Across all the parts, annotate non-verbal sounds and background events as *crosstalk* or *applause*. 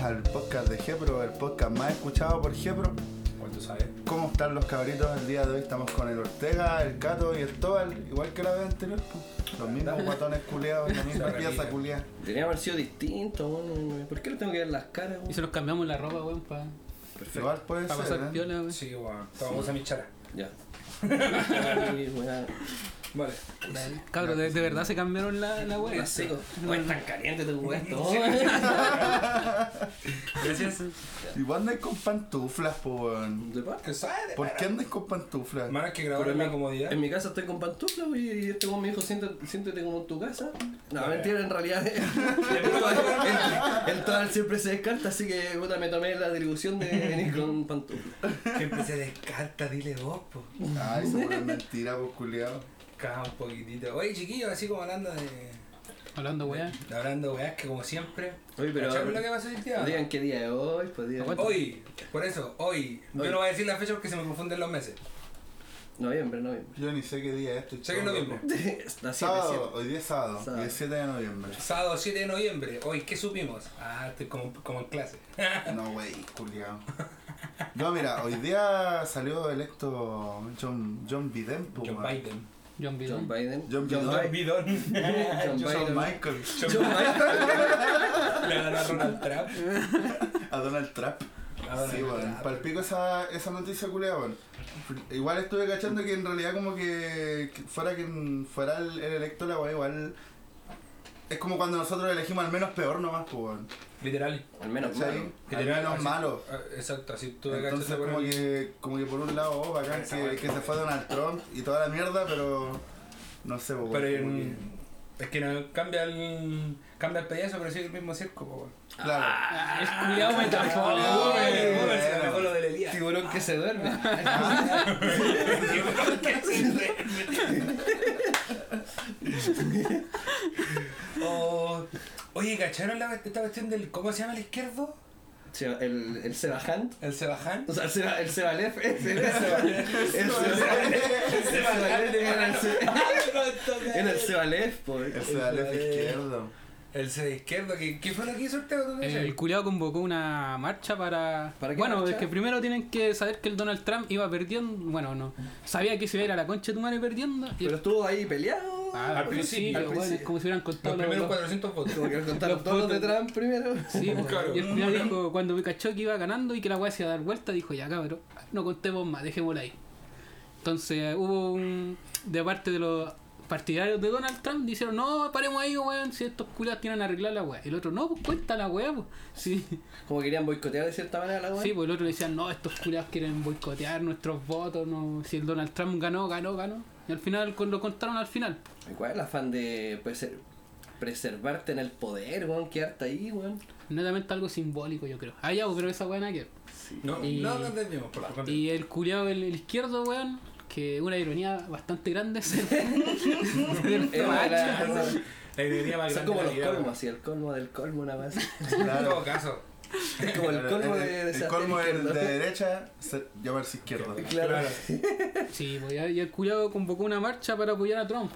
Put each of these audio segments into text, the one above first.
bienvenidas al podcast de Gepro, el podcast más escuchado por Gepro. ¿Cuánto sabes? ¿Cómo están los cabritos? El día de hoy estamos con el Ortega, el Cato y el Tobal, igual que la vez anterior. pues. Los mismos guatones culiados, la misma pieza culiada. Tenía haber sido distinto, weón. ¿Por qué le tengo que ver las caras, Y se nos cambiamos la ropa, weón, para Igual puede ser, pasar ¿eh? piola, weón. Sí, weón. Tomamos a mi chara. Ya. *laughs* *laughs* Vale. Cabros, de, de verdad se cambiaron la, la weá. La seco. No es tan caliente tu weón. *laughs* Gracias. Igual andáis con pantuflas, po. ¿De parte? ¿Qué sabes? ¿Por qué andáis con pantuflas? Más que grabar en la comodidad. En mi casa estoy con pantuflas y este weón me dijo siéntate, siéntate como en tu casa. No, Vale. mentira, en realidad *laughs* el, el, el total siempre se descarta, así que puta, me tomé la atribución de venir con pantuflas. Siempre se descarta, dile vos, po. Ay, seguro es mentira, pues culiado. Caja un poquitito. Oye, chiquillos, así como hablando de. Hablando weá. Hablando weas que como siempre. Oye, pero ¿Cacharon lo que pasó el día? digan qué día es hoy, pues. Aguanta. Hoy, por eso, hoy. Hoy. Yo no voy a decir la fecha porque se me confunden los meses. Noviembre, noviembre. Yo ni sé qué día es esto. Sé que es noviembre. *laughs* Sábado, siete. hoy día es sábado, Sábado. 17 de noviembre. Sábado 7 de noviembre. Hoy, ¿qué supimos? Ah, estoy como, como en clase. *laughs* No, wey, culiao. No, mira, hoy día salió electo John, John Biden, po, John. Biden. John John Biden. Biden. John Biden. *laughs* John John Biden. Michael. John Biden. *laughs* Le ganó a Ronald Trump. A Donald Trump. Donald Sí. Trump. Palpico esa, esa noticia culiada, weón. Igual estuve cachando que en realidad como que, que fuera quien fuera el, el electo la weá, igual es como cuando nosotros elegimos al menos peor nomás, pues. Literal. Al menos ¿Cachai? malo. Al Literal, menos así- malo. ah, Exacto, así tú Entonces como que, como que por un lado, oh, bacán que, que se fue Donald Trump y toda la mierda, pero no sé, po, Pero en- es que no cambia el cambia el payaso, pero sigue el mismo circo, po, que- claro. Ah, es culiado metafórico, *laughs* Ay, weón. bueno. se me dejó lo del Elías. Tiburón que se duerme. *laughs* Oh, oye, ¿cacharon la, esta cuestión del cómo se llama el izquierdo? El, el Seba Hunt. El Sebajan. O sea, el Seba, el Seba Lef. *laughs* El Seba El Seba Lef el Se- *laughs* era el Seba Lef, pues. Ese da left izquierdo. El Seba izquierdo, ¿qué, ¿qué fue lo que hizo? ¿Tú qué El culiado convocó una marcha para. ¿Para qué bueno, marcha? es que primero tienen que saber que el Donald Trump iba perdiendo. Bueno, no. Sabía que se iba a ir a la concha de tu madre perdiendo. Y Pero estuvo ahí peleado. Ah, al principio, al bueno, principio. es como si hubieran contado Los primeros los- 400 votos. Como que contaron todos los de Trump primero. Sí, *laughs* Claro. y el culiao dijo, cuando me cachó que iba ganando y que la weá se iba a dar vuelta, dijo, ya cabrón, no contemos más, dejémosla ahí. Entonces hubo un, de parte de los partidarios de Donald Trump, dijeron, no, paremos ahí, weón, si estos culiados tienen arreglar la weá. El otro, no, pues cuenta la weá, pues. *laughs* Sí, Como querían boicotear de cierta manera la weá. sí, pues el otro decían, no, estos culiados quieren boicotear nuestros votos, no, si el Donald Trump ganó, ganó, ganó. Y al final lo contaron al final. ¿Y ¿Cuál es el afán de preser- preservarte en el poder, weón? Quedarte ahí, weón. Netamente algo simbólico, yo creo. Ah, ya, pues, pero esa weá nada que. No, Y- no desviamos, por favor. Y el culiado el, el izquierdo, weón, que una ironía bastante grande *laughs* *laughs* Es La ironía más Son grande como de los la vida, colmos, así, el colmo del colmo, una más. En Claro. todo caso. *laughs* Es como el colmo de, de el ser colmo de, izquierdo. de derecha, llamarse izquierdo. Claro. Sí, pues ya- y el culiado convocó una marcha para apoyar a Trump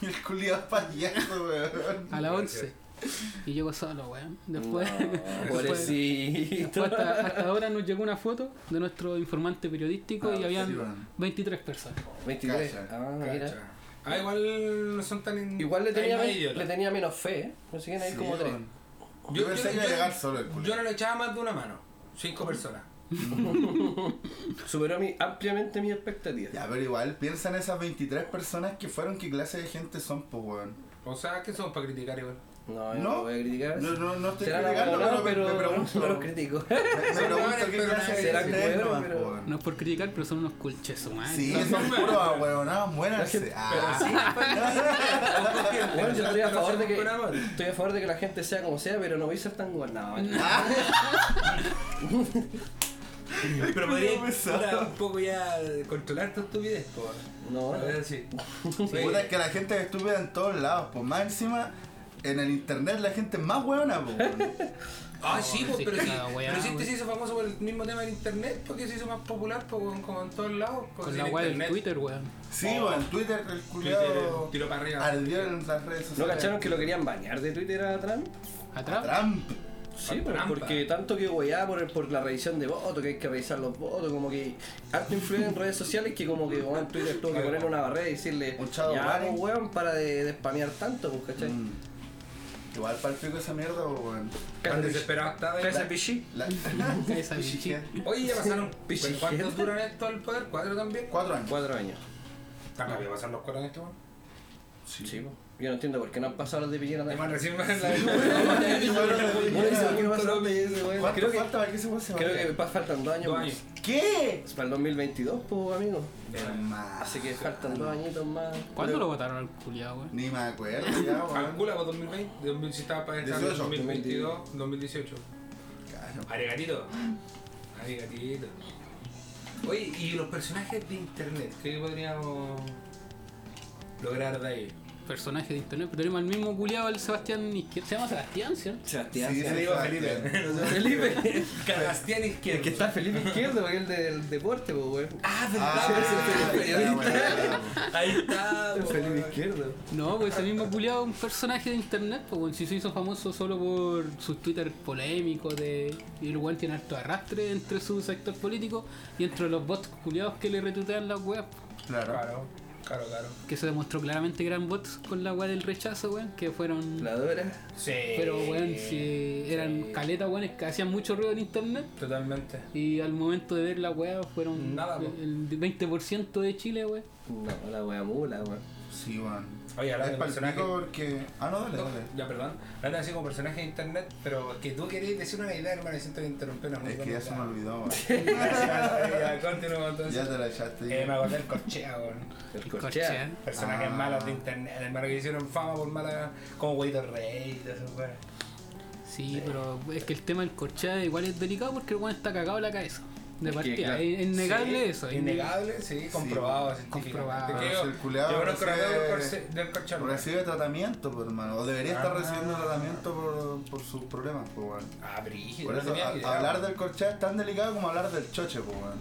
Y el culiado payaso, weón. a las 11. *laughs* Y llegó solo, weón. Después, No, *laughs* después, pobrecito. después hasta, hasta ahora nos llegó una foto de nuestro informante periodístico Ah, y sí, habían weón. 23 personas. 23. Cacha. Ah, mira. Cacha. Ah, igual no son tan. Igual le tenía, hay le menos fe, ¿eh? Me siguen ahí Sí, como tres. weón. Yo pensé que iba a llegar solo el Yo no le echaba más de una mano. Cinco personas. *laughs* Superó mi, ampliamente mis expectativas. Ya, pero igual, piensa en esas 23 personas que fueron, qué clase de gente son, pues, weón. O sea, ¿qué somos para criticar igual? No, yo No. no lo voy a criticar. No, no, no estoy criticando, pero, pero me pregunto. no los critico. Me, me pregunto qué Pero clase de es cueros, nomás, pero-. No es por criticar, pero son unos culches humanos. Sí, son puros ahueonados, muéranse. Ah, Bueno, yo estoy a favor de que estoy a favor de que la gente sea como sea, pero no voy a ser tan gobernado. Pero podría Culiao pesado. un poco ya controlar tu estupidez, po. No, A ver, sí. Puta, es que la gente es estúpida en todos lados, pues más encima en el internet la gente es más hueona, po. Ah, *laughs* No, sí, pues, sí, pero sí. weá, Pero sí este weón. se hizo famoso por el mismo tema del internet, porque se hizo más popular pues, como, como en todos lados. pues, Con sí, la el weá del. Twitter, weón. Sí, Oh. weón, Twitter, el Twitter, culiado tiro para arriba. ardió en las redes ¿No sociales. cacharon que lo querían bañar de Twitter a Trump? Atrás. Trump. Sí, Por pues, trampa. porque tanto que weá por, por la revisión de votos, que hay que revisar los votos, como que harto influye en redes sociales que como que weón, Twitter tuvo que poner una barrera y decirle, ya pues, weón, para de, de spamear tanto, pues, ¿cachai? Mm. Igual para el pico esa mierda, weón. Tan desesperado estaba. ¿Qué es ahí. el bichi? La... *laughs* Esa bichita. Oye, ya pasaron. Pichi- ¿Cuántos duran esto al poder? ¿Cuatro también? Cuatro años. Cuatro años. ¿Tan rápido pasan los cuatro en este momento? Sí. Sí, pues. Yo no entiendo por qué no han pasado los de Piñera Además, también. recién me la Bueno, dice, ¿por qué no pasaron de ese, weón? ¿Cuánto Creo que, falta para que se weón se creo que faltan dos años. Más. ¿Qué? Es para el 2022, pues, amigo. Más. Así que faltan dos aññitos más. ¿Cuándo lo votaron al culiado, weón? Ni me acuerdo ya, weón. Calcula por 2020, 2000, si estaba para estar en 18. 2022, 2018. Claro. Arigatito. Arigatito. Oye, ¿y los personajes de internet? ¿Qué podríamos lograr de ahí? Personaje de internet, pero tenemos al mismo culiado, el Sebastián Izquierdo. Se llama Sebastián, ¿cierto? Sebastián. Sí, Sebastián. Felipe. *laughs* Felipe. Sebastián El Izquierdo. que está Felipe Izquierdo, porque el del deporte, pues, weón. Ah, Ah, verdad. weón. Ahí está. Felipe Izquierdo. No, pues ese mismo culiado es un personaje de internet, pues weón. Si se hizo famoso solo por sus Twitter polémicos de. Y el weón tiene harto arrastre entre su sector político y entre los bots culiados que le retuitean las weas. Claro. Claro, claro, claro. Que se demostró claramente que eran bots con la wea del rechazo, weón. Que fueron. La Dora. Sí. Pero weón, si eran sí. caletas weones que hacían mucho ruido en internet. Totalmente. Y al momento de ver la wea fueron Nada, po. el 20% de Chile, weón. No, la wea mula, weón. Sí, weón. Oye, hablando Es de pico porque. Ah, no, dale, No, dale. ya, perdón. Hablando así como personaje de internet, pero que tú querías decir una idea, hermano, y siento que interrumpí una muy Es que ya se me olvidó, weón. *laughs* Ya, ya, continúa entonces. Ya te la echaste. Eh, me acordé del corchea, weón. El Corchea. corchea. Personajes Ah. malos de internet, hermano, que hicieron fama por malas. Como Guido Rey y todo eso, weón. Sí, pero es que el tema del corchea igual es delicado porque el weón está cagado en la cabeza. De partida. Es innegable Sí, eso. es Innegable, sí, comprobado Sí, comprobado. La recibe-. Recibe tratamiento, pues, hermano. O debería estar Ah. recibiendo tratamiento por, por sus problemas, pues, weón. Ah, brígido. Por eso, a- hablar del corchea es tan delicado como hablar del choche, pues, weón.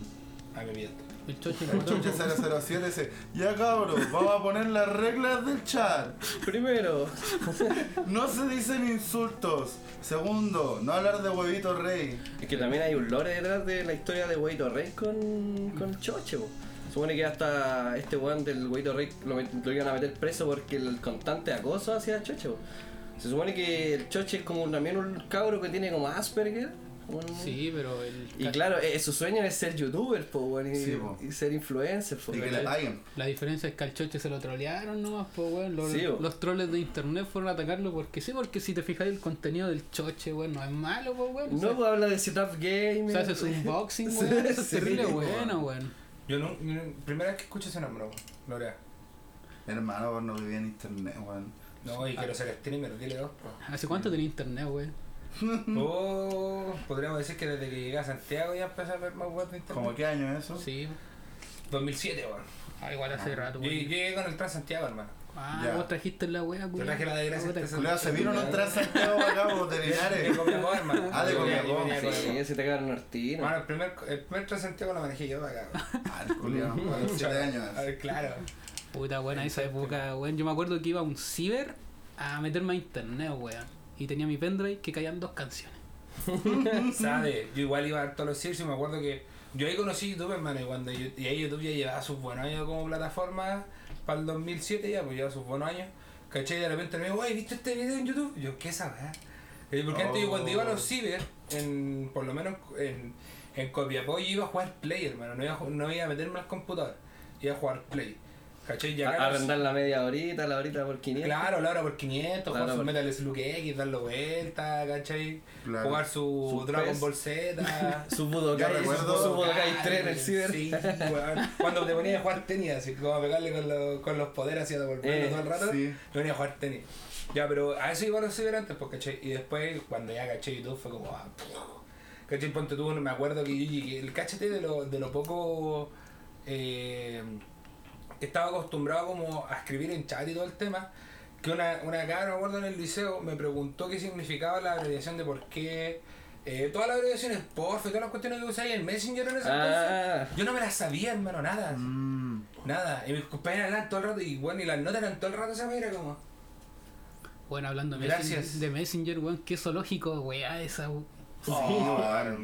Ah, me miento. El choche El choche 007 dice, ya cabros, vamos a poner las reglas del chat. Primero. *laughs* No se dicen insultos. Segundo, no hablar de huevito rey. Es que también hay un lore detrás de la historia de Huevito Rey con, con Choche, po. Supone que hasta este weón del Huevito Rey lo, met- lo iban a meter preso porque el constante acoso hacia Choche, po. Se supone que el Choche es como también un cabro que tiene como Asperger. Un- Sí, pero el. Y claro, eh, su sueño es ser youtuber, po, y, Sí, po. y ser influencer, po. Y que le paguen. La diferencia es que al choche se lo trolearon nomás, pues weón. Los, Sí, los troles de internet fueron a atacarlo porque sí, porque si te fijas el contenido del choche, weón, no es malo, pues weón. No, pues habla de setup game. se hace su unboxing, *laughs* weón. Eso es Sí, terrible bueno, weón. Yo no, primera vez que escucho ese nombre. Lorea. Hermano, no vivía en internet, weón. No, y quiero ser streamer, dile dos. ¿Hace cuánto tenía internet, weón? Oh, podríamos decir que desde que llegué a Santiago ya empecé a ver más web de internet. ¿Cómo qué año es eso? Sí. 2007, weón. Ah, igual hace rato, Yo weón. llegué con el Transantiago, hermano. Ah, Ya. vos trajiste la wea, Yo traje la desgracia este Culeado, se vino un Transantiago acá, vos, *laughs* de De Linares. Copiapó, hermano. Ah, de Yo Copiapó. yo Sí, ese te nortino. Hermano, el primer, el primer Transantiago lo manejé yo acá, weón. *laughs* Ah, el los 7 años. A ver, claro. Puta, buena esa época, weón. Yo me acuerdo que iba a un ciber a meterme a internet, weón. Y tenía mi pendrive que caían dos canciones. *laughs* ¿Sabes? Yo igual iba a todos los sitios y me acuerdo que yo ahí conocí YouTube, hermano, y cuando yo, y ahí YouTube ya llevaba sus buenos años como plataforma para el 2007 ya, pues llevaba sus buenos años. ¿Cachai? Y de repente me dijo, wey, ¿viste este video en YouTube? Y yo, ¿qué esa weá? Eh, Porque antes yo cuando iba a los ciber, en, por lo menos en, en Copiapó, yo iba a jugar Play, hermano, no iba, a, no iba a meterme al computador, iba a jugar Play. ¿Cachai? Y acá A- Arrendar la media horita, la horita por 500. Claro, la hora por 500, La jugar su Metal Slug X, darle vuelta, ¿cachai? Claro. Jugar su, Su Dragon. Ball Z. *laughs* Su *laughs* Budokai, recuerdo- su Budokai 3 en el ciber. Sí. *laughs* Cuando te ponías a jugar tenis, así como a pegarle con, los- con los poderes así a devolverlo Eh, todo el rato, sí. me venía a jugar tenis. Ya, pero a eso iba a los ciber antes, pues, ¿cachai? Y después, cuando ya caché YouTube, fue como, ah, ¿cachai? Ponte tú, me acuerdo que yo llegué, el cachete de lo, de lo poco. Eh, estaba acostumbrado como a escribir en chat y todo el tema. que una, una cabra, me acuerdo en el liceo, me preguntó qué significaba la abreviación de por qué. Eh, todas las abreviaciones, porfa, y todas las cuestiones que usáis en Messenger en ese Ah. entonces. Yo no me las sabía, hermano, nada. Mm. Nada. Y mis compañeros hablaban todo el rato, y bueno, y las notas eran todo el rato esa era como. Bueno, hablando de Gracias. Messenger, de Messenger, weón, qué zoológico, weá, esa. Weón.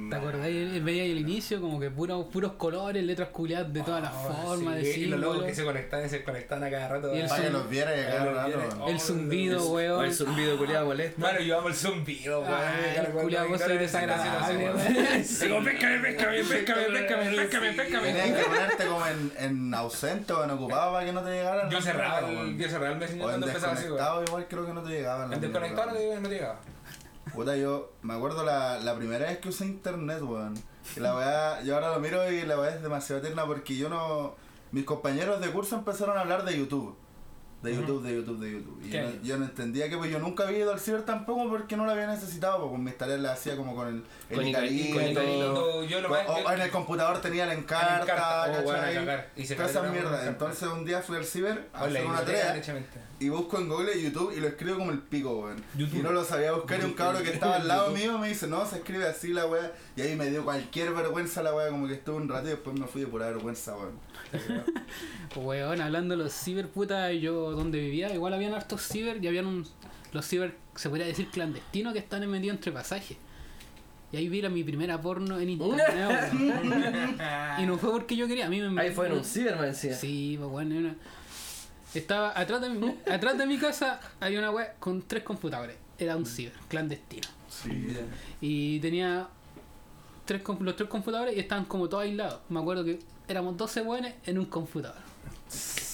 Oh, *laughs* ¿Te acordáis? Veía ahí el inicio, como que puros, puros colores, letras culiadas de todas las formas, de Oh, Y los locos símbolos. que se conectaban, se conectaban a cada rato. Y el Para que los viera y a cada Los rato. weón. El zumbido, weón. El zumbido culiado molesto. Mano, yo amo el zumbido, weón. Ah, Me el el vos sois ignoro desagradable, weón. Sí, como, péscame, péscame, péscame, péscame, péscame, péscame. Tenías que ponerte como en, en ausente o en ocupado para que no te llegaran. Yo cerraba weón. yo cerraba el Messenger cuando empezaba así, weón. igual creo que no te llegaban. En desconectado no te llegaba. Puta, yo me acuerdo la, la primera vez que usé internet, weón. Y la weá, yo ahora lo miro y la weá es demasiado eterna porque yo no. Mis compañeros de curso empezaron a hablar de YouTube. De. YouTube, de YouTube, de YouTube. Y ¿Qué yo no, yo no entendía que pues yo nunca había ido al ciber tampoco porque no lo había necesitado, porque con mis tareas las hacía como con el, el Con Icarito, yo lo más- o, yo- o en el computador tenía la En encarta, Encarta, oh. Y se Todas esas mierdas. Entonces un día fui al ciber a hacer una tarea. Y busco en Google YouTube y lo escribo como el pico, weón. YouTube. Y no lo sabía buscar y un cabro que estaba al lado mío me dice, no, se escribe así la weá. Y ahí me dio cualquier vergüenza la weá, como que estuve un rato y después me fui de pura vergüenza, weón. *laughs* Weón, hablando de los ciber, puta, yo donde vivía, igual habían hartos ciber y habían un, los ciber, se podría decir clandestinos, que están metidos entre pasajes. Y ahí vi la- mi primera porno en internet, *laughs* weón. Y no fue porque yo quería, a mí me Ahí fue en un ciber, me decía. Sí, pues bueno, una- estaba atrás de, mi, atrás de mi casa había una web con tres computadores. Era un ciber, clandestino. Sí. Y tenía tres, los tres computadores y estaban como todos aislados. Me acuerdo que éramos 12 buenos en un computador.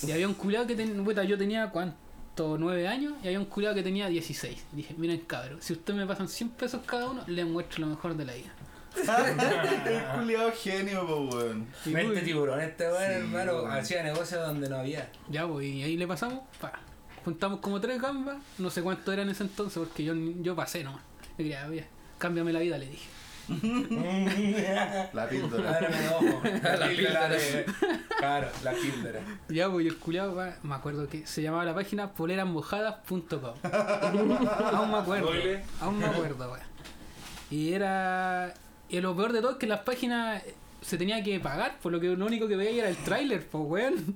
Y había un culiado que tenía, puta, yo tenía cuánto, 9 años y había un culiado que tenía 16. Dije, miren cabrón, si ustedes me pasan 100 pesos cada uno, les muestro lo mejor de la vida. El culiado genio, po, weón. Uy, tiburón, este weón, Sí, hermano, weón. hacía negocios donde no había. Ya, pues, y ahí le pasamos, pa. Juntamos como tres gambas, no sé cuánto era en ese entonces, porque yo, yo pasé nomás. Le dije, "Oye, cámbiame la vida, le dije. *laughs* La píldora. Ahora me enojo. *laughs* La píldora. de- Claro, la píldora. Ya, pues, y el culiado, pa, me acuerdo que se llamaba la página polerasmojadas.com. *laughs* aún me acuerdo, aún me acuerdo, weón. Y era. Y lo peor de todo es que las páginas se tenía que pagar, por lo que lo único que veía era el tráiler, pues, weón.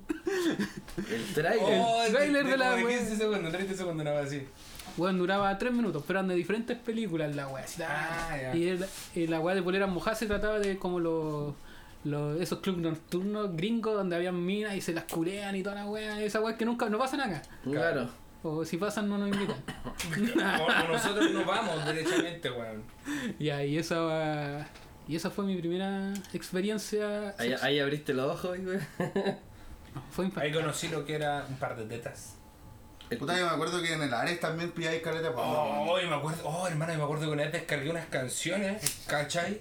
El trailer. Oh, El tráiler de la. 15 segundos, 30 segundos, nada más así. Weón, duraba 3 minutos, pero eran de diferentes películas la weá. Ah, ya. Y, el- y la weá de poleras mojadas se trataba de como los. los esos clubes nocturnos gringos donde habían minas y se las curean y toda la weá. Esa weá que nunca no pasan acá. Claro. O si pasan no nos invitan. *laughs* O, o nosotros nos vamos derechamente, weón. ya, y esa. Y esa fue mi primera experiencia. Ahí, ahí abriste los ojos, güey. No, fue Ahí impactante. conocí lo que era un par de tetas. Puta, yo me acuerdo que en el Ares también pilláis caleta por Oh, y me acuerdo, oh, hermano, y me acuerdo que una vez descargué unas canciones, ¿cachai?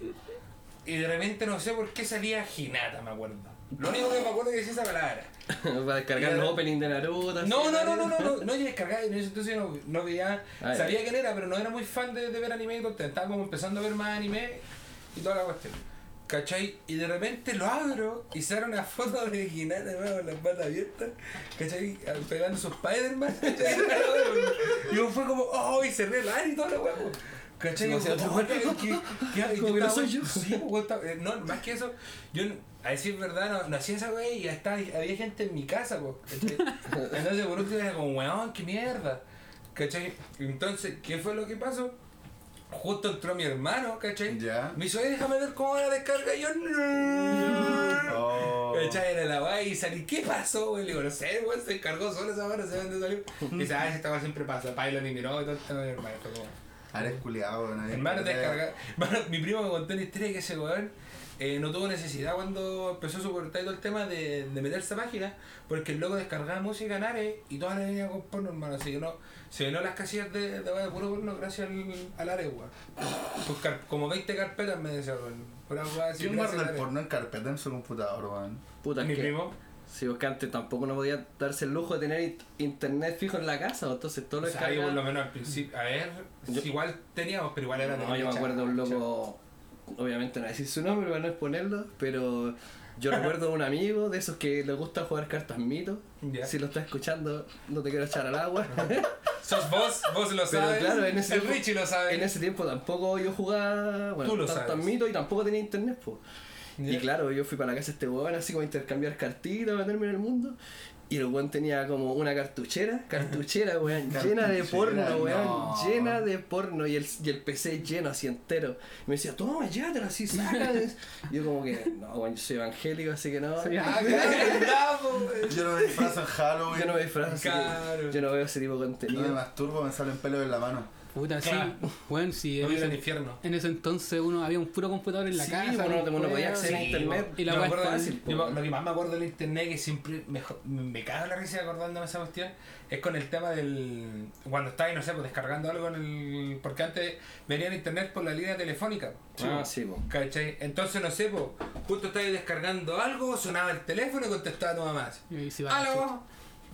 Y de repente no sé por qué salía Hinata, me acuerdo. Lo único que me acuerdo es que decía esa palabra. Para descargar el opening de Naruto. No, no, no, no, no, no, no, yo descargaba entonces no, no veía, Ah, sabía quién era, pero no era muy fan de, de ver anime y todo, estaba como empezando a ver más anime y toda la cuestión. ¿Cachai? Y de repente lo abro y sale una foto de Hinata hermano, con las patas abiertas, ¿cachai? Pegando su Spider-Man, ¿cachai? *laughs* Y fue como, oh, y cerré el aire y toda la hueá, po. ¿Cachai? Como Y si yo, otro oh, weón- ¿qué- qué- qué- *laughs* Como que no soy yo. Sí, pues, eh, no, más que eso, yo, a decir verdad, no, no hacía esa weá y estaba, había gente en mi casa, ¿cachai? *laughs* Entonces por último era como, weón, qué mierda, ¿cachai? Entonces, ¿qué fue lo que pasó? Justo entró mi hermano, ¿cachai? Ya. Me hizo, "Eh, déjame ver cómo va la descarga. Y yo, no. Oh. ¿Cachai? Era la weá y salí, ¿qué pasó, güey? Le digo, no sé, weón, se descargó solo esa no sé dónde salió. *laughs* Y dice, ah, esa estaba siempre pasa, Pylon y miró y todo mi hermano. Fue como, Ares culiado, weón. Hermano, descarga. Hermano, *laughs* mi primo me contó una historia que ese weón eh, no tuvo necesidad cuando empezó su portal y todo el tema de, de meterse a página, porque el loco descargaba música en Ares y todas las venían con porno, hermano. Se llenó, se llenó las casillas de, de, de puro porno gracias al, al Ares, weón. Pues como 20 carpetas me decía, weón. Así, ¿Quién guarda el porno en carpeta en su computador, weón? Puta, Mi que. primo. Sí, porque antes tampoco no podía darse el lujo de tener int- internet fijo en la casa, entonces todo lo O sea, yo por lo descargaba. menos al principio, a ver, Yo- igual teníamos, pero igual era de No, yo me acuerdo de un loco, obviamente no decir su nombre para no exponerlo, pero Yo *laughs* recuerdo a un amigo de esos que le gusta jugar cartas mito. Ya. Si lo estás escuchando, no te quiero echar al agua. *laughs* Sos vos, vos lo *laughs* Pero sabes. claro, en ese el tiempo- Richie lo sabe. En ese tiempo tampoco yo jugaba bueno, sabes. mitos y tampoco tenía internet, pues. Y claro, yo fui para la casa de este weón así como a intercambiar cartitas, meterme en el mundo. Y el weón tenía como una cartuchera, cartuchera, weón, *laughs* llena de porno, weón, no. llena de porno. Y el, y el PC lleno así entero. Y me decía, toma, llévatelo así, saca. *laughs* Y yo como que, no, weón, yo soy evangélico, así que no. Sí, *laughs* Ah, bravo. Yo no me disfrazo en Halloween. Yo no me disfrazo, Claro. yo no veo ese tipo de No me contenido. masturbo, me salen pelos en la mano. Puta, sí. Claro. Bueno, sí, No en ese, infierno. en ese entonces uno había un puro computador en la Sí, casa. bueno, uno podía acceder a sí, internet. Y la me acuerdo- fácil, yo lo que más me acuerdo del internet que siempre me, cago en la risa acordándome de esa cuestión es con el tema del cuando estáis no sé pues descargando algo en el porque antes venía el internet por la línea telefónica Ah, sí, po. ¿cachai? entonces no sé pues justo estáis descargando algo sonaba el teléfono y contestaba tu mamá Y va la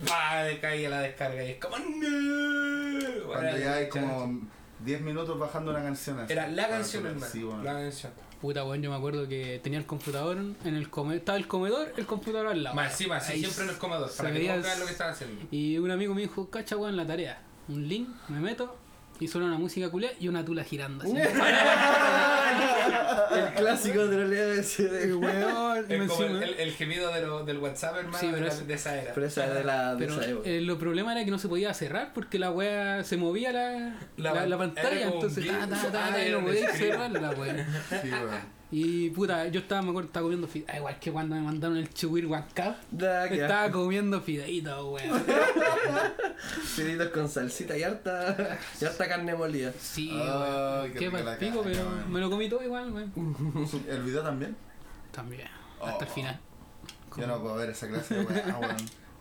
Va, caía la descarga y es como ¡No! Cuando ya hay como 10 minutos bajando una canción. así. era la canción hermano Sí, bueno. la canción Puta, weón, yo me acuerdo que tenía el computador en el comedor. Estaba el comedor, el computador al lado. más encima sí, siempre en el comedor para que el- lo que están haciendo Y un amigo me dijo, cacha, weón, la tarea. Un link, me meto y suena una música culé y una tula girando así. *laughs* El clásico de realidad de ese de weón, el, el- el gemido de lo- del WhatsApp, hermano, Sí, de, pero la- es- de esa era. Pero esa es de la de Pero esa época. eh, lo problema era que no se podía cerrar porque la weá se movía la, La la, pan- la pantalla, era entonces GIF. ta, ta, ta, Ah, ta, y era no podía screen. cerrarla, weón. Sí, bueno. Y puta, yo estaba, me acuerdo, estaba comiendo fideos. Igual que cuando me mandaron el. Da, que Estaba comiendo fideitos, weón. *laughs* Fiditos con salsita y harta, y harta carne molida. Sí, weón. qué Qué palpico, caca, pero me lo comí todo igual, weón. ¿El video también? También, hasta el Oh. final. Yo no puedo ver esa clase de weá, *laughs* weón.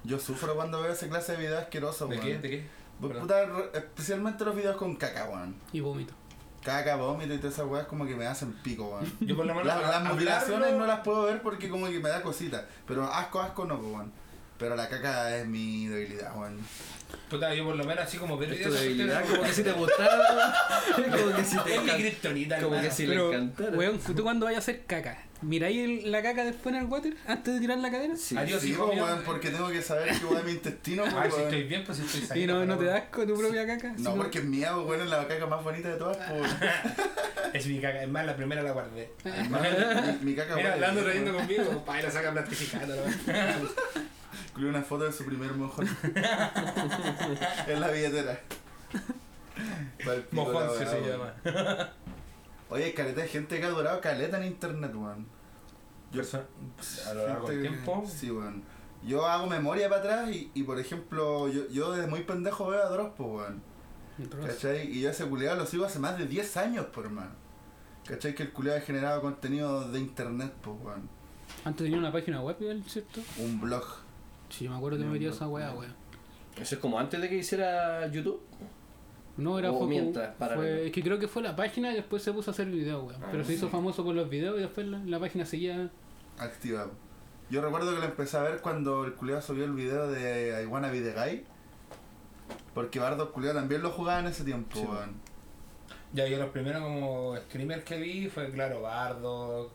Yo sufro cuando veo esa clase de videos asquerosos, ¿De weón. qué? ¿De qué? Pues, Perdón. puta, especialmente los videos con caca, weón. Y vómito. Caca, vómito y todas esas weas como que me hacen pico, weón. *laughs* Yo por lo menos La- las mutilaciones no las puedo ver porque como que me da cosita. Pero asco, asco no, weón. Pero la caca es mi debilidad, weón. Puta, yo por lo menos así como ver videos de debilidad, como que si te *laughs* gustara, como que si te Es mi como hermano. que si le Pero, encantara. weón, tú cuando vayas a hacer caca, ¿miráis el- la caca después en el water antes de tirar la cadena? Sí. Adiós, Sí, hijo mío. weón, porque tengo que saber que weón mi intestino, *laughs* Ay, si weón. estoy bien, pues si estoy Y saliendo. no, no te das con tu propia caca. No, porque es mía, pues, weón, es la caca más bonita de todas, pues. *laughs* Es mi caca, es más, la primera la guardé. Hermano, mi, mi caca Mira, huele hablando riendo conmigo, pa, y la sacan plastificando. ¿no? Incluye una foto de su primer mojón. *laughs* en la billetera. Mojón se weón. llama. Oye, caleta de gente que ha durado caleta en internet, weón. Yo- Perso- A lo largo del tiempo. Sí, weón. Yo hago memoria para atrás y, y por ejemplo, yo, yo desde muy pendejo veo a Dross, pues, weón. ¿Cachai? Y yo ese culiado lo sigo hace más de 10 años, por hermano. ¿Cachai? Que el culiado ha generado contenido de internet, pues, weón. Antes tenía una página web, ¿el ¿cierto? Un blog. Sí, me acuerdo que me metí a esa weá, weón. Eso es como antes de que hiciera YouTube. No, era O fue, como- mientras, fue- Es que creo que fue la página y después se puso a hacer videos, weón. Ah, Pero se hizo sí. famoso por los videos y después la, la página seguía. activado. Yo recuerdo que lo empecé a ver cuando el culiado subió el video de I Wanna Be the Guy. Porque Bardo culiado también lo jugaba en ese tiempo, Sí. weón. Ya, yo los primeros como streamers que vi fue, claro, Bardo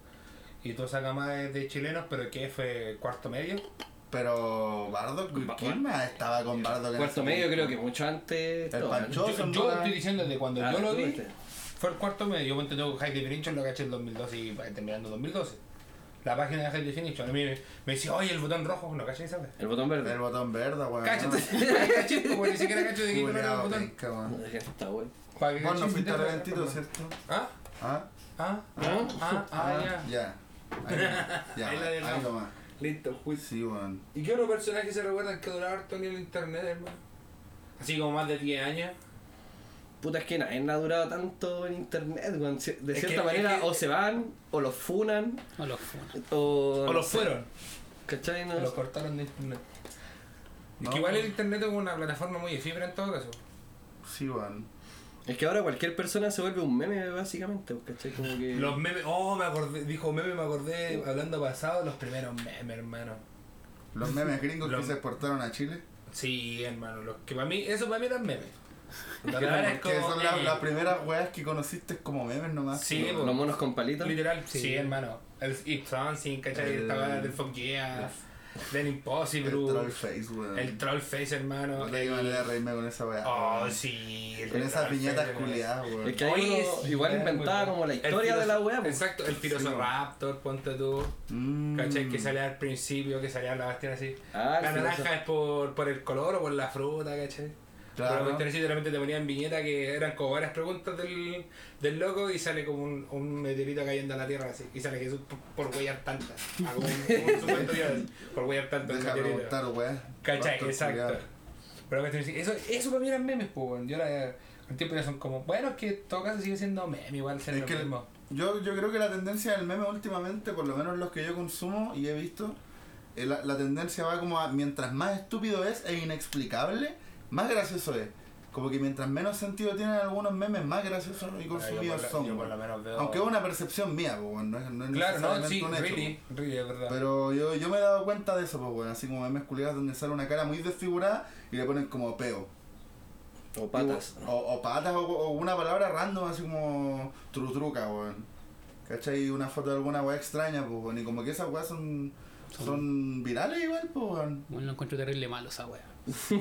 y toda esa gama de, de chilenos, pero que fue cuarto medio. Pero Bardo, ¿quién más estaba con Bardo? en Cuarto medio creo que mucho antes. El todo, Pancho. ¿no? Yo, estoy diciendo de cuando Ah, yo lo vi, fue el cuarto medio. Yo me tengo High Definition, lo caché en 2012 y va terminando 2012. La página de High Definition, a mí me, me decía, oye, el botón rojo, no caché esa. El botón verde. El botón verde, weón. Cáchate, *laughs* caché, porque ni siquiera cacho de qué color era el botón. penca, weón. Está bueno. Para que Vos no caché, fuiste intenta- reventito, ¿cierto? ¿Ah? ¿Ah? ¿Ah? ¿Ah? ¿Ah? Ah, ya. Ya. Ahí, *laughs* ya, Ahí la de ahí lado. nomás. Listo, juicio. Sí, weón. ¿Y qué otros personajes se recuerdan que duraron harto en el internet, hermano? Así como más de 10 años. Puta, es que nadie ha durado tanto en internet, weón. De Es cierta que- manera, es que- o se van, o los funan, No los fueron. o. O los fueron. ¿Cachai? No O los cortaron de internet. Es No. que igual el internet es una plataforma muy efímera en todo caso. Sí, weón. Es que ahora cualquier persona se vuelve un meme, básicamente, pues, ¿cachai? Como que. Los memes, oh, me acordé, dijo meme, me acordé, hablando pasado, los primeros memes, hermano. Los memes gringos Los- que se exportaron a Chile. Sí, hermano, los que para mí, eso para mí eran memes. Ahora es *laughs* Que como, son las, eh, las primeras weas que conociste como memes nomás. Sí. Los monos con palitos. Literal, sí, Sí. hermano. El It's Dancing, ¿cachai? El- Esta weá del Fuck Yeah, del Impossible, El troll face, weón. el Troll Face, hermano. No manera de reírme con esa wea. Oh, sí. Con esas Troll piñatas culiadas, weón. Es que Oye, sí, igual inventaba como la historia de la wea. pues. Exacto, el Filosofraptor, ponte tú. Mm. ¿Cachai? Que salía al principio, que salía la bastión así. Ah, la naranja es por, por el color o por la fruta, ¿cachai? Pero Claro. cuestiones así, de repente te ponían viñetas que eran como varias preguntas del, del loco y sale como un, un meteorito cayendo a la tierra así. Y sale Jesús por, por huellar tantas. Como un, como un supertutorial, *laughs* por huellar tantas Deja preguntar, weón. ¿Cachai? Exacto. Pero eso, eso para mí eran memes, pues. Yo la, con tiempo ya son como, bueno, es que en todo caso sigue siendo meme, igual ser lo mismo. yo, yo creo que la tendencia del meme últimamente, por lo menos los que yo consumo y he visto, eh, la, la tendencia va como a mientras más estúpido es e inexplicable, más gracioso es. Como que mientras menos sentido tienen algunos memes, más graciosos y Ah, consumidos lo- son. yo por weón. lo menos veo- Aunque es una percepción mía, pues, no es, no es Claro, no, sí, un hecho. really, really, es verdad. Pero yo, yo me he dado cuenta de eso, pues, weón, así como memes culiados donde sale una cara muy desfigurada y le ponen como peo. O patas. O, o patas o, o una palabra random, así como trutruca, weón. ¿Cachai? Una foto de alguna weá extraña, pues, weón. Y como que esas weas son, son virales igual, pues, weón. Bueno, lo encuentro terrible malo esa wea. *laughs* Sí,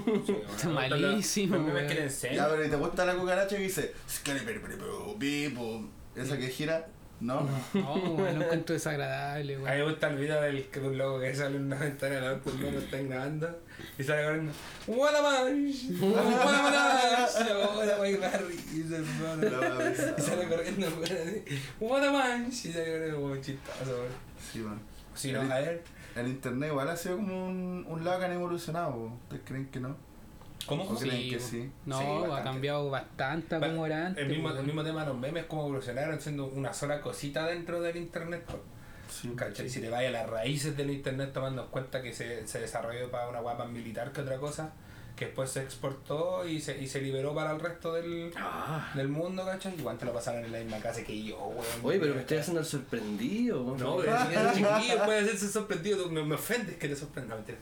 Está bueno, malísimo, los memes weón. que le enseñan. Ya, pero ¿y te gusta la cucaracha que dice? Esa que gira, ¿no? No, weón, lo encuentro desagradable, A mí weón. me gusta el video del que un loco que sale en una ventana de auto, el loco está grabando y sale corriendo. ¡What *laughs* a Y sale weón. corriendo, weón, así. ¡What a manch! Y sale corriendo como chistoso, weón. Sí, weón. Si no, a ver. El internet igual ha sido como un, un lado que han evolucionado. ¿ustedes creen que no? ¿Cómo? ¿O creen que sí? No, Sí, ha cambiado bastante como era antes. El mismo, weón. el mismo tema de los memes, cómo evolucionaron siendo una sola cosita dentro del internet. Sí, ¿Cachai? Si te vayas a las raíces del internet tomando en cuenta que se, se desarrolló para una guapa militar que otra cosa, que después se exportó y se, y se liberó para el resto del, Ah. del mundo, ¿cachai? Igual te lo pasaron en la misma casa que yo, weón. Oye, pero me estoy haciendo el sorprendido. No, pero si eres chiquillo puede hacerse sorprendido, tú me, me ofendes que te sorprenda, no, mentira.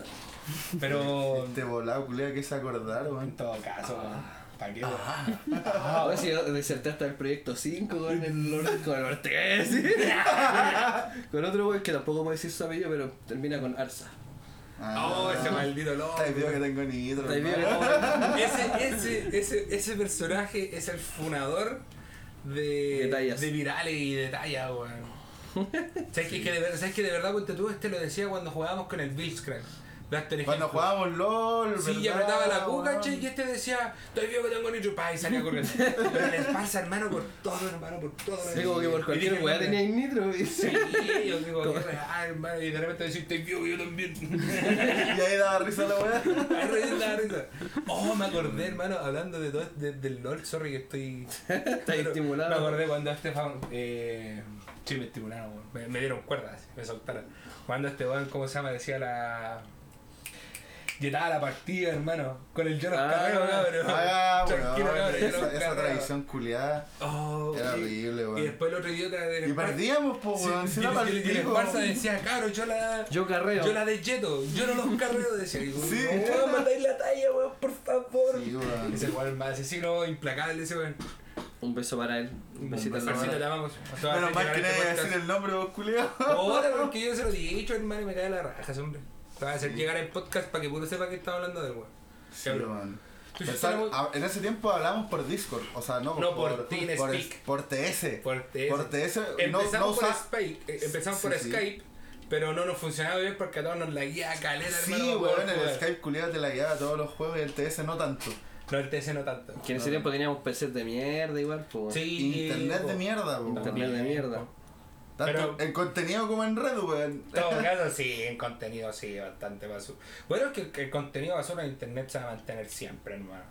Pero Este *laughs* volado, culea, que se acordaron, en todo caso, weón, ¿para qué, weón? Ah, si yo deserté hasta el proyecto 5 con el con el Ortega, ¿sí? *laughs* Con otro güey que tampoco puedo decir su apellido, pero termina con Arsa. Oh, ese maldito loco. Está video que tengo nitro. Está ese, ese, ese, ese personaje es el fundador de, De virales y de tallas, weón. *laughs* ¿Sabes, que, que de, ¿Sabes que de verdad, ponte tú, este lo decía cuando jugábamos con el? Darte el Cuando jugábamos LOL, Sí, y ¿verdad, apretaba la cuca, weón? che, y este decía, estoy vivo que tengo nitro, pa, y salía corriendo. *laughs* Pero les pasa, hermano, por todo, hermano, por todo. Sí, como que por Y cualquier weá tenía nitro. y- Sí, yo digo, qué real, hermano, y de repente decís, estoy vivo, yo también. *laughs* Y ahí daba risa la weá. Ay, risa, da risa. Oh, me acordé, hermano, hablando de todo de- del LOL, sorry que estoy. *laughs* Está estimulado. Me acordé cuando Estefan. Eh, sí, me estimularon, weón. me, me dieron cuerdas, me soltaron. Cuando este weón, ¿cómo se llama? Decía la. Llegaba la partida, hermano, con el yo los Ah, carreo, cabrón. Ah, Tranquilo, weón. cabrón, yo Esa, esa carreo. tradición culiada. Oh, Era y- horrible, Y weón. después el otro idiota de. Y perdíamos, po, Sí, weón. y Si para y el y. Esparza decía, cabrón, yo la. Yo carreo. Yo la de Jeto, yo no los carreo, decía. Y, Sí. No, mandáis la talla, weón, por favor. Sí, weón. Ese weón más asesino implacable, ese weón. Un beso para él. Un besito hermano. amamos. Menos mal que nadie decir el nombre, vos culiao. Ahora, porque *laughs* yo se lo he dicho, hermano, y me cae la raja, ese hombre. Te voy a hacer Sí. llegar el podcast para que puro sepa que estaba hablando del weón. Sí, weón. En ese tiempo hablamos por Discord, o sea, no, No, por por, TeamSpeak. por TS. Por TS. Por TS, Empezamos no por usa- Skype, eh, empezamos Sí, por sí. Skype, pero no nos funcionaba bien porque a todos nos la guía caleta, Sí, hermano. weón, el jugar. Skype culiado te la guiaba todos los juegos y el TS no tanto. No, el TS no tanto. Que en ese tiempo teníamos PCs de mierda igual, pues. Sí, Internet po. de mierda, po, Internet weón. de mierda. Tanto Pero- en contenido como en red, weón. En todo caso, sí, en contenido sí, bastante basura. Bueno, es que que el contenido basura en internet se va a mantener siempre, hermano.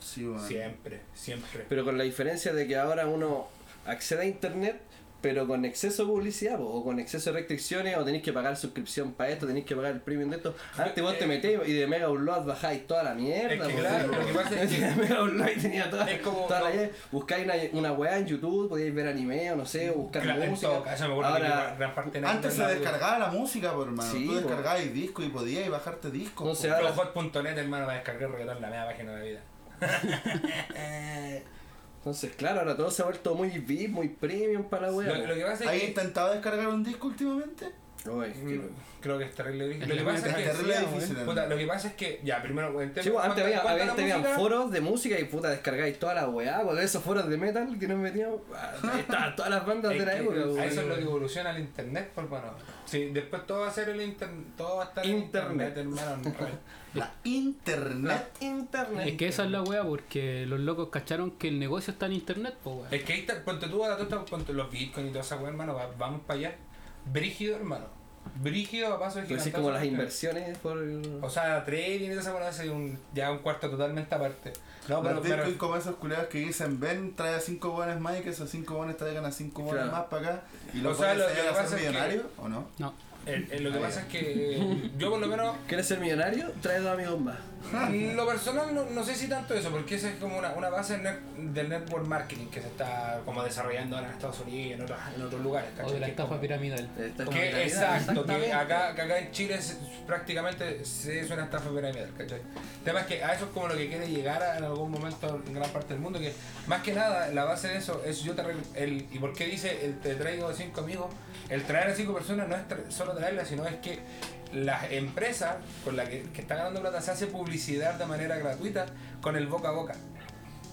Sí, weón. Siempre, siempre. Pero con la diferencia de que ahora uno accede a internet, pero con exceso de publicidad po, o con exceso de restricciones, o tenéis que pagar suscripción para esto, tenéis que pagar el premium de esto. Antes vos te metés y de Mega Upload bajáis toda la mierda. Es que po, claro, sí, lo que po. pasa es que- *laughs* De Mega Upload tenía toda, Es como- toda la Buscáis una, una weá en YouTube, podíais ver anime o no sé, o buscar Claro, música. todo caso, me que Ahora, parte de Antes se descargaba la música, por hermano. Sí, Tú po. descargabas disco y podías bajarte discos. No po. sé, ahora- Hot.net, hermano, va a descargar reggaetón la media página de la vida. *laughs* *laughs* Entonces, claro, ahora todo se ha vuelto muy VIP, muy premium para la Lo, wea. lo que pasa ¿Has es que. intentado descargar un disco últimamente? Mm, Creo que es terrible difícil. Lo que pasa es que. difícil. Puta, lo que pasa es que, ya, primero, en Sí, antes ¿cuánta- había, música? foros de música y puta descargáis toda la weá, de esos foros de metal que nos metíamos, *laughs* estaban todas las bandas Es de la época, a weón. eso es lo que evoluciona el internet, pues bueno. Sí, después todo va a ser el internet, todo va a estar en Internet. internet, hermano. *laughs* La internet. internet. Es que esa es la wea porque los locos cacharon que el negocio está en internet, pues weón. Es que ahí está, ponte tú, ahora tú estás, ponte los bitcoins y toda esa weá, hermano, va- vamos para allá. Brígido, hermano. Brígido a paso de Pero gigantazo, como las inversiones por. O sea, trading y esa es un, ya un cuarto totalmente aparte. No, pero, Los pero Bitcoin como esos culiados que dicen ven, trae a 5 bones más y que esos 5 bones traigan a 5 bones Claro. más para acá y O los sea, pueden lo- lo que a pasa ser es que- millonarios o no. No. el- el- lo que Ah, pasa ya. es que yo por lo menos ¿Quieres ser millonario? Trae dos amigos más. *laughs* Lo personal no, no sé si tanto eso, porque esa es como una, una base del, net- del network marketing que se está como desarrollando ahora en Estados Unidos y en otros, en otros lugares. O ¿cachai? de la estafa como- piramidal. Que, exacto, que exactamente. acá, que acá en Chile es- prácticamente se es una estafa piramidal, ¿cachai? El tema es que a eso es como lo que quiere llegar a- en algún momento en gran parte del mundo, que más que nada la base de eso es yo te re- el ¿Y por qué dice el te traigo cinco amigos? El traer a cinco personas no es tra- solo traerlas, sino es que las empresas con las que, que están ganando plata se hace publicidad de manera gratuita con el boca a boca.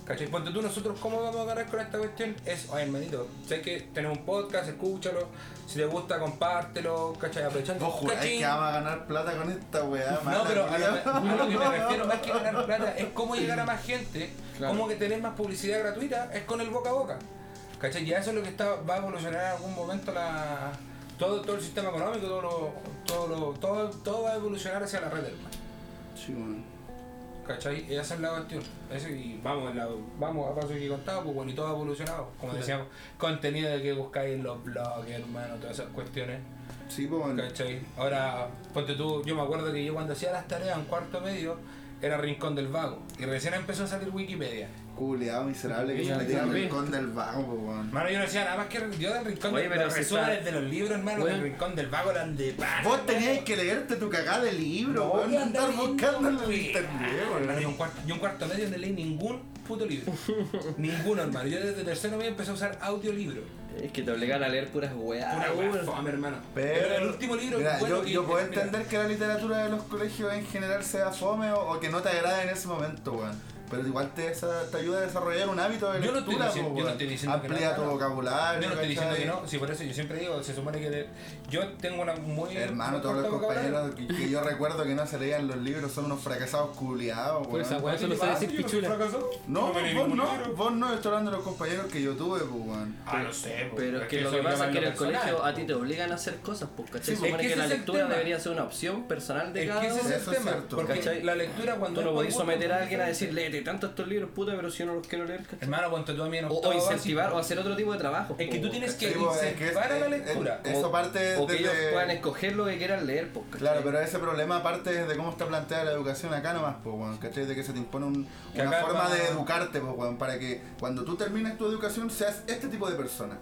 ¿Cachai? Ponte tú, nosotros, ¿cómo vamos a ganar con esta cuestión? Es, oye, hermanito, sé que tenemos un podcast, escúchalo, si te gusta, compártelo, ¿cachai? Aprovechando. Vos juráis cachín. que vamos a ganar plata con esta weá, No, pero a lo, a lo que me *laughs* refiero más que ganar plata es cómo llegar a más gente, Claro. cómo que tener más publicidad gratuita, es con el boca a boca. ¿Cachai? Y eso es lo que está, va a evolucionar en algún momento la, todo, todo el sistema económico, todo, lo, todo, lo, todo, todo va a evolucionar hacia la red, hermano. Sí, weón. ¿Cachai? Esa es la cuestión. Eso, y vamos, la- vamos a paso que contaba, pues bueno, y todo ha evolucionado. Como decíamos, contenido de que buscáis en los blogs, hermano, todas esas cuestiones. Sí, pues bueno. ¿Cachai? Ahora, ponte tú, yo me acuerdo que yo cuando hacía las tareas en cuarto medio, era Rincón del Vago. Y recién empezó a salir Wikipedia. Culeado miserable que se metía al rincón del vago, weón. Hermano, yo no decía nada más que yo del Rincón Oye, del pero Vago. si resúmenes está- de los libros, hermano, del Rincón del Vago eran de pan. Vos tenías que leerte tu cagada de libro, No, weón. voy a No andar andar leyendo, buscando en el internet, Hermano, yo un cuarto, yo un cuarto medio no leí ningún puto libro. *laughs* Ninguno, hermano. Yo desde tercero medio empecé a usar audiolibro. Es que te obligan a leer puras weas. Una weón. wea fome, hermano. Pero, el último libro mira, bueno yo, que yo puedo mira, entender que la literatura de los colegios en general sea fome o, o que no te agrade en ese momento, weón. Pero igual te, ayuda a desarrollar un hábito de Yo no lectura, yo no estoy diciendo que no Amplía es tu vocabulario, Yo no estoy diciendo que no, sí, por eso yo siempre digo, se supone que de- yo tengo una muy. Hermano, todos los compañeros que, que yo recuerdo que no se leían los libros son unos fracasados culiados, Por esa weá solo sabe decir soy pichula. No, leí vos no, libro. vos no, estoy hablando de los compañeros que yo tuve, pues, weón. Ah, no sé, Pero es que lo que pasa es que en el colegio a ti te obligan a hacer cosas, pues, ¿cachai? Se supone que la lectura debería ser una opción personal de Es cada que ese uno. es el Eso es tema, cierto. porque la lectura cuando Tú no podés someter a alguien a decir, léete tanto estos libros, puta, pero si yo no los quiero leer, ¿cachai? Hermano, ponte tú a mí en O, o incentivar básico. o hacer otro tipo de trabajo. Es que tú tienes que Sí, pues, es que es- incentivar a la es- lectura. es- Eso parte O que ellos puedan escoger lo que quieran leer, pues. Claro, pero ese problema parte de cómo está planteada la educación acá nomás, pues, weón, ¿cachai? De que se te impone un- Que una forma va- de educarte, pues, weón, para que cuando tú termines tu educación seas este tipo de persona.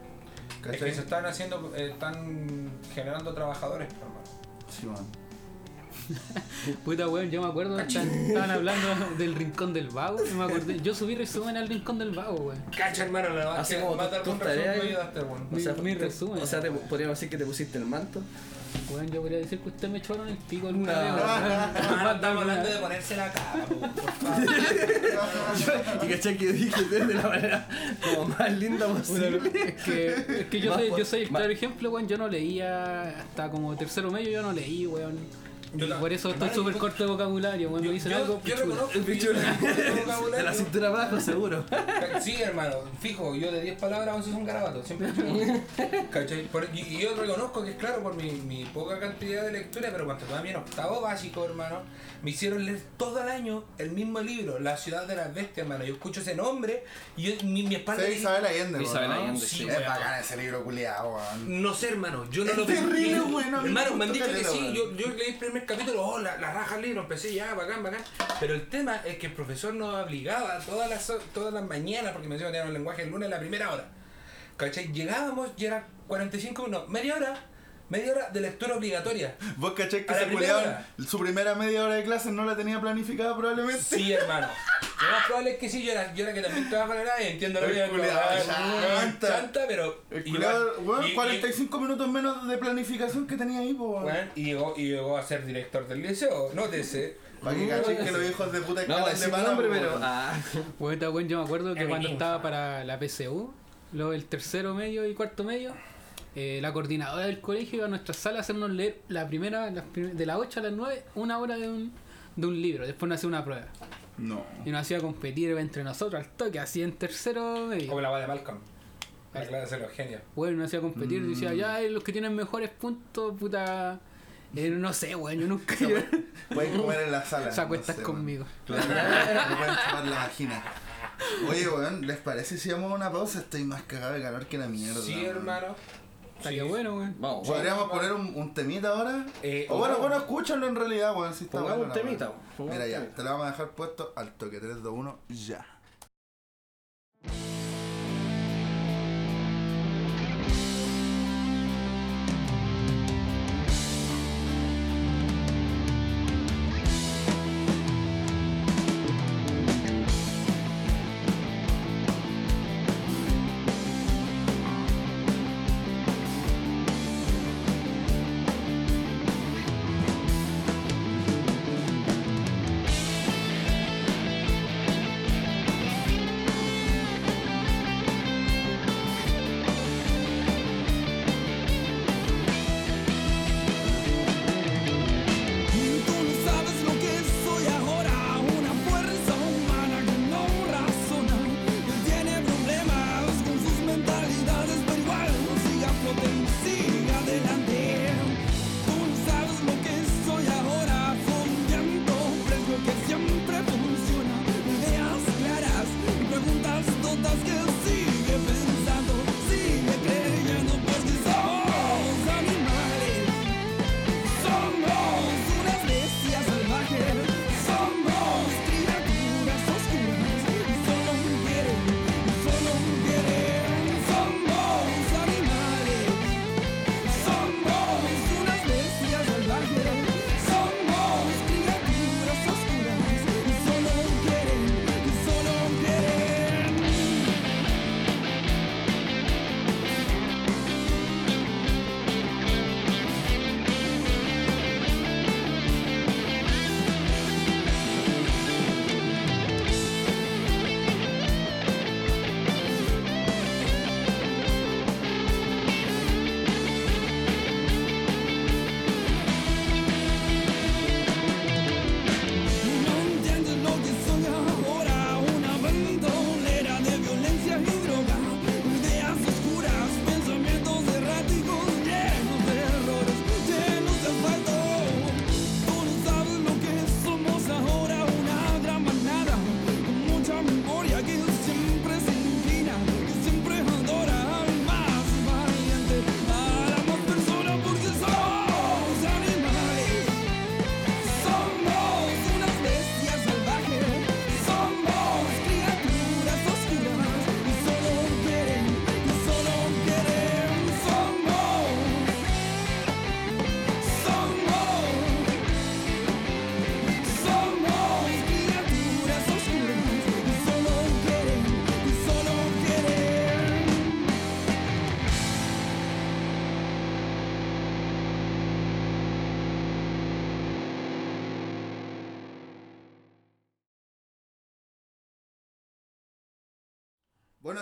Es ¿Cachai? que se están haciendo, eh, están generando trabajadores, hermano. Sí, weón. *laughs* Puta weón, yo me acuerdo, estaban, estaban hablando del rincón del vago. y me acordé, yo subí resumen al rincón del vago, weón. Cacha, hermano, la Así que como mata tus algún resumen me ayudaste, weón. O sea, Mi- mi resumen. O sea, te, podríamos decir que te pusiste el manto. Weón, yo podría decir que usted me echaron el pico alguna No. vez, weón. *laughs* Hermano, estamos hablando de ponerse la cara, por *laughs* favor. y cachai que dije de la manera como más linda posible. Es que, es que yo, soy, por- yo soy el claro ejemplo, weón. Yo no leía hasta como tercero medio, yo no leí, weón. Yo por eso estoy súper corto de vocabulario, weón. Me dicen yo, algo, yo pichula. reconozco Pichula. *laughs* De la cintura abajo, seguro. *laughs* *laughs* Sí, hermano, fijo, yo de 10 palabras 11 son garabatos, siempre. ¿Cachai? Por- y, y yo reconozco que es claro por mi, mi poca cantidad de lectura, pero cuando todavía en octavo básico, hermano, me hicieron leer todo el año el mismo libro, La ciudad de las bestias, hermano. Yo escucho ese nombre y yo- mi, mi espalda. Sí, dice- Isabel Allende, Isabel weón, ¿no? Allende, sí. Es bacán ese libro culiado, weón. No sé, hermano, yo no Es lo terrible, mí Hermano, me han dicho que sí, yo leí el primer capítulo, oh, la, la raja libro, empecé ya, bacán, bacán. Pero el tema es que el profesor nos obligaba todas las, todas las mañanas, porque me decían que teníamos lenguaje el lunes la primera hora. ¿Cachai? Llegábamos y era 45 minutos, media hora, media hora de lectura obligatoria. Vos cachai que la culiado hora. su primera media hora de clase no la tenía planificada probablemente. Sí, hermano. Lo más probable es que sí, yo era, yo era que también trabajo en el área, entiendo lo El que chanta. chanta, pero. El igual- weón, y- y- 45 minutos menos de planificación que tenía ahí, po, weón. weón, y llegó, y llegó a ser director del liceo, nótese. Para que cachen que los hijos de puta No, de pana, nombre, pero. weón. Ah. *laughs* Bueno, bueno, yo me acuerdo que cuando estaba para la PSU, luego el tercero medio y cuarto medio, eh, la coordinadora del colegio iba a nuestra sala a hacernos leer la primera, las prim- de las 8 a las 9, una hora de un, de un libro. Después nos hacía una prueba. No. Y nos hacía competir entre nosotros al toque, así en tercero medio. Como la va de Malcolm. La clase de los genios. Bueno, nos hacía competir, Mm. decía, ya eh, los que tienen mejores puntos, puta. eh, no sé, weón, yo nunca *laughs* Pueden *laughs* comer en la sala. se acuestas no sé, conmigo. Claro, me pueden chupar la vagina. Oye, weón, ¿les parece si vamos a una pausa? Estoy más cagado de calor que la mierda. Sí, hermano. Estaría Sí. bueno, weón. Vamos, ¿Podríamos poner un, un temita ahora? Eh, o bueno, no. bueno, escúchalo en realidad, weón. Si está Pongamos bueno, un temita. Mira ya, te lo vamos a dejar puesto al toque. 3, 2, 1, ya.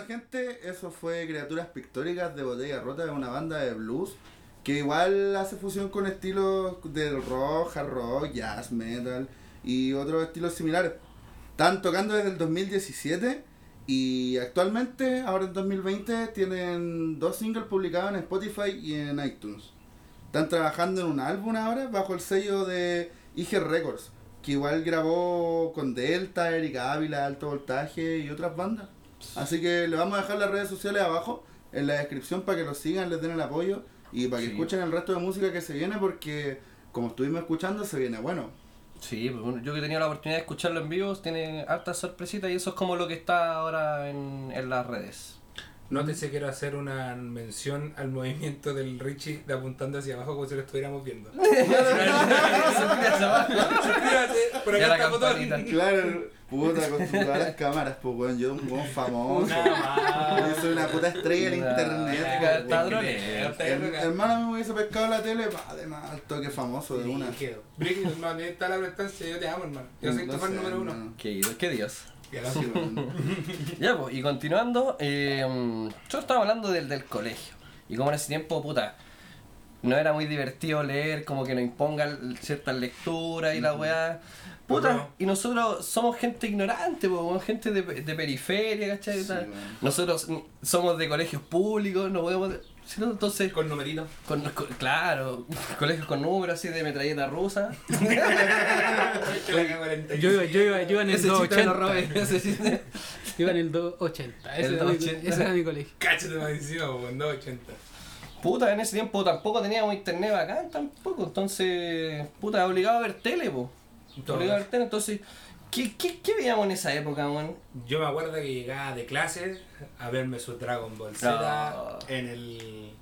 Gente, eso fue Criaturas Pictóricas de Botella Rota, es una banda de blues que igual hace fusión con estilos del rock, hard rock, jazz, metal y otros estilos similares. Están tocando desde el 2017 y actualmente, ahora en 2020, tienen dos singles publicados en Spotify y en iTunes. Están trabajando en un álbum ahora bajo el sello de IG Records, que igual grabó con Delta, Erika Ávila, Alto Voltaje y otras bandas. Así que le vamos a dejar las redes sociales abajo en la descripción para que los sigan, les den el apoyo y para que Sí. escuchen el resto de música que se viene porque como estuvimos escuchando se viene bueno. Sí, pues, yo que he tenido la oportunidad de escucharlo en vivo, tiene hartas sorpresitas y eso es como lo que está ahora en, en las redes. Nótese, quiero hacer una mención al movimiento del Richie de apuntando hacia abajo como si lo estuviéramos viendo. Suscríbase *laughs* Por acá está botón. Claro, puta, con todas las cámaras, pues weón, yo un weón famoso. Yo soy una puta estrella en internet. pues, Hermano me hubiese pescado la tele, pa, además, al toque famoso de una. Brígido, hermano, ahí está la prestancia, yo te amo, hermano. Yo soy No tu fan número uno. hermano. Qué, qué Dios. *laughs* Ya pues, y continuando, eh, yo estaba hablando del, del colegio. Y como en ese tiempo, puta, no era muy divertido leer, como que nos impongan ciertas lecturas y la weá. Puta, y nosotros somos gente ignorante, pues, weón, gente de, de periferia, ¿cachai? Sí, nosotros somos de colegios públicos, no podemos... si no, entonces, Con numerito. con, con- claro, *laughs* colegios con números así de metralleta rusa. *laughs* Yo iba, yo iba, yo iba en el Ese chiste me lo 280. robé, ese. Yo iba en el 280. Ese, El era mi- 280. ese era mi colegio. Cáchate más encima, con 280. Puta, en ese tiempo tampoco teníamos internet bacán tampoco, entonces, puta, obligado a ver tele, po. Obligado a ver tele, entonces, ¿qué, qué, qué veíamos en esa época, weón? Yo me acuerdo que llegaba de clase a verme su Dragon Ball Z No. en el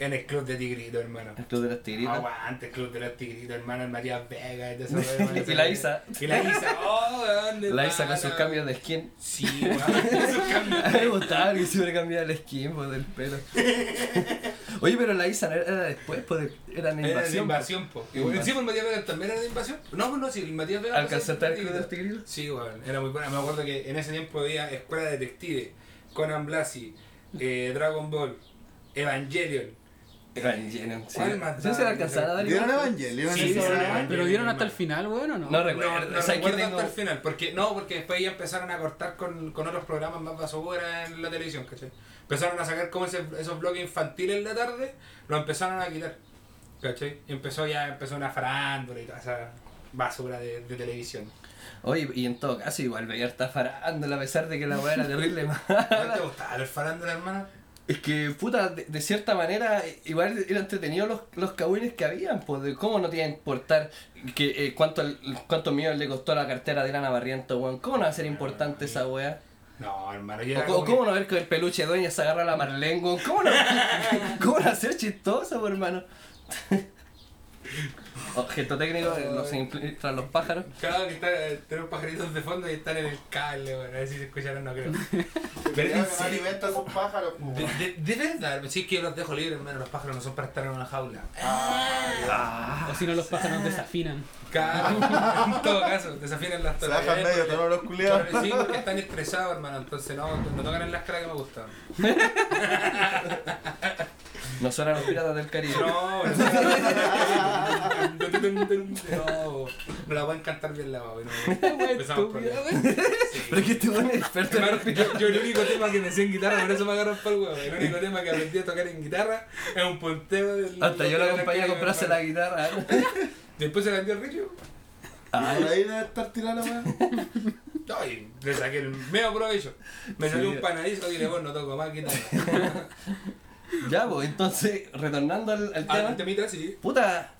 en el club de Tigrito, hermano. El club de las tigritas. Aguante el club de los Tigritos, hermano, el Matías Vega y de hermano. Y la Isa. Y la Isa, oh, weón, de La Isa con sus cambios de skin. Sí, weón. *laughs* A mí me gustaba que siempre cambiaba el skin, pues, del pelo. *laughs* Oye, pero la Isa era después, pues, era en Era de invasión. invasión, po. Y Invasión. encima el Matías Vega también era de invasión. No, pues no, sí, el Matías Vega. ¿Alcanzaste al club de los tigritos? Sí, weón, era muy buena. Me acuerdo que en ese tiempo había Escuela de Detective, Conan Blasi, eh, Dragon Ball, Evangelion. Evangelion, sí. ¿Cuál más ¿Sí se a dar ¿Vieron? Evangelion? Sí, sí. Pero vieron hasta el final, bueno, ¿no? No No, recuerdo. no ¿Sabes qué recuerdo tengo? hasta el final, porque no, porque después ya empezaron a cortar con, con otros programas más basobueras en la televisión, ¿cachai? Empezaron a sacar como ese- esos bloques infantiles en la tarde, lo empezaron a quitar, ¿cachai? Y empezó ya, empezó una farándula y toda esa basura de, de televisión. Oye, y en todo caso, igual veía harta farándula, a pesar de que la weá era *laughs* terrible ¿No te gustaba ver farándula, hermano? Es que, puta, de, de cierta manera, igual era entretenido los, los cagüines que habían, pues, de cómo no te iba a importar que, eh, cuánto, cuánto millones le costó la cartera de Lana Barriento, weón. ¿Cómo no va a ser importante esa weá? No, hermano, yo O, ¿Cómo no ver que el peluche dueña se agarra a la Marlene, weón? ¿Cómo no, *laughs* cómo no hacer chistoso, pues, hermano? Objeto técnico, eh, los infiltran los pájaros. Claro que está, eh, tenemos pajaritos de fondo y están en el cable, bueno, a ver si se escucharon, no creo. *laughs* Pero no serio, alimenta a sus pájaros, de, de, de verdad, sí que yo los dejo libres, hermano, los pájaros no son para estar en una jaula. O si no, los pájaros desafinan. Claro, *laughs* en todo caso, desafinan las Se bajan medio todos los culiados. Sí, porque están estresados, hermano, entonces no, no tocan en las caras que me gustan. *laughs* No son a los piratas del Caribe. No, no, *laughs* no, no la pueden cantar bien la. No, *laughs* empezamos problemas. Sí. Pero es que este weón es experto en yo, yo el único tema que me sé en guitarra, por eso me agarro para el huevo. El único tema que aprendí a tocar en guitarra es un punteo del. Hasta yo lo del- acompañé a comprarse la guitarra. *laughs* Después se la vendió el Richo. Por ahí debe estar tirada la. Ay, le saqué el medio provecho. Me salió Sí. un panadito y dije, bueno, no toco más guitarra. Ya, pues, entonces, retornando al, al tema. el temita sí. Puta,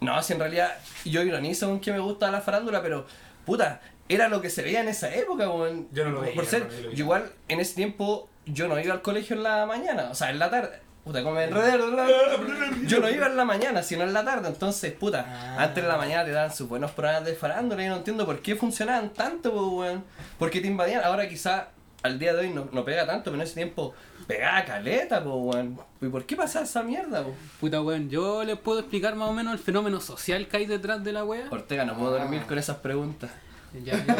no, si en realidad yo ironizo con que me gusta la farándula, pero puta, era lo que se veía en esa época, weón. Yo no lo veía, Por ser, veía. igual en ese tiempo yo no iba al colegio en la mañana, o sea, en la tarde. Puta, como me enredé, *laughs* Yo no iba en la mañana, sino en la tarde. Entonces, puta, Ah. antes de la mañana te daban sus buenos programas de farándula y yo no entiendo por qué funcionaban tanto, pues, weón. Porque te invadían. Ahora quizá al día de hoy no, no pega tanto, pero en ese tiempo pegaba caleta, pues, weón. ¿Y por qué pasaba esa mierda, pues? Puta weón, yo les puedo explicar más o menos el fenómeno social que hay detrás de la wea. Ortega, no puedo dormir con esas preguntas. Ya, ya.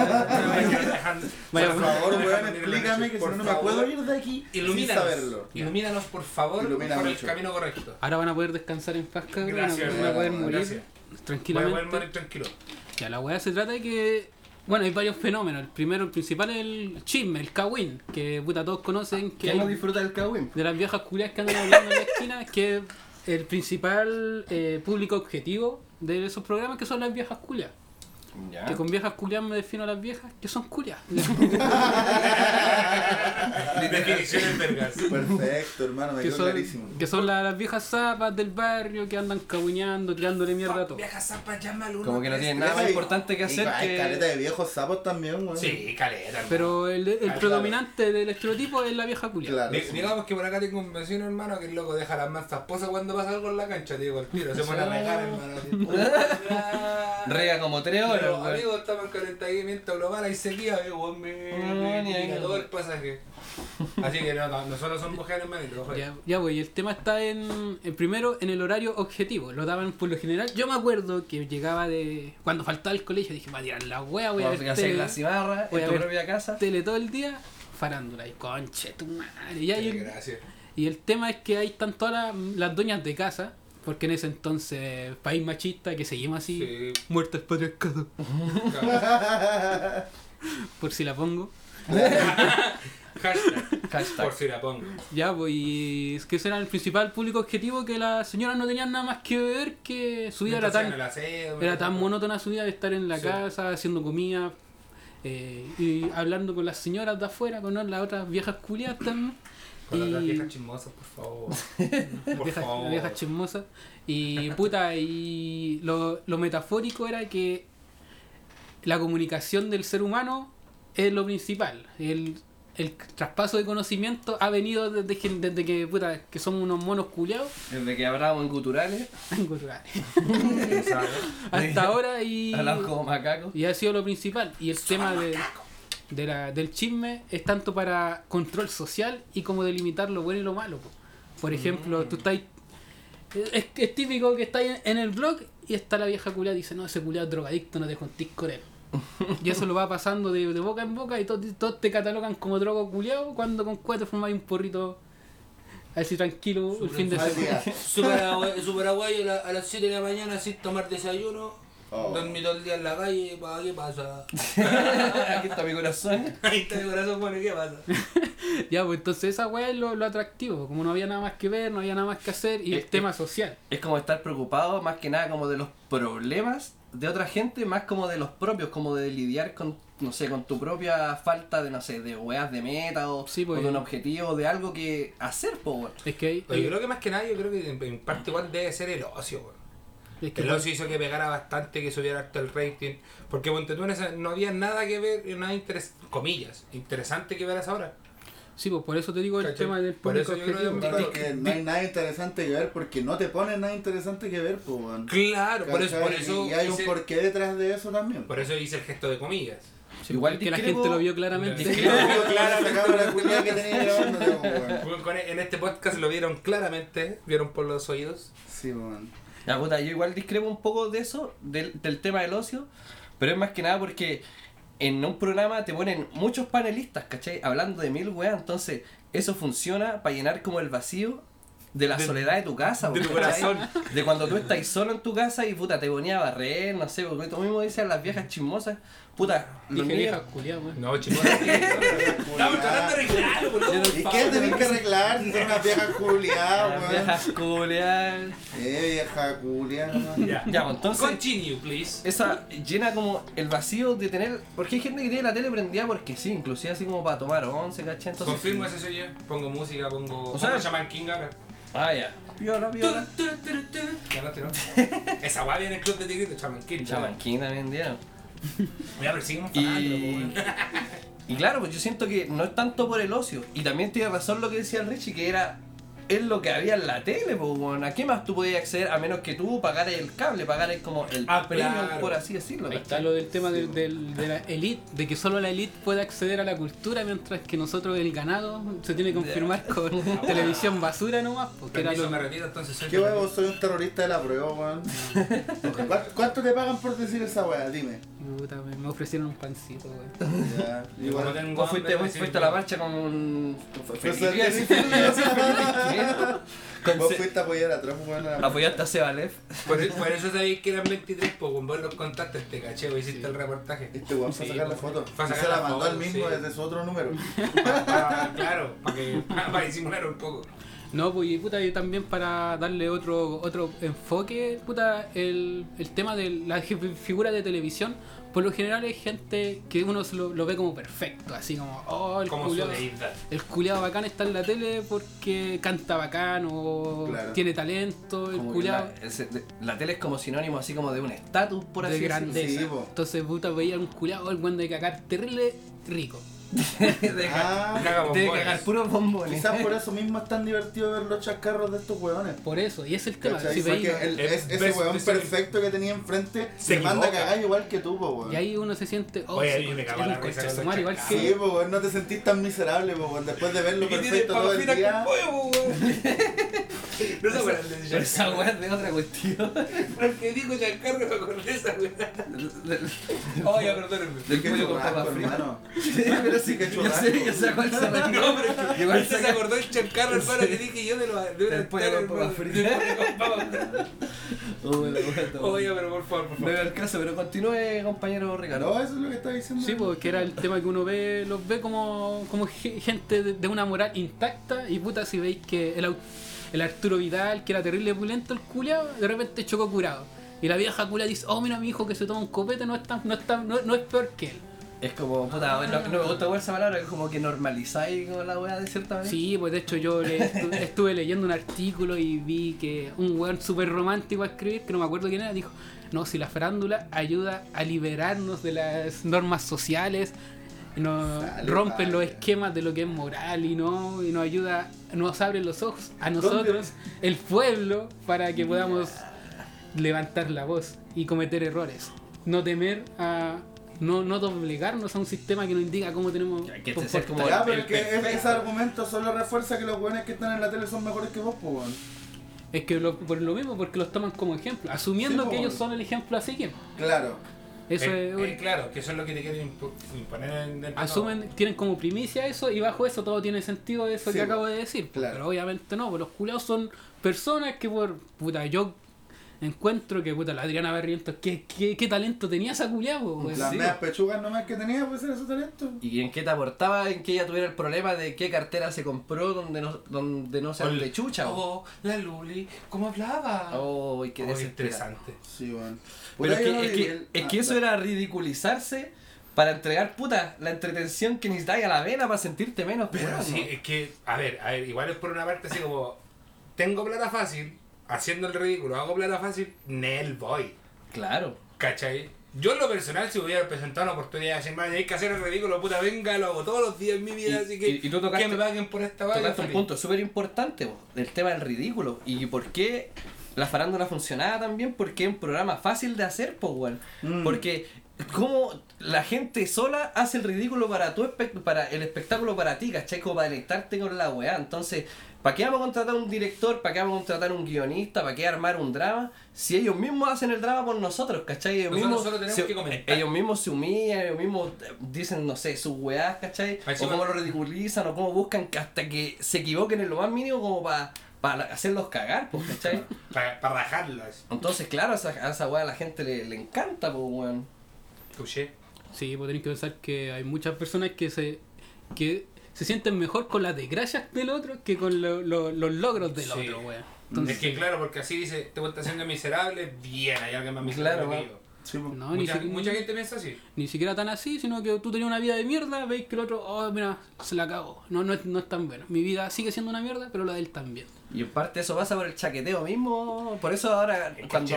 Vaya, Por favor, weón, explícame que si no, no me puedo ir de aquí sin Ilumínanos. saberlo. Ilumínanos, por favor, Ilumina por el mucho. camino correcto. Ahora van a poder descansar en paz, cabrón. Gracias, Van a poder morir gracias. Voy a tranquilamente. poder morir tranquilo. Ya, la weá se trata de que. Bueno, hay varios fenómenos. El primero, el principal es el chisme, el kawin, que puta todos conocen que ¿Quién no disfruta del Kawin? de las viejas culias que andan hablando en la esquina, que es el principal eh, público objetivo de esos programas que son las viejas culias. Ya. Que con viejas culias me defino a las viejas que son culias. *laughs* Definiciones vergas. Perfecto, hermano, me que quedó son, clarísimo. que son las, las viejas zapas del barrio que andan caguineando, tirándole mierda a todo. Vieja zapa, llama al uno. Como que no tienen nada más importante que hacer Hay que. caleta de viejos sapos también, weón. Sí, caleta. hermano. Pero el, el claro. predominante del estereotipo es la vieja culia. Claro. Di- sí. Digamos que por acá tengo un vecino, hermano, que el loco deja las mansas posas cuando pasa algo en la cancha, te digo, el tiro, se pone a regar, hermano. *laughs* así. Rega como tres horas. Pero, weón. amigo, estamos en calentamiento global, hay sequía, eh, weón, me, ahí. todo el pasaje. Así que no, no, nosotros somos mujeres, manito. ojo. Ya, ya pues, y el tema está en, en primero en el horario objetivo. Lo daban por lo general. Yo me acuerdo que llegaba de. Cuando faltaba el colegio, dije, va a tirar la wea, voy a ver a hacer tele, la cimarra voy en a tu ver propia casa. tele todo el día, farándula. Y conche tu madre. Y, el, Gracias. y el tema es que ahí están todas las, las dueñas de casa. Porque en ese entonces, país machista, que seguimos así, Sí. muerto el patriarcado, por si la pongo. *laughs* Hashtag. Hashtag. Por si la pongo. Ya, pues, y es que ese era el principal público objetivo, que las señoras no tenían nada más que ver, que su vida era tan, aseo, era tan monótona su vida de estar en la Sí. casa, haciendo comida, eh, y hablando con las señoras de afuera, con las otras viejas culiadas también. Con las y- viejas chismosas, por favor. *laughs* Por viejas, favor. chismosas. Y puta, y lo, lo metafórico era que la comunicación del ser humano es lo principal. El, el traspaso de conocimiento ha venido desde que, desde que, puta, que somos unos monos culiados Desde que hablábamos en guturales, *laughs* ¿Sabes? *laughs* hasta ahora y, hablamos como macacos. y ha sido lo principal. Y el tema de, de la, del chisme es tanto para control social y como delimitar lo bueno y lo malo. po. Por ejemplo, tú estás... Es, es típico que estás en, en el blog y está la vieja culiada y dice, no, ese culiado es drogadicto, no te juntís con él. *laughs* y eso lo va pasando de, de boca en boca y todos, todos te catalogan como drogo culiado cuando con cuatro fumáis un porrito así tranquilo el fin de semana. Super, agua- super aguayo a las 7 de la mañana sin tomar desayuno. Oh. Dormí todo el día en la calle, ¿para qué pasa? *laughs* Aquí está mi corazón. *laughs* Ahí está mi corazón, bueno, ¿qué pasa? *laughs* Ya, pues entonces esa weá es lo, lo atractivo, como no había nada más que ver, no había nada más que hacer y Eh, el tema social. Es como estar preocupado más que nada como de los problemas de otra gente, más como de los propios, como de lidiar con, no sé, con tu propia falta de, no sé, de weas de meta o, Sí, pues. o de un objetivo, de algo que hacer, po, weón. Es que hay- Pero yo creo que más que nada, yo creo que en, en parte igual debe ser el ocio, weón. Es que El ocio hizo que pegara bastante, que subiera harto el rating. Porque ponte esa- no había nada que ver, nada interes, comillas, interesante que ver a esa hora. Sí, pues por eso te digo el ¿Cachai? tema del Por público eso yo que- Claro que no hay nada interesante que ver porque no te ponen nada interesante que ver, pues, weón. Claro, por eso, por eso, Y hay un hice, porqué detrás de eso también. por eso hice el gesto de comillas. Sí, Igual que la gente lo vio claramente. Sí. Esa *laughs* cámara culiada que tenía grabando, pues, weón. Con- con- En este podcast lo vieron claramente, vieron por los oídos. Sí, weón. Ya, puta, yo igual discrepo un poco de eso, del, del tema del ocio, pero es más que nada porque en un programa te ponen muchos panelistas, ¿cachai? Hablando de mil weas, entonces eso funciona para llenar como el vacío de la De- soledad de tu casa, de tu corazón. De cuando tú estás solo en tu casa y puta, te ponía a barrer, no sé, porque tú mismo dices las viejas chismosas, puta, los Dije niños- vieja culiada, weón. No, chicos. *laughs* Estamos tratando de arreglarlo, favor. ¿Y qué tenés que arreglar si son unas viejas culiadas, weón? viejas culiadas. Eh, vieja culiada, nomás. Ya. Ya, pues, entonces... Continue, please. esa llena como el vacío de tener. Porque hay gente que tiene la tele prendida porque sí, inclusive así como para tomar once, ¿cachai? Entonces. Confirmo ese soy yo. Pongo música, pongo. O sea- Shaman King ahora. Ah, ya. Viola, viola. *laughs* Esa guay viene en el club de tigritos, Shaman King. Chamanquín también dieron. *laughs* Ya, pero seguimos Y-. *laughs* Y claro, pues yo siento que no es tanto por el ocio. Y también tiene razón lo que decía el Richie, que era. Es lo que había en la tele, pues, bueno. ¿A qué más tú podías acceder a menos que tú pagaras el cable, pagaras como el Ah, premium, claro. por así decirlo? Ahí está lo del tema del- del- de la elite, de que solo la elite puede acceder a la cultura, mientras que nosotros el ganado se tiene que confirmar con *laughs* *laughs* televisión basura nomás, porque era lo, me retiro, entonces soy ¿Qué huevo? Soy un terrorista de la prueba, weón. *laughs* ¿Cuánto, te pagan por decir esa weá? Dime. Puta, me, ofrecieron un pancito, weón. Ya, Y como igual. tengo Vos fuiste, fuiste a la marcha con un. Pues, *laughs* Con Vos se- fuiste a apoyar a Trump, weón. Apoyaste a Sebalev. Por, por eso sabéis que eran 23, pues con vos los contaste, te caché, vos hiciste el reportaje. Este weón fue a Sí, sacar la foto. fue a Y sacar se la la mandó foto, al mismo sí. desde su otro número. *laughs* Ah, claro, para que *laughs* para disimular un poco. No, pues y puta, y también para darle otro otro enfoque, puta, el, el tema de la fi- figura de televisión, por lo general es gente que uno se lo, lo ve como perfecto, así como, oh, el deidad. el culiado bacán está en la tele porque canta bacán o Claro. tiene talento, el culiado la, de- tele es como sinónimo así como de un estatus, por así de decirlo. grandeza. Sí. Entonces, puta, veía un culiado, el buen de cagar terrible rico. *laughs* de Ah, Caga de bombones. cagar puros bombones. Quizás por eso mismo es tan divertido ver los chascarros de estos hueones. Por eso, y es el tema. Si el- el es- ese decision. perfecto que tenía enfrente Se se manda a cagar igual que tú, po, weón. y ahí uno se siente, oh, Oye, sí, me cago un la risa igual chascarros. Sí, que. po, weón, no te sentís tan miserable, po, weón, después de verlo ¿Y qué tiene perfecto todo el día. pollo? *laughs* No se acuerdan de Pero esa weá es de otra cuestión. *laughs* Porque dijo Giancarlo me acordé esa weá. Oye, perdónenme. Del pollo con papas fritas. Sí, que yo sé, yo sé cuál se *laughs* refiere. No, pero es que Igual se acordó el Giancarlo, hermano, que dije yo de lo de pollo con papas *laughs* fritas. Está Oye, pero por favor, por No favor. veo el caso, pero continúe, compañero Ricardo. No, eso es lo que está diciendo. Sí, porque era el tema que uno ve, los ve como, como ge- gente de, de una moral intacta y puta si veis que el, el Arturo Vidal, que era terrible pulento el culiao, de repente chocó curado. Y la vieja culia dice, oh mira mi hijo que se toma un copete no es tan, no es tan- no, no es peor que él. Es como, puta, no, no me gusta esa palabra, es como que normalizáis la weá de cierta manera. Sí, pues de hecho yo le estu- *laughs* estuve leyendo un artículo y vi que un weón súper romántico a escribir, que no me acuerdo quién era, dijo, no, si la farándula ayuda a liberarnos de las normas sociales, nos Sale, rompen los esquemas de lo que es moral y no y nos ayuda, nos abre los ojos a nosotros, el pueblo, para que podamos levantar la voz y cometer errores. No temer a... No, no doblegarnos a un sistema que nos indica cómo tenemos que este sea como Ya, pero el es que es- ese argumento solo refuerza que los weones que están en la tele son mejores que vos, pues, weón. Es que lo- por lo mismo, porque los toman como ejemplo, asumiendo Sí, que ellos son el ejemplo a seguir. Claro. Eso Eh, es, eh, claro, que eso es lo que te quieren imponer en de asumen, tienen como primicia eso y bajo eso todo tiene sentido eso Sí, que acabo de decir. Claro. Pero obviamente no, pues los culeados son personas que por puta yo encuentro que puta la Adriana Barrientos, ¿qué, qué, qué talento tenía esa weón? Las sí. medias pechugas nomás que tenía, pues era su talento. ¿Y en qué te aportaba en que ella tuviera el problema de qué cartera se compró donde no, donde no se todo. de chucha? o? Oh, la Luli, ¿cómo hablaba? Oh, y qué Oh, interesante. Sí, weón. Pero es que, no es que, el- es ah, eso era ridiculizarse para entregar, puta, la entretención que necesitáis a la vena para sentirte menos, Pero sí, ¿no? es que, a ver, a ver, igual es por una parte así como, tengo plata fácil, haciendo el ridículo, hago plata fácil, Nel voy. Claro. ¿Cachai? Yo en lo personal, si hubiera presentado una oportunidad de decir, "Man, hay que hacer el ridículo, puta, venga, lo hago todos los días en mi vida, Y- así que y- y tú tocaste- que me paguen por esta vaina. Tocaste un feliz". punto súper importante, po, el tema del ridículo. ¿Y por qué la farándula funcionaba también? Porque es un programa fácil de hacer, pues, weón. Mm. Porque como la gente sola hace el ridículo para tu para el espectáculo para ti, ¿cachai? Como para deleitarte con la weá. Entonces, ¿para qué vamos a contratar un director? ¿Para qué vamos a contratar un guionista? ¿Para qué armar un drama? Si ellos mismos hacen el drama por nosotros, ¿cachai? Ellos Nosotros mismos tenemos se- que comentar. Ellos mismos se humillan, ellos mismos eh, dicen, no sé, sus weás, ¿cachai? O cómo lo ridiculizan, o cómo buscan que hasta que se equivoquen en lo más mínimo como para hacerlos cagar, pues, ¿cachai? *laughs* Para rajarlos. Entonces, claro, a esa, a esa weá a la gente le, le encanta, pues, weón. Touché. Sí, pues tenéis que pensar que hay muchas personas que se que se sienten mejor con las desgracias del otro que con lo- lo- los logros del Sí. otro, weón. es Entonces, que claro, porque así dice, te estás haciendo miserable, bien, hay alguien más miserable Claro, que va. yo. Sí, pues. no, ni, mucha, gente piensa así. ni siquiera tan así, sino que tú tenías una vida de mierda, veis que el otro, oh, mira, se la cagó. No, no, es, no es tan bueno. Mi vida sigue siendo una mierda, pero la de él también. Y en parte eso pasa por el chaqueteo mismo. Por eso ahora, cuando,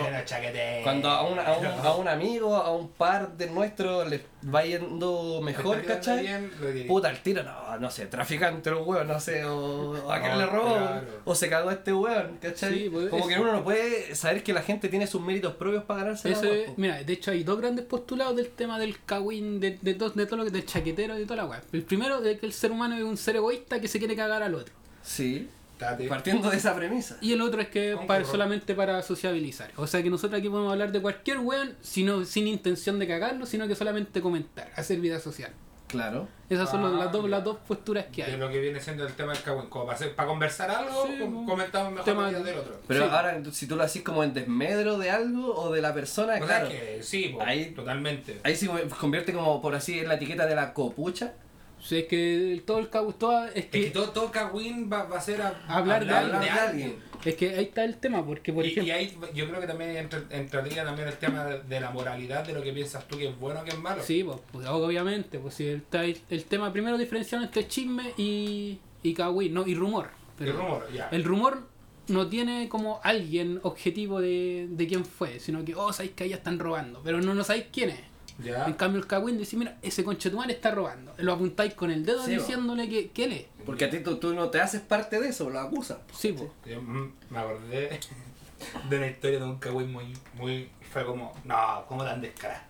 cuando a, un, a, un, *laughs* a un amigo, a un par de nuestros les va yendo mejor, ¿cachai? bien. Puta, el tiro, no, no sé, traficante los huevos, no sé, o, o a quién No, le robó, claro. o se cagó este hueón, ¿cachai? Sí, pues, Como eso- que uno no puede saber que la gente tiene sus méritos propios para ganarse la Eso hueá, es- mira, de hecho hay dos grandes postulados del tema del cagüín, de, de, todo, de todo lo que del chaquetero y de toda la weá. El primero de que el ser humano es un ser egoísta que se quiere cagar al otro. Sí, Date. partiendo de esa premisa. Y el otro es que para, solamente para sociabilizar. O sea que nosotros aquí podemos hablar de cualquier weón sino, sin intención de cagarlo, sino que solamente comentar, hacer vida social. Claro. Esas son los- Ah, las, dos, las dos posturas que De hay. lo que viene siendo el tema del cagüín. Como para, para conversar algo, Sí, com- comentamos mejor tema- la vida del otro. Pero Sí. ahora, si tú lo haces como en desmedro de algo o de la persona, O sea claro. que sí, po, Ahí- totalmente. Ahí se convierte como, por así, en la etiqueta de la copucha. Sea, es que el- todo el toda- es Es que que, todo, todo cagüín va, va a ser a, Hablar de alguien. es que ahí está el tema, porque por y, y ejemplo, ahí yo creo que también entra- entraría también el tema de, de la moralidad, de lo que piensas tú que es bueno o que es malo. sí, pues, pues, obviamente, pues si está el, el tema primero diferenciado entre chisme y, y cagüín, no, y rumor. El Pero rumor, ya. El rumor no tiene como alguien objetivo de, de quién fue, sino que, oh, sabéis que ahí están robando, pero no, no sabéis quién es. Ya. En cambio el cagüín dice, mira, ese conchetumare está robando. Lo apuntáis con el dedo Sí, diciéndole que, que él es. Porque a ti tú, tú no te haces parte de eso, lo acusas. Sí, pues. Yo, mm, me acordé *laughs* de una historia de un cagüín muy, muy. Fue como, no, como tan descarado.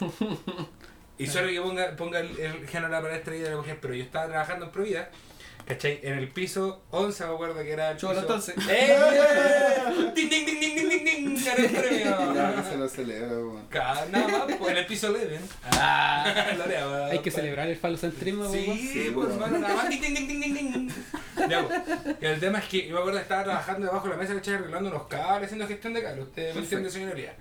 *laughs* Y solo que ponga, ponga el, el género de la palestra de la mujer, pero yo estaba trabajando en Provida, ¿cachai? En el piso 11, me acuerdo que era el Chulo, piso... entonces. ¡Eh! *laughs* ¡Ding, ding, ding, ding, ding, ding, ding! ¡Gané el premio! que se lo celebra, weón. Nada más, pues, en el piso 11. Ah, Lorea, Hay que celebrar el falocentrismo, weón. Sí, Sí, pues hermano, nada más. Ding, ding, ding, ding, ding, ding. Ya, pues. El tema es que yo me acuerdo que estaba trabajando debajo de la mesa, ¿cachai? Arreglando unos cables, haciendo gestión de cables. Usted me entiende, señoría.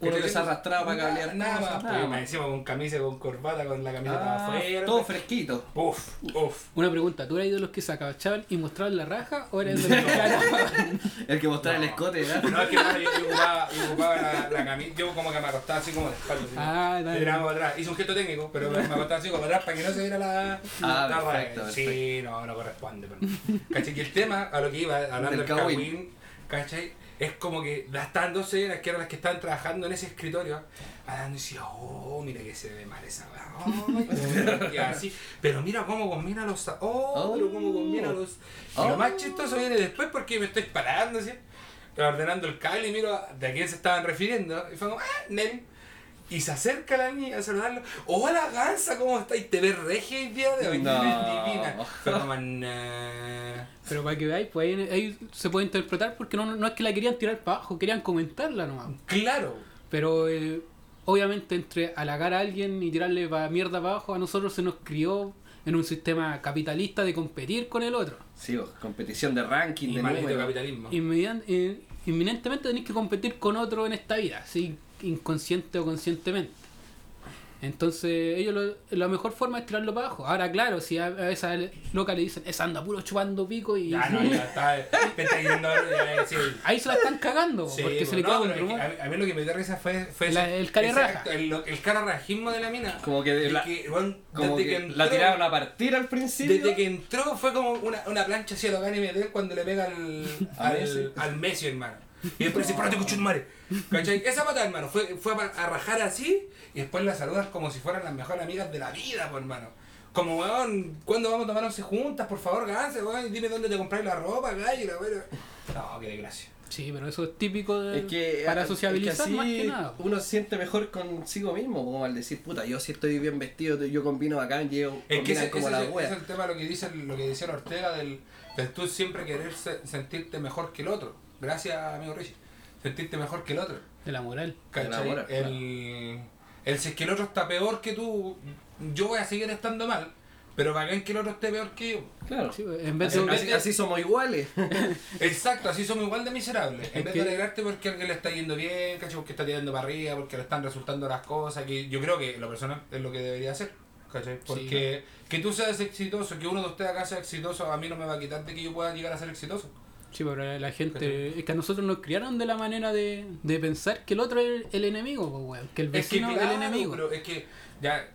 Uno que se arrastraba para Nada- cablear Nada nada pues, más. Encima con camisa, con corbata, con la camiseta Ah, afuera. todo fresquito. Uf, uf. Una pregunta, ¿tú eras de los que se agachaban y mostraban la raja o eras de los *laughs* que? *laughs* El que mostraba No. el escote, ¿verdad? No, es que no, yo, yo ocupaba, yo ocupaba la, la camisa, yo como que me acostaba así como de espalda. Ah, Y dale. tiraba para atrás. Hice un gesto técnico, pero me acostaba así como para atrás para que no se viera la. Ah, la perfecto, raya. Sí, no, no corresponde. Pero... ¿Cachai? Que el tema, a lo que iba, hablando Del del ¿cachai? Es como que estaban dos señoras que eran las que estaban trabajando en ese escritorio, hablando y decía, oh, mira que se ve mal esa. *laughs* Y así, pero mira cómo combina los. Oh, pero cómo combina los. Y lo Oh. más chistoso viene después porque me estoy parando, ¿sí? ordenando el cable y miro de a quién se estaban refiriendo. Y fue como, ah, Nel. Y se acerca la niña a saludarlo. Hola, Gansa, ¿cómo estáis? ¿Te ves regia el día de hoy? No. *laughs* Divina. Pero para que veáis, pues ahí, ahí se puede interpretar porque no, no es que la querían tirar para abajo, querían comentarla nomás. Claro. Pero eh, obviamente entre halagar a alguien y tirarle pa mierda para abajo, a nosotros se nos crió en un sistema capitalista de competir con el otro. Sí, vos, competición de ranking, Y de capitalismo. Eh, inminentemente tenéis que competir con otro en esta vida, así inconsciente o conscientemente. Entonces, ellos lo- la mejor forma es tirarlo para abajo. Ahora, claro, si a, a esa loca le dicen, esa anda puro chupando pico y Ya, no, ya está. *laughs* Te está yendo. Ya, sí. ahí se la están cagando, Sí, porque se pues, le no, queda un rumor. a, mí- a mí lo que me dio risa fue, fue La- ese- el cara ese raja. acto, El, el cararrajismo de la mina. Como que, De la, que, bueno, como desde que que la tiraron a partir al principio. Desde que entró fue como una, una plancha hacia los ganes meter cuando le pega al, *laughs* al, Messi. al Messi, hermano. Y después dice, párate, cuchun madre. ¿Cachai? Esa pata, hermano, fue, fue a, rajar así y después la saludas como si fueran las mejores amigas de la vida, pues, hermano. Como, weón, ¿cuándo vamos a tomar once juntas? Por favor, ganse, weón, y dime dónde te compráis la ropa, gallo, la weón. No, qué desgracia. Sí, pero eso es típico de, Es que, para es que sociabilizar así más que nada. uno se siente mejor consigo mismo, como al decir, puta, yo si estoy bien vestido, yo combino bacán, yo Es que ese, como ese- la ese wea. es el tema lo que dice lo que decía Ortega del, del tú siempre querer se- sentirte mejor que el otro. Gracias, amigo Richie. Sentirte mejor que el otro. De la moral. ¿Cachai? Elabora, el, el si es que el otro está peor que tú, yo voy a seguir estando mal, pero bacán que el otro esté peor que yo. Claro. Sí, en vez Así, de, así- así somos iguales. *laughs* Exacto, así somos igual de miserables. En vez de alegrarte porque a alguien le está yendo bien, ¿cachai? Porque está tirando para arriba, porque le están resultando las cosas, que yo creo que lo personal es lo que debería hacer. ¿Cachai? Porque que tú seas exitoso, que uno de ustedes acá sea exitoso, a mí no me va a quitar de que yo pueda llegar a ser exitoso. Sí, pero la- gente. Es que a nosotros nos criaron de la manera de, de pensar que el otro es el enemigo, pues, weón. Que el Es que vecino es claro, el enemigo. pero es que ya,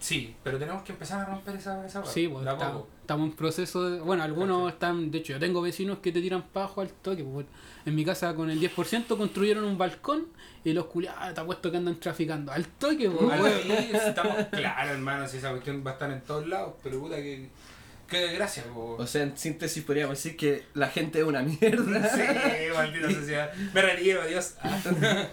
sí, pero tenemos que empezar a romper esa, esa barra, Sí, pues estamos, en proceso de. Bueno, algunos están. De hecho, yo tengo vecinos que te tiran pajo al toque. pues, en mi casa, con el 10%, construyeron un balcón y los culiados, te apuesto que andan traficando al toque, pues, claro, hermano, si esa cuestión va a estar en todos lados, pero puta que. Qué desgracia, po. O sea, en síntesis podríamos decir que la gente es una mierda. *laughs* Sí, maldita *laughs* sociedad. Me retiro, adiós. Ah.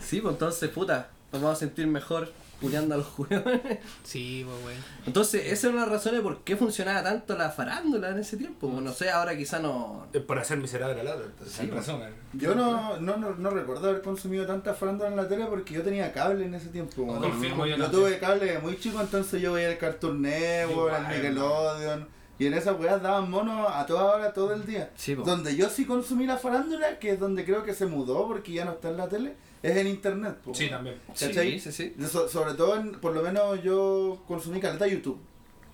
Sí, pues entonces, puta, nos vamos a sentir mejor puteando a los jugadores. *laughs* Sí, pues, weón. Entonces, esa es una razón de por qué funcionaba tanto la farándula en ese tiempo. Pues, no sé, ahora quizá no. Es por hacer miserable al otro, entonces. Sí, po. razón, eh. Yo no, no, no, no recuerdo haber consumido tanta farándula en la tele porque yo tenía cable en ese tiempo. Confirmo, yo tuve cable muy chico, entonces yo veía el Cartoon Network, el Nickelodeon. Y en esas weas daban monos a toda hora, todo el día. Sí. Donde yo sí consumí la farándula, que es donde creo que se mudó porque ya no está en la tele, es en internet. po, Sí, también. ¿Cachai? Sí, sí, sí. So- sobre todo, en- por lo menos yo consumí caleta YouTube.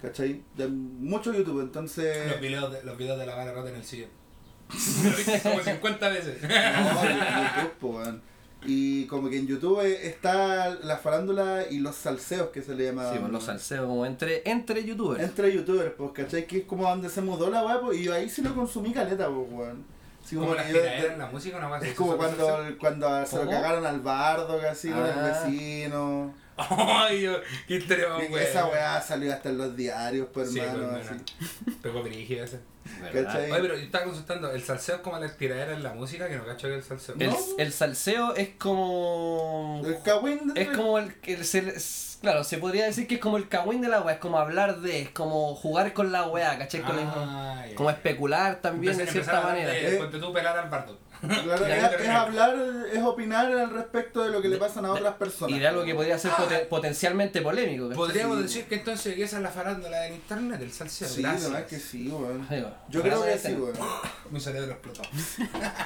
¿Cachai? De mucho YouTube, Los entonces. videos de, los videos de la vara rota en el sillón. Lo *laughs* viste como 50 veces. No, YouTube, po, weón. Y como que en YouTube está la farándula y los salseos que se le llama. Sí, pues los salseos como entre, entre youtubers. Entre youtubers, pues, ¿cachai? Que es como donde se mudó la weá, pues, y yo ahí sí lo consumí caleta, pues, weón. Así Como como la que yo- tiraera en la música, una cosa Es como cuando, cuando se lo cagaron al bardo, casi con el Ah. vecino. Ay, yo, qué más buena. esa weá salió hasta en los diarios, pues Sí, hermano. pues, así. bueno. Pegó brígido ese. Oye, pero yo estaba consultando, el salseo es como la tiradera en la música, que no cacho que el salseo. El, No. el salseo es como. El cagüín de- Es como el se, es- claro, se podría decir que es como el cagüín de la weá, es como hablar de, es como jugar con la weá, ¿cachai? Con la misma- Ah, como especular también de cierta manera. de, Eh. Tú pelar al bardo. Claro, es, es hablar, es opinar al respecto de lo que le pasan a otras personas. Y de algo que podría ser poten- potencialmente polémico. Podríamos Sí. decir que entonces que esa es la farándula del internet, el salseo. Sí, Gracias. la verdad es que sí, weón. Yo creo que Farándula sí, weón. *coughs* Mi cerebro explotó. *laughs*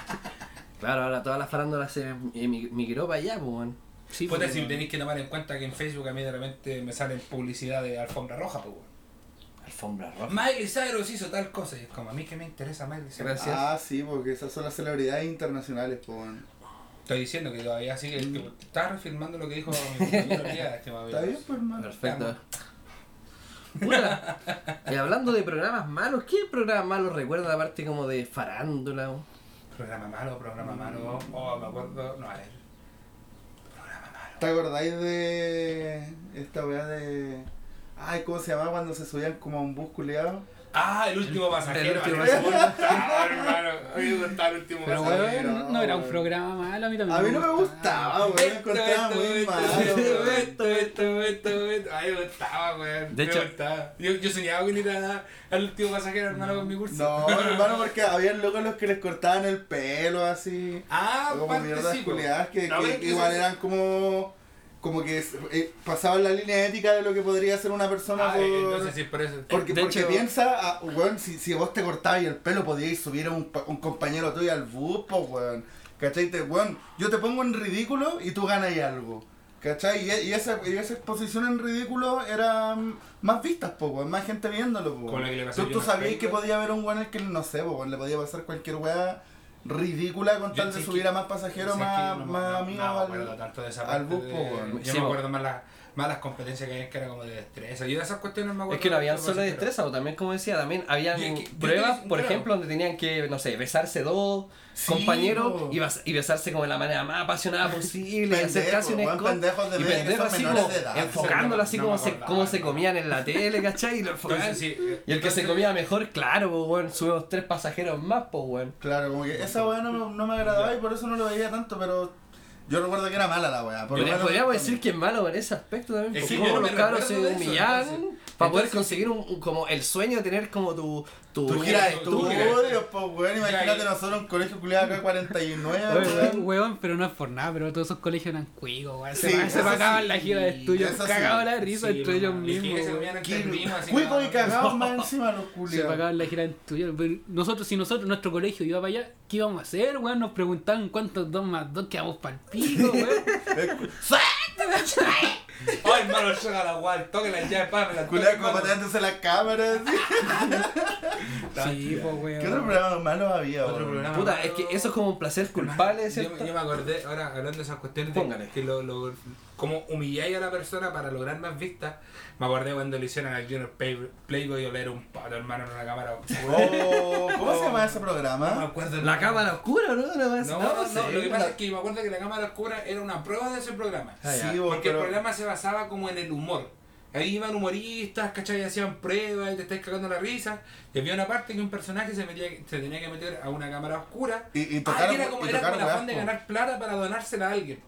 Claro, ahora toda la farándula se emi- migró para allá, pues, weón. Sí, Puta, pues, si tenéis que tomar en cuenta que en Facebook a mí de repente me salen publicidad de alfombra roja, pues weón. Alfombra roja. Miley Cyrus hizo tal cosa y es como a mí que me interesa Miley Cyrus. Gracias. Ah, sí, porque esas son las celebridades internacionales, pues. Estoy diciendo que todavía sigue. que Estaba refilmando lo que dijo mi compañero Elías, había- Está bien, pues, hermano. Perfecto. Puta, *laughs* y hablando de programas malos, ¿qué programas malos recuerdan aparte como de farándula? Programa malo, programa malo. Oh, me acuerdo. No, a ver. Programa malo. ¿Te acordáis de esta weá de. Ay, ¿cómo se llamaba cuando se subían como a un bus culiado? Ah, el último pasajero. el último a mí me gustaba, hermano. A mí me gustaba el último Pero pasajero. weón, no, no era un programa malo, a mí también A mí no me gustaba, weón. Me encontraba muy malo, weón. Esto, esto, esto, esto. A mí me gustaba, weón. De Me hecho- gustaba. Yo, yo soñaba con ir a- al último pasajero, hermano, con mi curso. No, *laughs* hermano, porque había locos los que les cortaban el pelo así. Ah, como parte mierdas sí, culiadas que, No, que igual eran como. Como que eh, pasaban la línea ética de lo que podría ser una persona Ah, por. entonces sí, por eso. Porque, De porque hecho- piensa, ah, weón, si, si vos te cortabas el pelo, podíais subir a un, pa- un compañero tuyo al bus, po, weón. ¿Cachai? Te, weón, yo te pongo en ridículo y tú ganas algo. ¿Cachai? Y, y esa, y esa exposición en ridículo era mm, más vistas, po, weón, más gente viéndolo, a Tú, tú sabías que podía haber un weón al que, no sé, po, weón, le podía pasar cualquier weá ridícula con Yo tal de subir que- a más pasajeros, que más, no- más no- amigos no al- tanto de esa al bus. Yo Sí, me acuerdo más las, más las competencias que hay que era como de destreza. Yo de esas cuestiones me acuerdo. Es que no habían solo pero- destreza, o también como decía, también habían que- pruebas, por claro. ejemplo, donde tenían que, no sé, besarse dos Sí, compañeros y, bas- y besarse como de la manera más apasionada posible y hacer casi un pendejos de y pendejos así como de enfocándolo así No como se, acordaba, cómo se comían en la tele, ¿cachai? Y lo. Entonces, sí, y el que se comía mejor, claro, pues, weón, subimos tres pasajeros más, pues, weón. Claro, como que esa weá no, no me agradaba y por eso no lo veía tanto, pero yo recuerdo que era mala la weá. por lo menos- Podríamos decir que es malo en ese aspecto también, Es porque que como los cabros se humillaban entonces- para poder conseguir un, un- como el sueño de tener como tu... Tu, gira de estudios, pues weón, imagínate nosotros un colegio culiado acá 49, Weón, weón. weón, pero no es por nada, pero todos esos colegios eran cuicos, weón. Se, Sí, se pagaban sí. la gira de estudio, Eso sí. cagaban la risa Sí, entre ellos y que mismos. se Cuicos y cagados *laughs* más encima los Se culiados. pagaban la gira de estudio. Pero nosotros, si nosotros, nuestro colegio iba para allá, ¿qué íbamos a hacer, weón? Nos preguntaban cuántos dos más dos quedamos para el pico, weón. *laughs* *laughs* Ay, hermano, llega la guay, toque la llave, pa, me la toque, como pateándose las cámaras. *laughs* sí, pues, weón. ¿Qué otro programa malo había, Otro weón? programa. Puta, es que eso es como un placer culpable, Yo, ¿cierto? yo me acordé, ahora hablando de esas cuestiones de Póngale. que lo, lo, como humilláis a la persona para lograr más vistas, me acordé cuando le hicieron al Junior Play- Playboy oler un pato hermano en una cámara. Oh, ¿Cómo se llama ese No me programa? acuerdo La cámara oscura, ¿no? No, No, no, no, sé. lo que pasa es que me acuerdo que la cámara oscura era una prueba de ese programa. Ah. Sí, Porque el programa se basaba como en el humor. Ahí iban humoristas, ¿cachai? Hacían pruebas y te estáis cagando la risa. Y había una parte que un personaje se, metía, se tenía que meter a una cámara oscura. Y, y Ah, y era como, y era como el afán de ganar plata para donársela a alguien.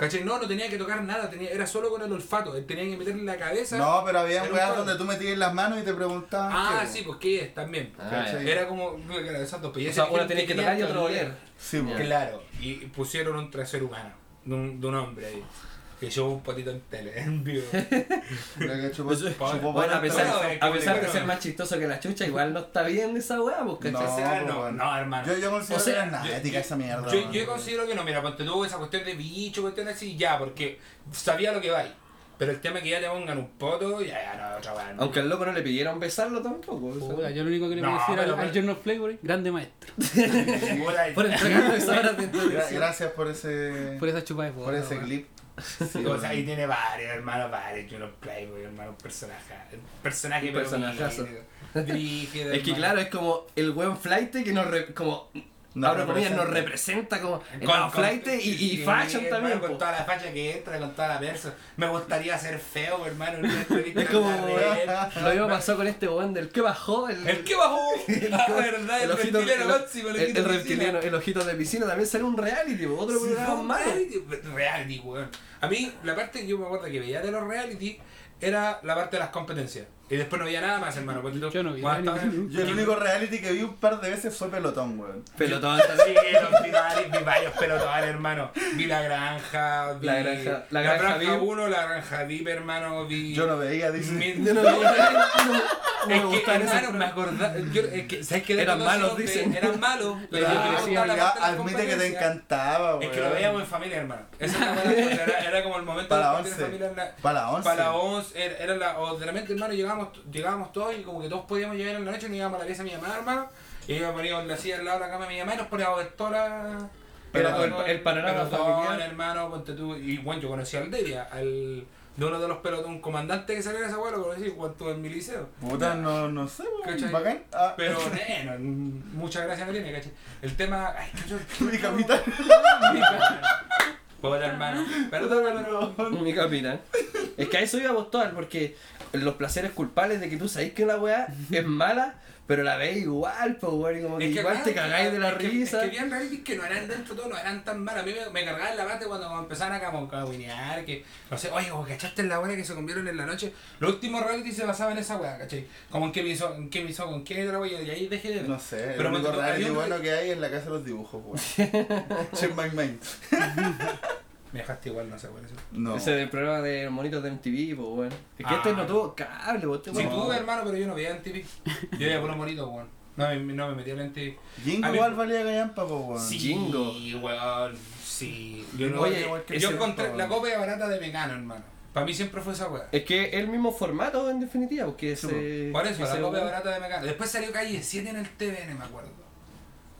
¿Cachai? No, no tenía que tocar nada, tenía, era solo con el olfato. Él tenía que meterle la cabeza. No, pero había weas donde tú metías las manos y te preguntaban. ah, qué, sí, pues ¿qué es? También. Ah. Era como. Exacto, pues, O sea, uno tenía que tocar y otro oler. Sí. Claro, y pusieron un trasero humano, de un, de un hombre ahí, que llevó un potito en tele, *laughs* en vivo. *laughs* Mira que chupó- chupó Bueno, a por pesar, a pesar de ser más chistoso que la chucha, igual no está bien esa weá, pues, No, pues, no, hermano. Yo, yo considero O sea, que era yo- ética esa mierda. Yo, considero que no, mira, ponte tú esa cuestión de bicho, cuestión así, ya, porque sabía lo que va ahí. Pero el tema es que ya te pongan un poto, ya, ya, no, otra weá. no. Aunque al loco no le pidieron besarlo tampoco. yo lo único que le No, decir al, al Journal Playboy, grande maestro. *laughs* Por entregarnos esa hora de Gra- introducción. Gracias por ese, Por esa chupa de por bola, ese weón. Clip. o sea, y tiene varios, hermano, varios. Unos Playboy, hermano, un personaje. Personaje, brígido, *laughs* Es que hermano. claro, es como el buen flight que nos re- como Nos abro comillas, nos representa. como el Con- flight y, y sí, fashion hermano, también. Con toda la facha que entra, con toda la perso. Me gustaría ser feo, hermano. Es como la lo mismo pasó con este weón del que bajó, el, El que bajó. *laughs* Ah, verdad, el, ojito- reptiliano el- máximo, el, el- ojito el de reptiliano, piscina. el ojito de piscina también salió un reality, otro Sí, programa reality, reality, weón. A mí, la parte que yo me acuerdo que veía de los reality era la parte de las competencias. Y después no veía nada más, hermano. porque Yo no vi cuando estaba en- Yo el único reality que vi un par de veces fue Pelotón, weón. Pelotón Sí, también. los vi varios, vi varios pelotones, hermano. Vi la granja, vi La granja- la granja VIP. 1, la granja VIP, hermano. Vi. Yo no veía, dice. Mi- Yo no veía- no- *laughs* no me Es que, hermano, me acordaba. Yo, es que, ¿sabes qué? Eran malos, eso, dicen. Eran malos. *laughs* Pero Ah, yo la las admite que te encantaba, weón. Es que lo veíamos en familia, hermano. Esa es la buena cosa. Era, era como el momento Para de la compartir en 11. familia. en la- Para la 11. Para la 11, era, era la, o de repente, hermano, llegábamos, llegábamos todos y como que todos podíamos llegar en la noche, nos íbamos a la pieza de mi mamá, hermano, y yo me ponía en la silla al lado de la cama de mi mamá y nos poníamos a ver toda la... Era todo el- el panorama pelotón, familiar. hermano, ponte tú, y bueno, yo conocí al Deria, al, de uno de los pelotones, un comandante que salió en esa hueá, lo conocí cuando en mi liceo. Puta, no, no sé. Bacán. Ah, Pero, *laughs* neno, muchas gracias me tiene, ¿cachai? El tema... Ay, cacho, mi capitán. Puta, hermano. Perdón, pero... Mi capitán. Es que a eso iba a apostar, porque los placeres culpables de que tú sabés que una weá es mala, pero la ves igual, pues weón, como que, igual claro, te cagáis de la es que- risa. Es que habían realities que no eran dentro de todo, no eran tan malas. A mí me, me cargaba en la bate cuando empezaban a como cabinear, que no sé, oye, como cachaste en la buena que se comieron en la noche. Los últimos reality se basaban en esa weá, ¿cachai? Como en qué me hizo, en qué me hizo, con qué otra weá, y ahí dejé de ver. No sé, Pero el único reality bueno que hay es la casa de los dibujos, weón. *laughs* Check my mind. *laughs* Me dejaste igual, no sé, por eso. No. Ese del programa de los monitos de MTV, pues weón. Es que Ah. este no tuvo cable, pues este Sí, weón- tuve hermano, pero yo no veía en TV. Yo veía por los monitos, weón. No, me- no me metía en TV. Jingo igual valía callampa, po, weón. Sí, Jingo. weón. Sí. Yo, no, Oye, igual que yo encontré la copia barata de Mecano, hermano. Para mí siempre fue esa weá. Es que el mismo formato en definitiva, porque Sí, ese. Por eso, la copia barata de Mecano. Después salió Calle 7 en el TVN, me acuerdo.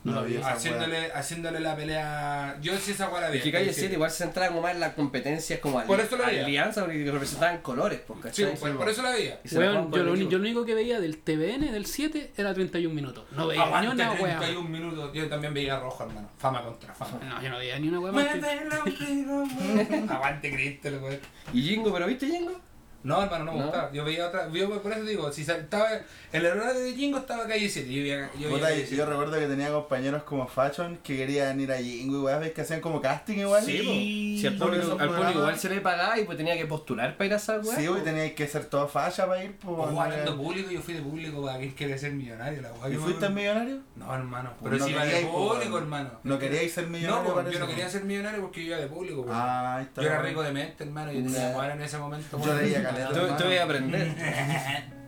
No vi esa weá. Haciéndole, haciéndole la pelea. Yo sí esa weá la vi. Es que Calle 7 igual se centraba como más en las competencias como Por eso veía. alianza, porque representaban colores, pues, Sí, por, por eso la veía. La por yo, lo, yo lo único que veía del TVN del 7 era 31 minutos. No veía ni una wea. 31 minutos. Yo también veía rojo, hermano. Fama contra fama. No, yo no veía ni una wea la vida, Aguante Cristo, weón. ¿Y Jingo, pero viste Jingo? No, hermano, no me ¿No? gustaba. Yo veía otra. Yo por eso digo, si estaba. El horario de Jingo estaba calle 7. Yo veía, yo veía calle yo 7. recuerdo que tenía compañeros como Fashion que querían ir a Jingo y weas, ves que hacían como casting igual. Sí, Si al público, al igual se le pagaba y pues tenía que postular para ir a esa weá. Sí, güey, teníais que ser toda falla para ir, pues. Ojo, hablando público, yo fui de público para quien quiere ser millonario. La weá. ¿Y Yo fuiste me- millonario? No, hermano. Pues Pero no si iba de público, hermano. No queríais ser millonario, No, pues, yo no quería ser millonario porque yo iba de público. Ah, está. Yo era rico de mente, hermano. Yo tenía en ese momento. Yo leía *laughs* caleta. Tú, tú ibas a aprender. *laughs*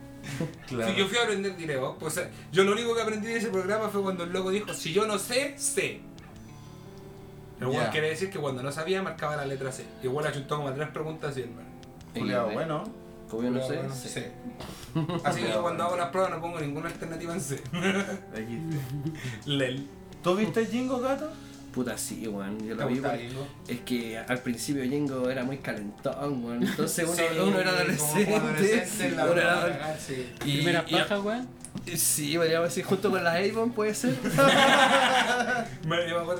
Claro. Sí, yo fui a aprender direo. O sea, yo lo único que aprendí de ese programa fue cuando el loco dijo, si yo no sé, sé. El weón Ya. quiere decir que cuando no sabía marcaba la letra C. Y igual achuntó como tres preguntas así, hermano. Culeado, bueno. Como yo no sé. Bueno, sé. C. Así que yo cuando hago las pruebas no pongo ninguna alternativa en C. *laughs* Lel. ¿Tú viste Jingo, gato? Puta, sí, weón. Yo ¿Te lo vi. Es que al principio Jingo era muy calentón, weón. Entonces uno, *laughs* Sí, uno era adolescente. adolescente, uno era adolescente. sí. Y- Primeras y- pajas, weón. Sí, podríamos decir junto con las Avon, puede ser. *laughs*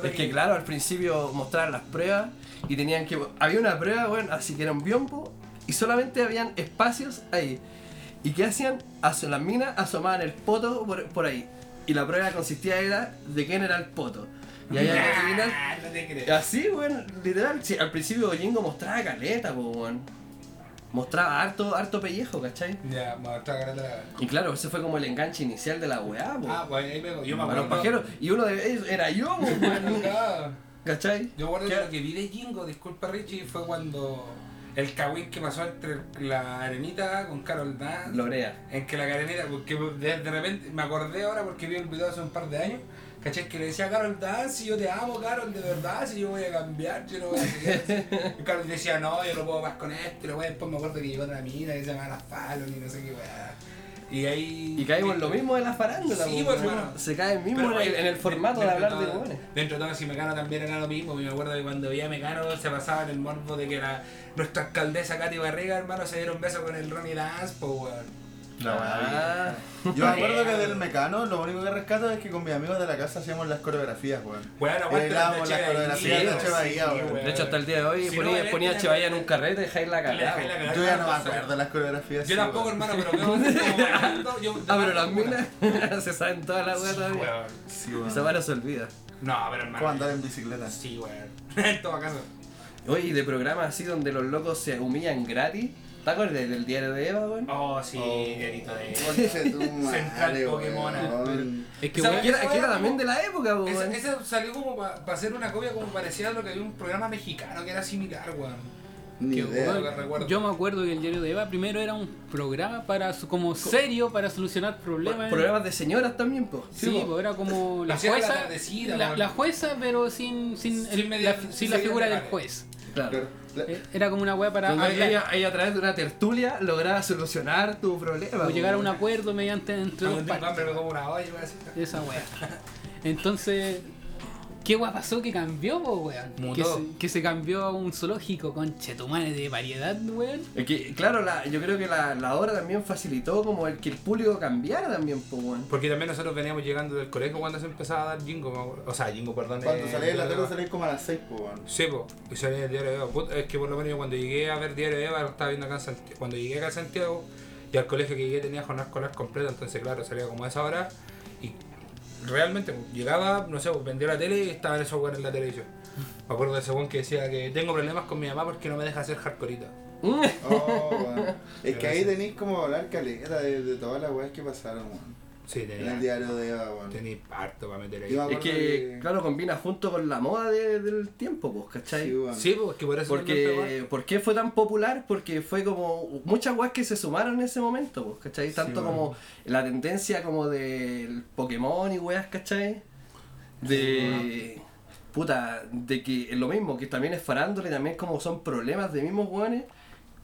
Es que claro, al principio mostraban las pruebas y tenían que... Había una prueba, bueno, así que era un biombo y solamente habían espacios ahí. ¿Y qué hacían? Las minas asomaban el poto por, por ahí. Y la prueba consistía era de quién era el poto. Y ahí había que adivinar... Ah, no te creo. Así, weón, literal. Sí, al principio Jingo mostraba caleta, po, weón. Mostraba harto, harto pellejo, ¿cachai? Ya, está agarrando la Y claro, ese fue como el enganche inicial de la weá, po. Ah, pues ahí me yo me Para los pajeros. Y uno de ellos era yo, weón. *laughs* ¿Cachai? Yo que lo que vi de Jingo, disculpa Richie, fue cuando el cagüín que pasó entre la arenita con Carol Dance. Lorea. En que la arenita, porque de, de repente me acordé ahora porque vi el video hace un par de años. ¿Cachai? Que le decía a Carol Dance, si yo te amo, Carol, de verdad, si yo voy a cambiar, yo no voy a seguir así". *laughs* Y Carol decía, no, yo no puedo más con esto, y luego después me acuerdo que llegó otra mina que se llama La Fallon y no sé qué weá. Y ahí. Y caímos en lo mismo de la farándula, Sí, pues, hermano. Se cae mismo Pero, en, el, oye, en el formato de hablar de todo-. Dentro de todo, si Mecano también era lo mismo. Me acuerdo de cuando veía Mecano se pasaba en el morbo de que la, nuestra alcaldesa Katy Barriga, hermano, se dieron beso con el Ronnie Dance, pues, weón. Ah, Yo me acuerdo que del mecano lo único que rescato es que con mis amigos de la casa hacíamos las coreografías, weón. Bueno, Bailábamos las coreografías de weón. de hecho, hasta el día de hoy Si ponía, no, ponía Chevalla en un carrete y dejáis la cagada. Yo ya no me acuerdo las coreografías. Yo tampoco, weón. hermano, pero *laughs* veo como bailando. Yo, Ah, pero las minas *laughs* se saben todas las weas todavía. Sí, weón. Esa vara se olvida. No, pero hermano. ¿Cómo andar en bicicleta? Sí, weón. *laughs* En todo caso. Oye, y de programas así donde los locos se humillan gratis. ¿Te acuerdas del diario de Eva, weón? Oh, sí, Oh. diarito de. *laughs* Madre, Central Pokémon. Es que, O sea, weón, Que era, que era también de la época, po, Ese, weón. ese salió como para hacer una copia como parecía a lo que había un programa mexicano que era similar, weón. Ni Qué idea. bueno. que recuerdo. yo me acuerdo que el diario de Eva primero era un programa para su- como serio para solucionar problemas. Programas de señoras también, po. Sí, pues era como la jueza, la, la jueza, pero sin, sin, Sin el- media- la, sin sin la figura del juez. Claro. Claro. Eh, Era como una weá para ella, ella a través de una tertulia lograba solucionar tu problema. o llegar a un acuerdo mediante entre dos partes. Esa weá. Entonces, ¿qué weá pasó que cambió, po, weón? Mutó. Que se, que se cambió a un zoológico con chetumanes de variedad, weón. Es que, claro, la, yo creo que la, la obra también facilitó como el que el público cambiara también, po, weón. Porque también nosotros veníamos llegando del colegio cuando se empezaba a dar jingo, o sea, jingo, perdón. Cuando eh, salí de la tele salí como a las 6, pues, weón. Sí, po, y salía el diario de Eva. Puta, Es que por lo menos yo cuando llegué a ver diario de Eva lo estaba viendo acá en Santiago. Cuando llegué acá a Santiago y al colegio que llegué tenía jornada escolar completa, entonces claro, salía como a esa hora realmente llegaba, no sé, pues, vendía la tele y estaba en esos weones en la televisión. Me acuerdo de ese weón que decía que tengo problemas con mi mamá porque no me deja hacer hardcoreita. Oh, weón. *laughs* Es que ahí tenéis como hablar caleta de, de todas las weas que pasaron, weón. Sí, En el tenía, diario de Eva, tenía harto para meter ahí. Es que, claro, combina junto con la moda de- del tiempo, pues, ¿cachai? Sí, weón. Sí, pues que por eso Porque, ¿por qué fue tan popular? Porque fue como muchas weas que se sumaron en ese momento, pues, ¿cachai? Tanto Sí, como la tendencia como del Pokémon y weas, ¿cachai? De... Puta, de que es lo mismo, que también es farándula y también como son problemas de mismos weones,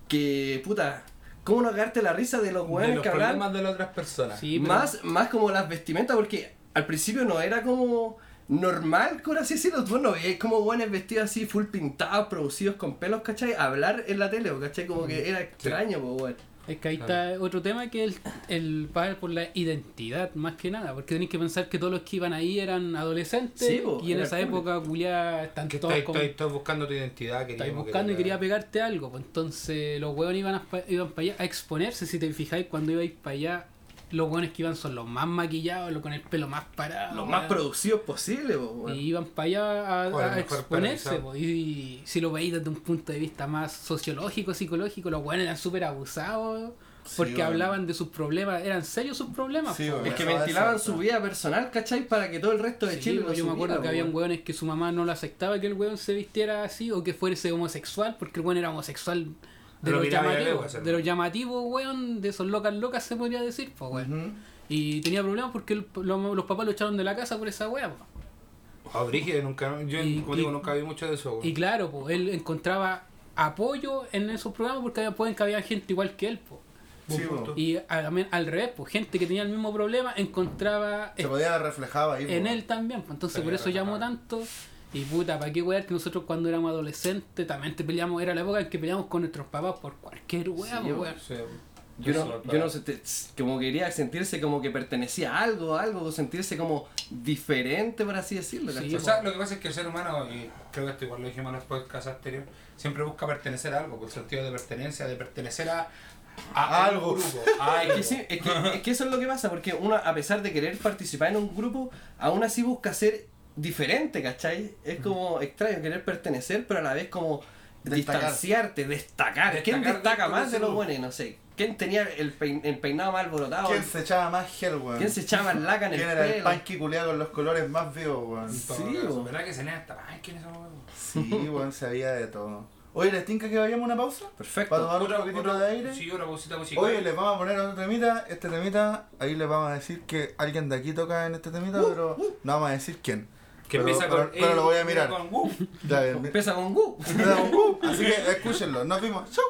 que, puta, ¿cómo no cagarte la risa de los de weones los que hablan? problemas de las otras personas. Sí, pero- más, más como las vestimentas, porque al principio no era como normal, por así decirlo. Tú no veías como buenos vestidos así, full pintados, producidos con pelos, ¿cachai? Hablar en la tele, ¿cachai? Como que era extraño, pues, weón. Es que ahí está otro tema que es el, el pagar por la identidad, más que nada. Porque tenéis que pensar que todos los que iban ahí eran adolescentes. Sí, po, y en esa época, culiá, están Que todos estáis estáis buscando tu identidad, estáis queríamos que buscando y quería pegarte algo. Pues entonces los hueones iban, a, iban para allá a exponerse. Si te fijáis, cuando ibais para allá, los hueones que iban son los más maquillados, los con el pelo más parado. Lo más producidos posible, pues, weón. Y iban para allá a, a exponerse. po. Y, si lo veis desde un punto de vista más sociológico, psicológico, los buenos eran súper abusados. Porque hablaban de sus problemas, eran serios sus problemas. Sí, po. Es que ventilaban su ¿no? vida personal, ¿cachai? Para que todo el resto de Sí, Chile po, lo yo me acuerdo que habían weón. hueones que su mamá no lo aceptaba que el hueón se vistiera así o que fuese homosexual, porque el hueón era homosexual de Lo hacerlo. de los llamativos, hueón, de esos locas locas se podría decir, pues. Ujú. Y tenía problemas porque el- lo- los papás lo echaron de la casa por esa. Oh, brígido, nunca, yo Y- como y- digo, nunca vi mucho de eso. Y claro, pues él encontraba apoyo en esos programas porque había, pueden que había gente igual que él, po. Sí. Y al, al revés, pues gente que tenía el mismo problema encontraba Se podía ver reflejado ahí, en po. él también, pues entonces Se por eso llamó tanto. Y puta, ¿para qué wear que nosotros cuando éramos adolescentes también te peleamos? Era la época en que peleamos con nuestros papás por cualquier weá, Sí, pues. Yo no, yo no sé, te- como quería sentirse como que pertenecía a algo, algo, sentirse como diferente, por así decirlo. Sí. O sea, lo que pasa es que el ser humano, y creo que esto igual lo dijimos en los podcasts anteriores, siempre busca pertenecer a algo, por el sentido de pertenencia, de pertenecer a, a Algo. grupo. a *laughs* Es que, sí, es, que, es que eso es lo que pasa, porque uno, a pesar de querer participar en un grupo, aún así busca ser diferente, ¿cachai? Es como extraño querer pertenecer, pero a la vez como Destacar. distanciarte, destacar. ¿Quién Destacar destaca dentro de más de los buenos? No sé. ¿Quién tenía el, pein- el peinado más alborotado? ¿Quién se echaba más gel, weón? ¿Quién se echaba *laughs* laca en el ¿Quién era el pelo? punky culiado con los colores más vivos, weón? En Sí, bo. ¿Verdad que se le hasta ay, ¿quiénes son los Sí, weón, se había de todo. Oye, ¿les tinca que vayamos a una pausa? Perfecto. ¿Para tomar un poquitito de aire? Sí, una pausita musical. Oye, les vamos a poner otro temita. Este temita, ahí les vamos a decir que alguien de aquí toca en este temita, pero no vamos a decir quién. Que pero- empieza pero- con. pero lo voy a mirar. Con, uh, Ya Empieza con Gu. me da un gu, Así que escúchenlo. Nos vimos. Chau.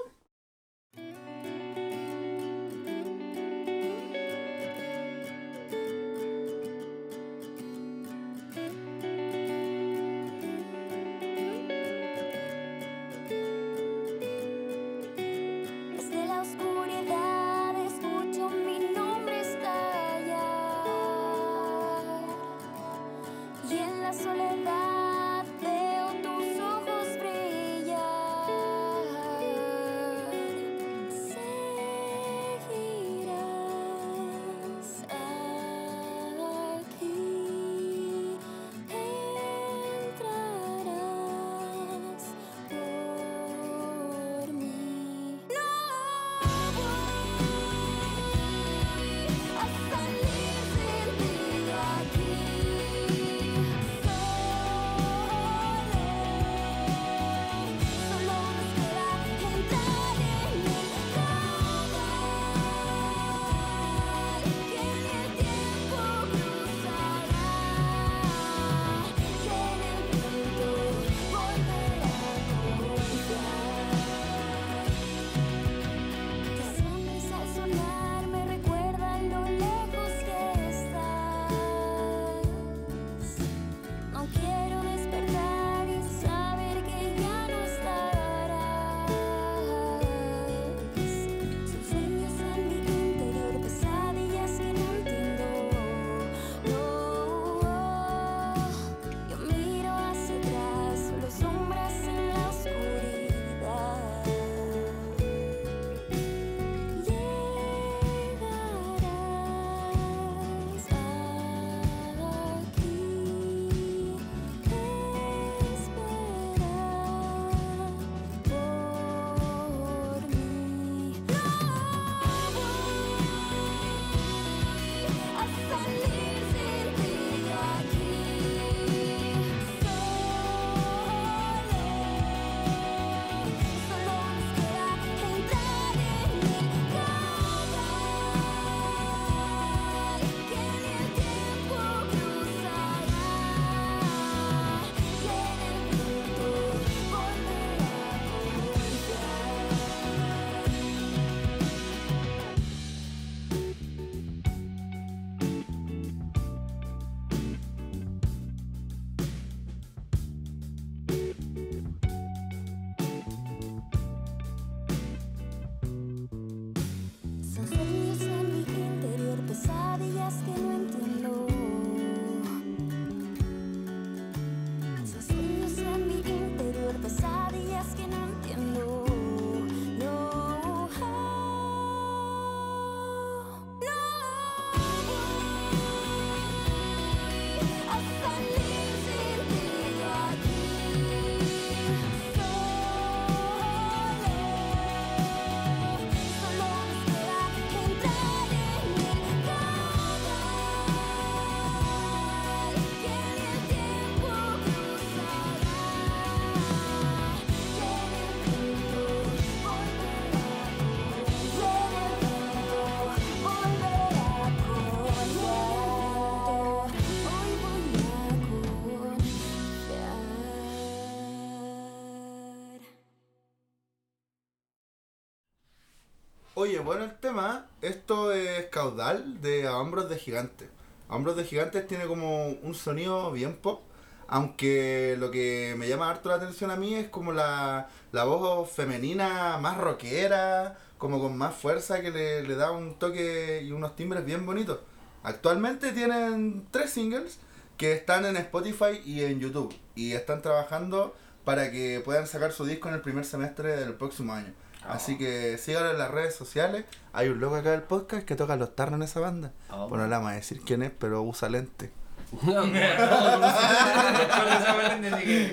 Bueno el tema, esto es caudal de Hombros de Gigantes. Hombros de Gigantes tiene como un sonido bien pop, aunque lo que me llama harto la atención a mí es como la, la voz femenina más rockera, como con más fuerza que le, le da un toque y unos timbres bien bonitos. Actualmente tienen tres singles que están en Spotify y en YouTube y están trabajando para que puedan sacar su disco en el primer semestre del próximo año. Así que síganlo en las redes sociales. Hay un loco acá del podcast que toca los tarros en esa banda. Oh. Bueno, no le vamos a decir quién es, pero usa lente.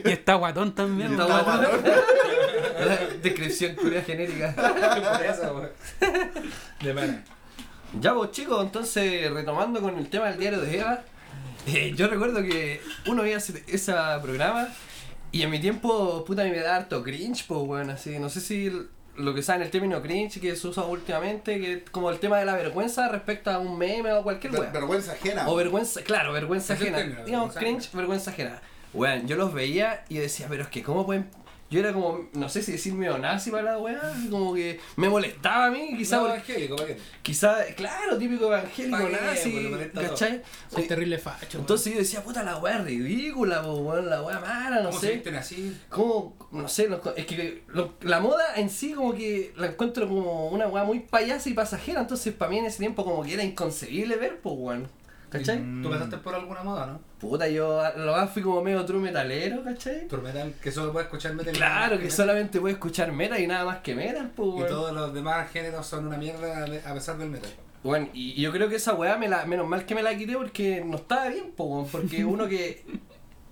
Y está guatón también. Está guatón. Descripción curia genérica. Weón. De pana. Ya vos chicos, entonces retomando con el tema del diario de Eva, eh, yo recuerdo que uno veía ese, ese programa y en mi tiempo, puta, a mí me da harto cringe, pues bueno, así, no sé si lo que saben el término cringe que se usa últimamente, que es como el tema de la vergüenza respecto a un meme o cualquier Ver- vergüenza ajena. O vergüenza, claro, vergüenza ajena. Digamos, vergüenza cringe, vergüenza ajena. Weón, yo los veía y decía, pero es que, ¿cómo pueden.? Yo era como, no sé si decir medio nazi para la weá, como que me molestaba a mí, quizá, No, evangélico, ¿para qué? quizá, claro, típico evangélico nazi, Pues. ¿cachai? Soy terrible facho. Entonces yo decía, puta, la weá es ridícula, po, weón, la weá mala, no ¿Cómo se sé. visten así? ¿Cómo? No sé, lo- es que lo- la moda en sí como que la encuentro como una weá muy payasa y pasajera, entonces para mí en ese tiempo como que era inconcebible ver, pues weón. ¿Cachai? Mm. ¿Tú pasaste por alguna moda, no? Puta, yo lo más fui como medio true metalero, ¿cachai? Tour metal, que solo puedes escuchar metal. Claro, que solamente puedo escuchar metal y nada más que metal, pues, Y todos los demás géneros son una mierda a pesar del metal. Bueno, y yo creo que esa weá, me la, menos mal que me la quité porque no estaba bien, po, weón, porque *laughs* uno que.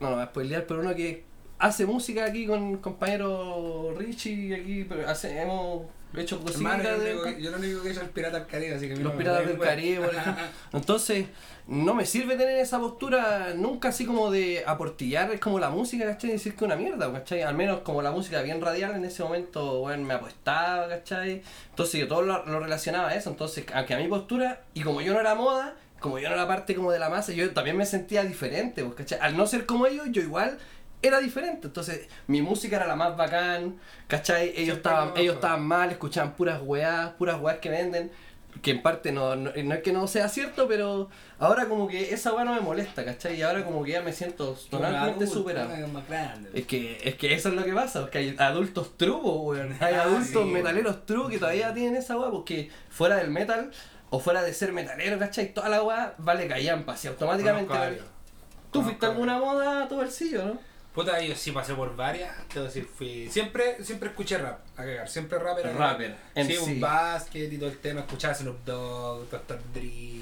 No, no voy a spoilear, pero uno que hace música aquí con compañero Richie, aquí, pero hace, hemos hecho cositas. Hermano, yo, lo de- único yo lo único que he hecho es el Pirata del Caribe, así que los piratas del. Caribe, por ejemplo. *laughs* Entonces, no me sirve tener esa postura nunca así como de aportillar, es como la música, ¿cachai? Decir que es una mierda, ¿cachai? Al menos como la música bien radial en ese momento, bueno, me apostaba, ¿cachai? Entonces yo todo lo, lo relacionaba a eso, entonces, aunque a mi postura, y como yo no era moda, como yo no era parte como de la masa, yo también me sentía diferente, pues, ¿cachai? Al no ser como ellos, yo igual era diferente, entonces mi música era la más bacán, ¿cachai? Ellos estaban, lo ellos mejor. estaban mal, escuchaban puras weás, puras weás que venden, que en parte no, no, no es que no sea cierto, pero ahora como que esa weá no me molesta, ¿cachai? Y ahora como que ya me siento totalmente superado. es que, es que eso es lo que pasa, que hay adultos true, po, weón. *laughs* Hay Ah, adultos sí, metaleros true que todavía tienen esa weá, porque fuera del metal, o fuera de ser metalero, ¿cachai? Toda la weá vale callampa, si automáticamente. A vale-. ¿Tú fuiste a a alguna moda todo el sillo, no? Puta, yo sí pasé por varias, quiero decir, fui... Siempre, siempre escuché rap, a cagar, siempre rap era... Rapper, Sí, un basket y todo el tema, escuchaba Snoop Dogg, Dr. Dre,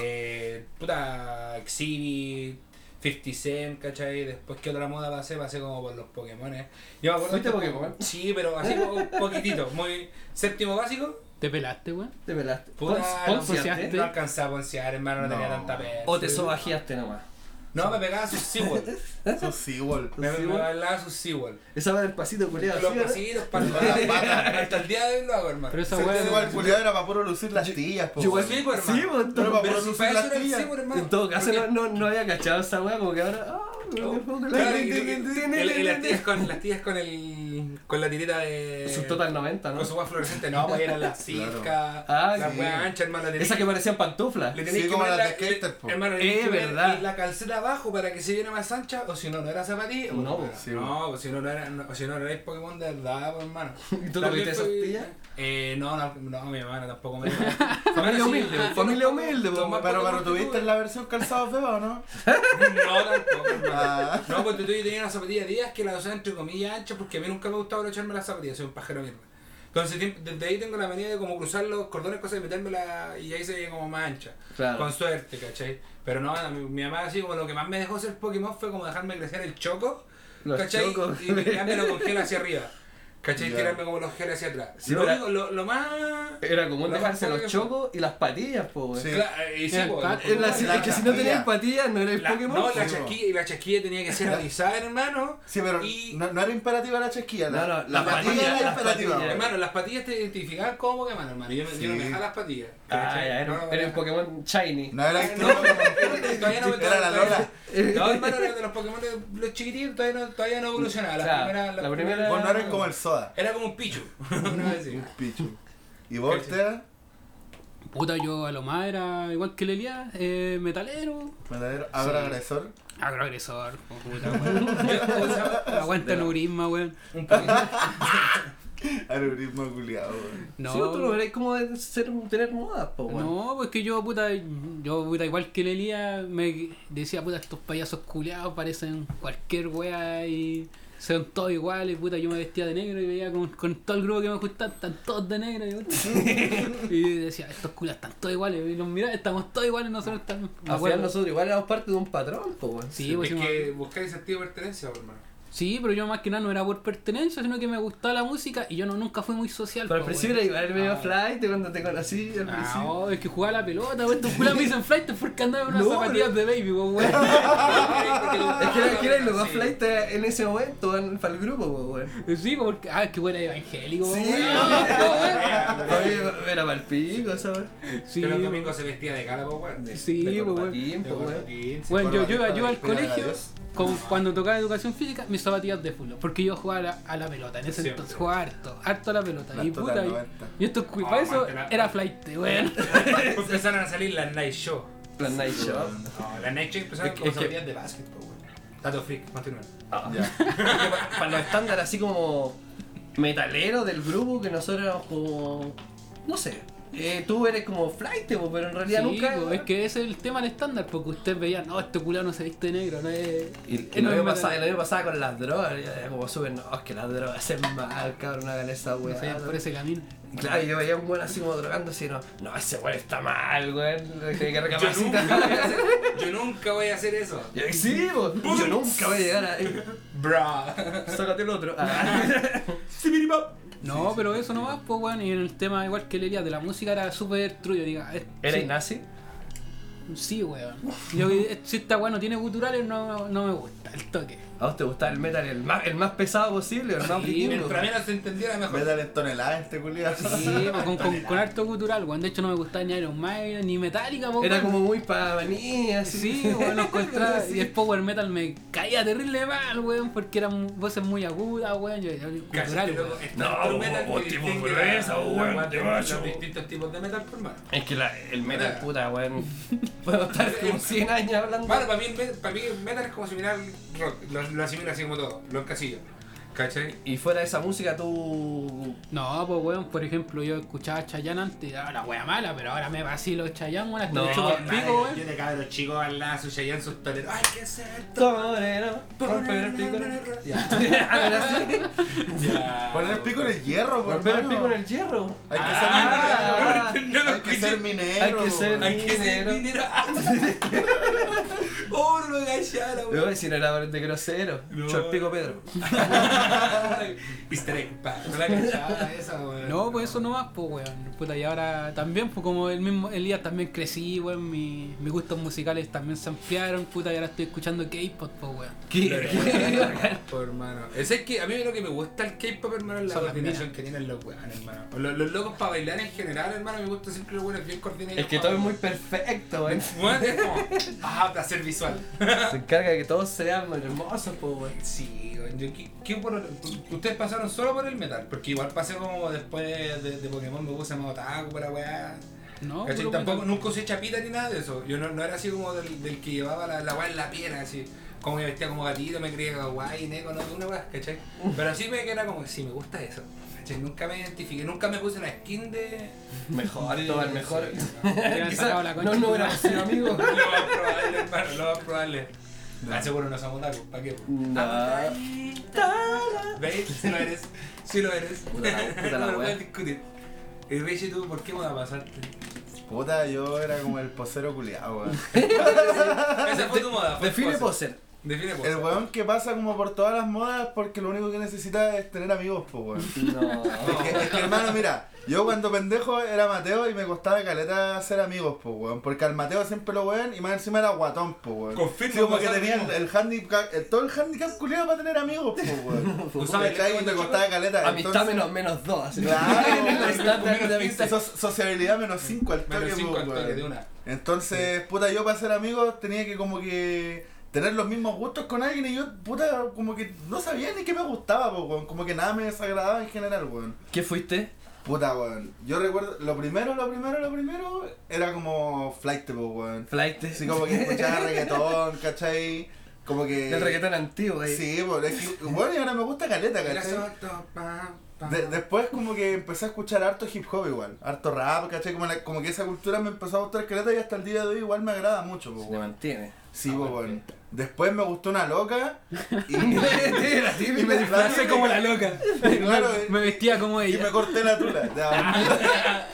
eh, puta, Exhibit, 50 Cent, ¿cachai? Después, ¿qué otra moda pasé? Pasé como por los Pokémones. Yo me acuerdo... ¿Fuiste Pokémon? Sí, pero así como poquitito, muy... Séptimo básico, ¿Te pelaste, weón? Te pelaste. puta, no, no alcanzaba a poncear, hermano, no, tenía tanta pena. O te sobajeaste nomás. No, me pegaba sus Seawall. *laughs* Sí, igual. me, Seawall. bailaba sus Seawall. Esa va del pasito culiado. Los pasitos, para Hasta el día de hoy lo hago, hermano. Pero esa Ese weá. igual culiado era para puro lucir las tillas, po. Igual. Sí, pues, hermano. Sí, pues, Pero para puro lucir las era el tillas. Seawall, hermano. En todo caso, no, no, no había cachado esa weá, como que ahora. Las tías con las tías con el con la tirita de Su total 90, ¿no? con su weá fluorescente no pues era la *laughs* circa Ah, la sí. weá ancha hermano le Esa que parecían pantuflas. le tenéis Sí, que como poner las la, de hermano Eh, verdad. la calceta abajo para que se viera más ancha o si no no era zapatilla No, no pues si no no era si no no erais Pokémon de verdad pues, hermano *laughs* ¿Y tú tuviste esas tías? eh no no no mi hermana tampoco me *laughs* Familia humilde, familia humilde, Pero, pero tuviste la versión calzado feo, ¿o no? no tampoco hermano. Ah. No, cuando tú yo tenía una zapatilla Díaz que la usaba entre comillas anchas porque a mí nunca me gustaba echarme las zapatillas, soy un pajero mierda. Entonces desde ahí tengo la manía de como cruzar los cordones, cosas y metérmela y ahí se ve como más ancha. Claro. Con suerte, ¿cachai? Pero no, mi, mi mamá así como lo que más me dejó ser Pokémon fue como dejarme crecer el choco, Los ¿cachai? chocos. Y tirármelo con gel hacia arriba. ¿Cachai? Tirarme como los geles hacia atrás. Sí, lo, único- lo, lo más... Era común Lo dejarse los chocos y las patillas, po. Sí. Cla- eh, y sí, po, Es, la- Pokémon. es que si no tenías patillas no eres Pokémon. no, la chasquilla, y la chasquilla tenía que ser alisada, hermano. Sí, pero Y- no, no era imperativa la chasquilla. La, No, no, la la patilla patilla, era imperativa. patillas. Hermano, las patillas te identificaban como Pokémon, hermano. Yo, yo no me dejaba las patillas. Ah, ya, era, un Pokémon Shiny. No era *laughs* *laughs* todavía no me Era la Lola. No, *laughs* hermano, era de los Pokémon de los chiquititos, todavía no, todavía no evolucionaba. La primera, la primera- Vos no eres como el soda. Era como un Pichu. *laughs* Una vez así. Un pichu. ¿Y vos? Puta, yo a lo más era igual que Lelia, eh, metalero, Verdadero agroagresor. agroagresor, puta, *laughs* weón. Aguanta el neurisma, weón. Un poquito. *laughs* Alurismo culiado. No, Sí, tú no eres como de ser, tener modas, po, weón. no, pues que yo, puta, yo, puta, igual que Lelia, me decía, puta, estos payasos culiados parecen cualquier wea y son todos iguales, puta, yo me vestía de negro y veía con, con todo el grupo que me gustaba, están todos de negro. *laughs* Y, decía, estos culiados están todos iguales, y los miraba, estamos todos iguales, nosotros estamos. Al nosotros igual éramos parte de un patrón, po, weón. Sí, pues, Es sí, que buscáis sentido de pertenencia, hermano. Sí, pero yo más que nada no era por pertenencia, sino que me gustaba la música y yo no nunca fui muy social. Pero al principio weón. era igual medio Ah. flight cuando te conocí al Ah, principio. oh, es que jugaba la pelota, weón. Estos culas me dicen flight porque andaba en unas No, zapatillas de baby, weón. weón. *laughs* *laughs* Es que era, que era lo más Sí. flight en ese momento weón, para el grupo, po, weón. Sí, porque. Ah, es que bueno evangélico, Sí, weón. *laughs* Era para el pico, ¿sabes? Sí, Que los weón. domingos se vestía de cara, weón. Sí, weón. weón. Bueno, yo, yo al colegio. Como cuando tocaba educación física, mis zapatillas de fútbol. Porque yo jugaba a la, a la pelota en ese Siempre. entonces, jugaba harto, harto a la pelota. Las y puta, y, 90. y estos cu- Oh, para eso la- era flight, weón. *laughs* Empezaron a salir las Night Show. Plan Night Shop. No, las Night Show empezaron con zapatillas de básquet, pues, weón. Tato Freak, continúen. Ya. *laughs* Para los estándares así como metaleros del grupo, que nosotros éramos como. No sé. Eh, tú eres como flight, pero en realidad Sí, nunca. es que ese es el tema del estándar, porque usted veía, no, este culano no se viste de negro, no es. Y, y lo no mismo es pasaba, y metal. lo mismo pasaba con las drogas, como súper, no, es que las drogas hacen mal, cabrón, no hagan esa No weá. sé, por ese camino. Claro, yo veía un weón así como drogándose y no, no, ese weón está mal, weón, tiene que Yo recapacitar. nunca, voy a hacer, yo *laughs* nunca voy a hacer eso. Yo, sí, po, yo nunca voy a llegar a. Bra. Sácate el otro. *laughs* *laughs* Ah. No, pero eso no va, pues, weón. Y en el tema, igual que leía de la música, era súper truyo, diga. es- ¿Era sí, nazi? Sí, weón. Yo, eh, si esta weón no tiene guturales, no, no me gusta el toque. ¿A vos te gustaba el metal el más, el más pesado posible, el más Sí? Mientras menos se entendiera mejor. Metal en toneladas este culiado. Sí, *laughs* pues, con, con, con harto gutural, weón. De hecho, no me gustaba ni Iron Maiden, ni Metallica, pues, Era como muy para venir, así. Sí, weón, lo encontraba. *laughs* Y el power metal me caía terrible mal, weón, porque eran voces muy agudas, weón. Yo, weón. No, metal vos tipo gruesa, weón, de los macho. distintos tipos de metal, por mano. Es que la, el metal, puta, weón. *laughs* Puedo estar como 100 años hablando. Bueno, para mí, el me- para mí el metal es como similar al rock, lo, asimilo así como todo, lo encasillo. ¿Cachai? Y fuera de esa música, tú. No, pues weón, por ejemplo, yo escuchaba Chayanne antes, ah, la wea mala, pero ahora me vacilo Chayanne, weón, hasta No, chupo el pico, weón. Yo de cabros chicos al lado, su Chayanne, sus toreros. ¡Ay, qué ser! Torero, romper el pico. en el-. *laughs* Ahora sí. Ya. Poner el pico en el hierro, por Romper el pico en el hierro. Hay que ser no minero. lo Hay que escuché. ser minero. Hay que ser- weón. Hay que ser Minero. *laughs* ¡Oh, no me cachara, Yo voy a decir, era de grosero. No. Yo el pico Pedro. *laughs* *laughs* Easter egg, pa. *laughs* No la cachaba esa, weón. No, pues eso nomás, pues weón. Puta, y ahora también, pues como el mismo Elías también crecí, weón, mi- mis gustos musicales también se ampliaron, puta, y ahora estoy escuchando K-pop, pues weón. ¿Qué? *laughs* Por hermano. Es es que a mí lo que me gusta el K-pop, hermano, es la Son coordinación que tienen los weones, hermano. Los, los locos para bailar en general, hermano, me gusta siempre los weones bien coordinados. Es que todo es muy perfecto, weón. Bueno, es como. Ah, placer visual. Se encarga de que todos sean hermosos, po, weón. Sí, ¿qué, qué por- ustedes pasaron solo por el metal, porque igual pasé como después de, de Pokémon me puse más otaku para weá. No, ¿Cachai? puro Tampoco, metal. nunca usé chapita ni nada de eso. Yo no, no era así como del, del que llevaba la, la weá en la piel, así. Como me vestía como gatito, me creía kawaii, neko, no, una weá, ¿cachai? Pero sí me que era como, sí, me gusta eso. ¿cachai? Nunca me identifiqué, nunca me puse la skin de. Mejor, de- todo el mejor. sí, *laughs* no, no hubiéramos sido amigos. *laughs* Lo más probable, hermano, lo más probable. Ah, seguro no somos otaku, ¿para qué? No. ¿Veis? Sí lo eres. Sí lo eres. Puta la- puta la *laughs* no lo wea. puedes discutir. Y Richie, ¿tú por qué moda pasaste? Puta, yo era como el posero culiado, weón. *laughs* Esa fue tu moda. fue Define pose. poser. Define El pose. weón que pasa como por todas las modas porque lo único que necesita es tener amigos, pues weón. No. Es que, es que, hermano, mira, yo cuando pendejo era Mateo y me costaba caleta hacer amigos, pues weón. Porque al Mateo siempre lo weón y más encima era guatón, pues weón. Confirmo, Sí, como que tenía el, el handicap, el- todo el handicap culiado para tener amigos, pues weón. *laughs* Usaba el ¿Cachai? Y me cuando costaba caleta. Amistad entonces- menos, menos dos. así. Claro. *laughs* So- sociabilidad menos 5 al Menos toque, cinco pues, al toque weón. de una. Entonces, puta, yo para ser amigos tenía que como que tener los mismos gustos con alguien y yo, puta, como que no sabía ni qué me gustaba, pues, weón. Como que nada me desagradaba en general, weón. ¿Qué fuiste? Puta, weón. Yo recuerdo, lo primero, lo primero, lo primero era como flight, weón. Flight. Así como que escuchaba *laughs* reggaetón, ¿cachai? Como que... El reggaetón antiguo ahí. Sí, es que, bueno, y ahora me gusta caleta, ¿cachai? De- después como que empecé a escuchar harto hip hop igual, harto rap, ¿cachai? Como, la- como que esa cultura me empezó a gustar caleta y hasta el día de hoy igual me agrada mucho, pues, Se weón. mantiene. Sí, pues, weón. Después me gustó una loca y, *laughs* *laughs* y me Disfracé como la loca. *laughs* Claro, me vestía como y me ella. corté la tula. Ya.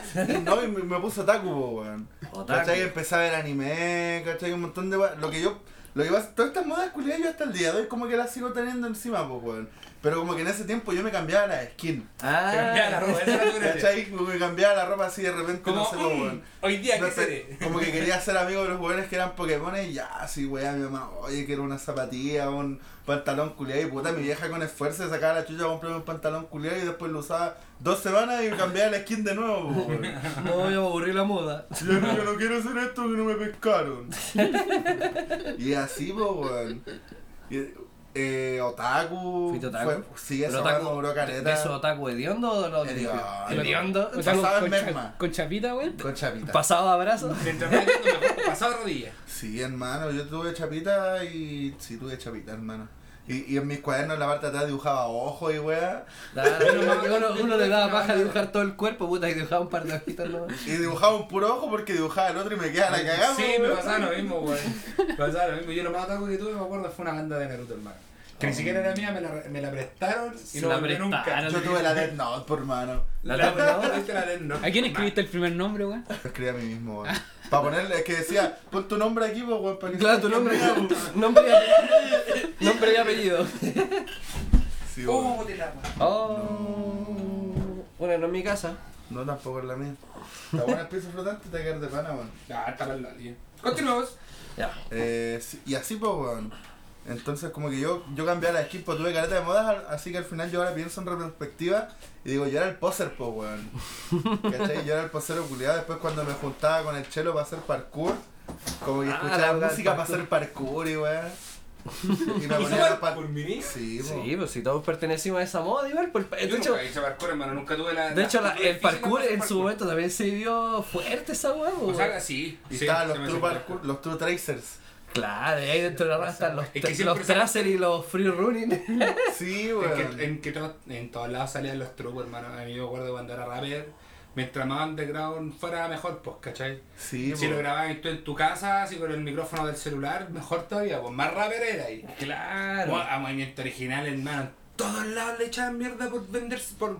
no, y me, me puse otaku, weón. ¿Cachai? Empecé a ver anime, ¿cachai? Un montón de... Lo que yo... Lo que pasa, todas estas modas culiadas yo hasta el día de hoy como que las sigo teniendo encima, pues, weón. Pero como que en ese tiempo yo me cambiaba la skin. Ah, cambiaba la ropa. ¿Cachai? Como que cambiaba la ropa así de repente, Como, no sé cómo, weón. hoy día, No ¿qué sé, seré? *laughs* como que quería ser amigo de los jugadores que eran Pokémon y ya, así, weá, mi mamá, oye, quiero una zapatilla, un pantalón culiado y puta, mi vieja con esfuerzo se sacaba la chucha a comprarme un pantalón culiado y después lo usaba dos semanas y cambiaba la skin de nuevo, weón. *laughs* no, yo me aburrí la moda. Yo no, yo no quiero hacer esto que no me pescaron. *laughs* y así, weón. Eh, otaku. ¿Fuiste otaku? fue- sí, ¿Pero eso otaku- me duró ¿De caleta. esos otaku hediondo o los Hediondo. con, Pasaba en con, merma. cha- con chapita, weón. Con chapita. ¿Pasado abrazo? Pasado rodilla. Sí, hermano, yo tuve chapita y sí tuve chapita, hermano. Y, y en mis cuadernos en la parte de atrás dibujaba ojos y weá. Claro, uno, uno- le daba paja a dibujar todo el cuerpo, puta, y dibujaba un par de ojitos nomás. Y dibujaba un puro ojo porque dibujaba el otro y me quedaba la cagada. Sí, me pasaba lo mismo, weón. Me pasaba lo mismo. Yo lo más otaku que tuve, me acuerdo, fue una banda de Naruto, hermano. Que ni siquiera era mía, me la, me la prestaron y no la volví nunca. prestaron. Yo tuve la Death Note, por mano. La La tapa, ¿no? ¿Viste la Death Note? ¿A quién escribiste el primer nombre, weón? *laughs* Lo escribí a mí mismo, weón. Para ponerle, es que decía, pon tu nombre aquí, pues, weón. para que Claro, tu nombre, nombre, y- nombre y apellido. Sí, weón. Oh, de la weón. Oh. Bueno, no en mi casa. No, tampoco es la mía. La buena el piso flotante te va a quedar de pana, weón. Ah, está tía. Continuamos. Ya. Eh, sí, y así, pues, weón. Entonces, como que yo, yo cambié la skin, pues tuve careta de moda, así que al final yo ahora pienso en retrospectiva y digo, yo era el poser, pues, weón. *laughs* ¿Cachai? Yo era el posero culiado. Después, cuando me juntaba con el chelo para hacer parkour, como que Ah, escuchaba música para hacer parkour y weón. Y me *laughs* ¿Hizo ponía los parkour, Mini? Sí, po. Sí, pues si todos pertenecimos a esa moda, igual. Pues, Yo de hecho, nunca hice parkour, hermano. Nunca tuve la. de hecho la- el parkour en su momento también se vio fuerte esa hueá, O po, sea, sí. Y sí, estaban los true parkour, los true tracers. Claro, y ahí dentro de la raza están los, Es que los tracer y los free running. *laughs* Sí, En weón. que, en, que to- en todos lados salían los trucos, hermano. A mí me acuerdo cuando era rapper. Mientras más underground fuera mejor, pues, ¿cachai? Sí, Si lo grababas tú en tu casa, así con el micrófono del celular, mejor todavía, pues más rapper era ahí. Claro. A movimiento original, hermano. En todos lados le echaban mierda por venderse, por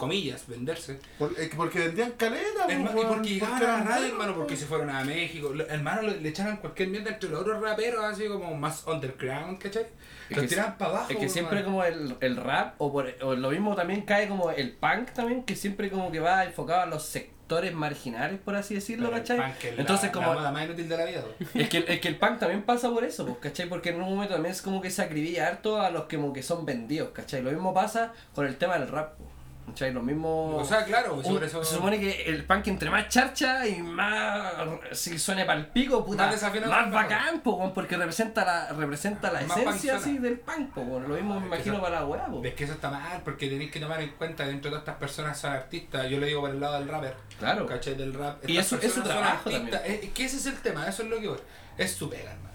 comillas, venderse. Por- que porque vendían caleta, po, Hermano, y porque llegaban porque a la radio, hermano, po. porque se fueron a México. Lo- Hermano, le, le echaban cualquier mierda entre los otros raperos, así como más underground, ¿cachai? Es Los que tiraban para abajo. Es que siempre hermano. como el, el rap, o, por, o lo mismo también cae como el punk también, que siempre como que va enfocado a los sectores marginales, por así decirlo, Pero el ¿cachai? punk es la- Entonces la como... moda más inútil de la vida. *laughs* Es que, es que el punk también pasa por eso, pues, ¿cachai? Porque en un momento también es como que se acribilla harto a los que como que son vendidos, ¿cachai? Lo mismo pasa con el tema del rap, pues, ¿cachai? Lo mismo... O sea, claro, un- sobre eso. Se supone que el punk entre más charcha y más si suene pa'l pico, puta, Más más bacán, po, porque representa la, representa la Más esencia así del punk, po, lo mismo me es que imagino eso- para la weá. Es que eso está mal, porque tenéis que tomar en cuenta que dentro de todas estas personas son artistas. Yo lo digo por el lado del rapper. Claro. ¿Cachai? Del rap. Y eso- es su trabajo es que ese es el tema, eso es lo que voy. Es su pega, hermano.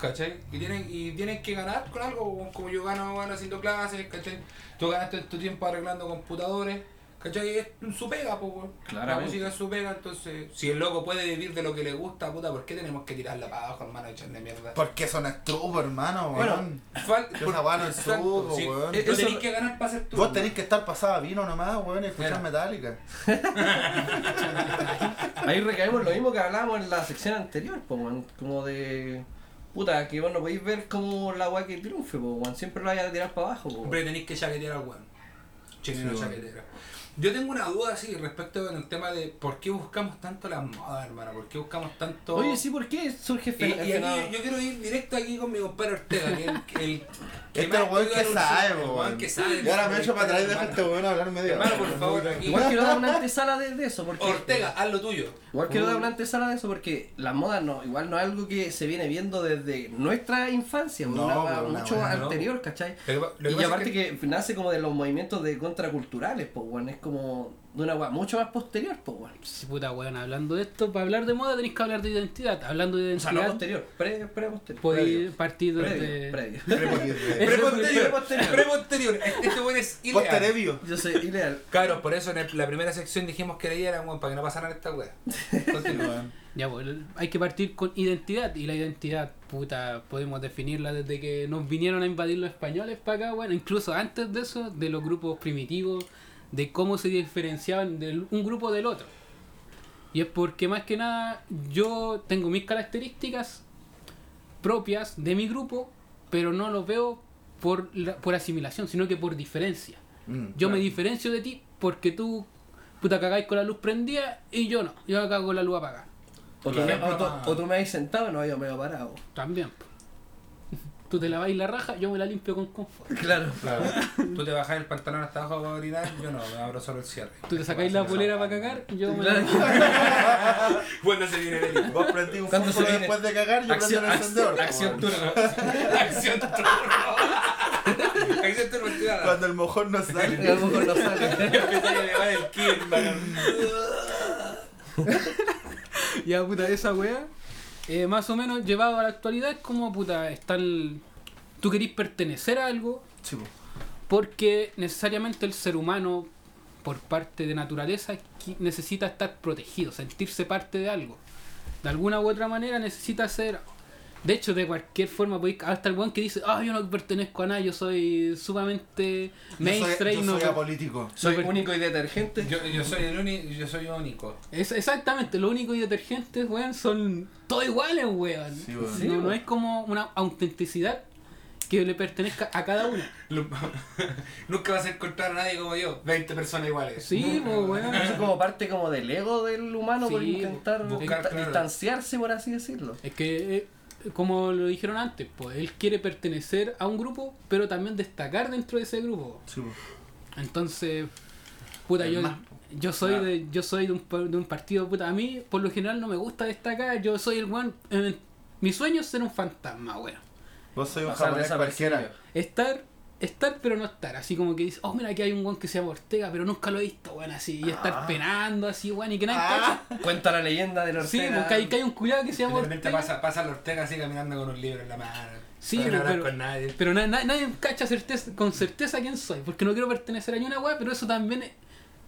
¿Cachai? Y tienen, y tienen que ganar con algo, como yo gano bueno, haciendo clases, ¿cachai? Tú ganaste tu tiempo arreglando computadores, ¿cachai? Es su pega, pues, weón. La música es su pega, entonces, si el loco puede vivir de lo que le gusta, puta, ¿por qué tenemos que tirarla para abajo, hermano, echarle mierda? Porque son estrubos, hermano, Bueno, weón. Fal- Esa por- weá no es exacto, suco, sí. weón. Eso- tenés que ganar para ser tú. Vos tenés que estar pasada vino nomás, weón, y escuchar metálica. *laughs* Ahí recaemos lo mismo que hablábamos en la sección anterior, po, weón, como de... Puta, que vos no podéis ver como la weá que triunfe, po, weón. siempre lo vaya a tirar para abajo, po. Hombre, tenéis que chaquetear al weón. Chileno Sí, weón. chaquetero. Yo tengo una duda así respecto al tema de por qué buscamos tanto las modas, hermano. ¿Por qué buscamos tanto. Oye, sí, ¿por qué surge Y, y el aquí yo, yo quiero ir directo aquí con mi compadre Ortega, que el, el Este es el más weón que sabe, weón weón. que sabe. Y ahora me echo para atrás y dejo a este weón hablar medio. Hermano, por favor. Igual quiero dar una *laughs* antesala de, de eso, porque... Ortega, haz lo tuyo. Igual quiero dar una antesala de eso porque la moda no, igual no es algo que se viene viendo desde nuestra infancia, No, una pero mucho ¿no? anterior, ¿cachai? Que- lo que y aparte es que... nace como de los movimientos de contraculturales, pues bueno, es como de una weá mucho más posterior, pues bueno. Sí, puta weón, hablando de esto, para hablar de moda tenéis que hablar de identidad. Hablando de O sea, identidad, no posterior, pre, pre posterior. podéis partir desde. previo. Preposterior, *laughs* Preposterior. preposterior. Este este weón es ilegal. Posterevio. Yo soy ilegal. Claro, por eso en el- la primera sección dijimos que leía era weón, para que no pasaran esta weá. Continúa. *laughs* Weón. Ya, pues, hay que partir con identidad. Y la identidad, puta, podemos definirla desde que nos vinieron a invadir los españoles para acá, bueno, incluso antes de eso, de los grupos primitivos, de cómo se diferenciaban de un grupo del otro. Y es porque más que nada yo tengo mis características propias de mi grupo, pero no los veo por, la- por asimilación, sino que por diferencia. Mm, Yo me diferencio de ti porque tú, puta, cagáis con la luz prendida y yo no. Yo cago con la luz apagada. O tú, me, Claro. o tú- o tú me habéis sentado, no, yo me he parado. También. Tú te laváis la raja, yo me la limpio con confort. *laughs* Claro. Claro. *laughs* Tú te bajas el pantalón hasta abajo para orinar, yo no, me abro solo el cierre. Tú te sacáis la polera para cagar, yo me la Cuando *laughs* se viene el Vos prendí un Cuando se fósforo después de cagar, yo prendo Acción, el encendedor. acción turno. Acción turno. Acción turno. Cuando el mojón no A sale. lo mejor no sale. A elevar el. Ya, puta, esa weá, eh, más o menos llevado a la actualidad, es como, puta, están tú querís pertenecer a algo Sí, po. porque necesariamente el ser humano, por parte de naturaleza, necesita estar protegido, sentirse parte de algo. De alguna u otra manera necesita ser... De hecho, de cualquier forma, podéis- hasta el one que dice, ah, yo no pertenezco a nada, yo soy sumamente Yo soy, mainstream. yo no soy per- apolítico. Soy único y detergente. Yo, yo soy el único, yo soy único. Es exactamente, lo único y detergentes, weón, son todos iguales, weón. Sí, weón. Sí, no, no es como una autenticidad que le pertenezca a cada uno. *laughs* Nunca vas a encontrar a nadie como yo. 20 personas iguales. Sí, pues, weón. Eso es como parte como del ego del humano por intentar buscar, dista- claro. distanciarse, por así decirlo. Es que, eh, como lo dijeron antes, pues él quiere pertenecer a un grupo, pero también destacar dentro de ese grupo. Sí, po. Entonces, puta, yo, yo soy Claro. de yo soy de un, pa- de un partido, puta, a mí por lo general no me gusta destacar, yo soy el weón, eh, mi sueño es ser un fantasma, weón. Vos soy un japonés cualquiera. Estar, estar pero no estar, así como que dice, oh mira aquí hay un weón que se llama Ortega, pero nunca lo he visto, weón, así, y estar Ah. penando así, weón, y que nadie Ah. Cuenta la leyenda del cacha. Sí, Ortega. porque hay, que hay un culiado que se llama de repente Ortega. pasa, pasa el Ortega así caminando con un libro en la mano. Sí, no pero- hablar pero- con nadie. Pero na- na- nadie cacha certeza, con certeza quién soy, porque no quiero pertenecer a ni una weá, pero eso también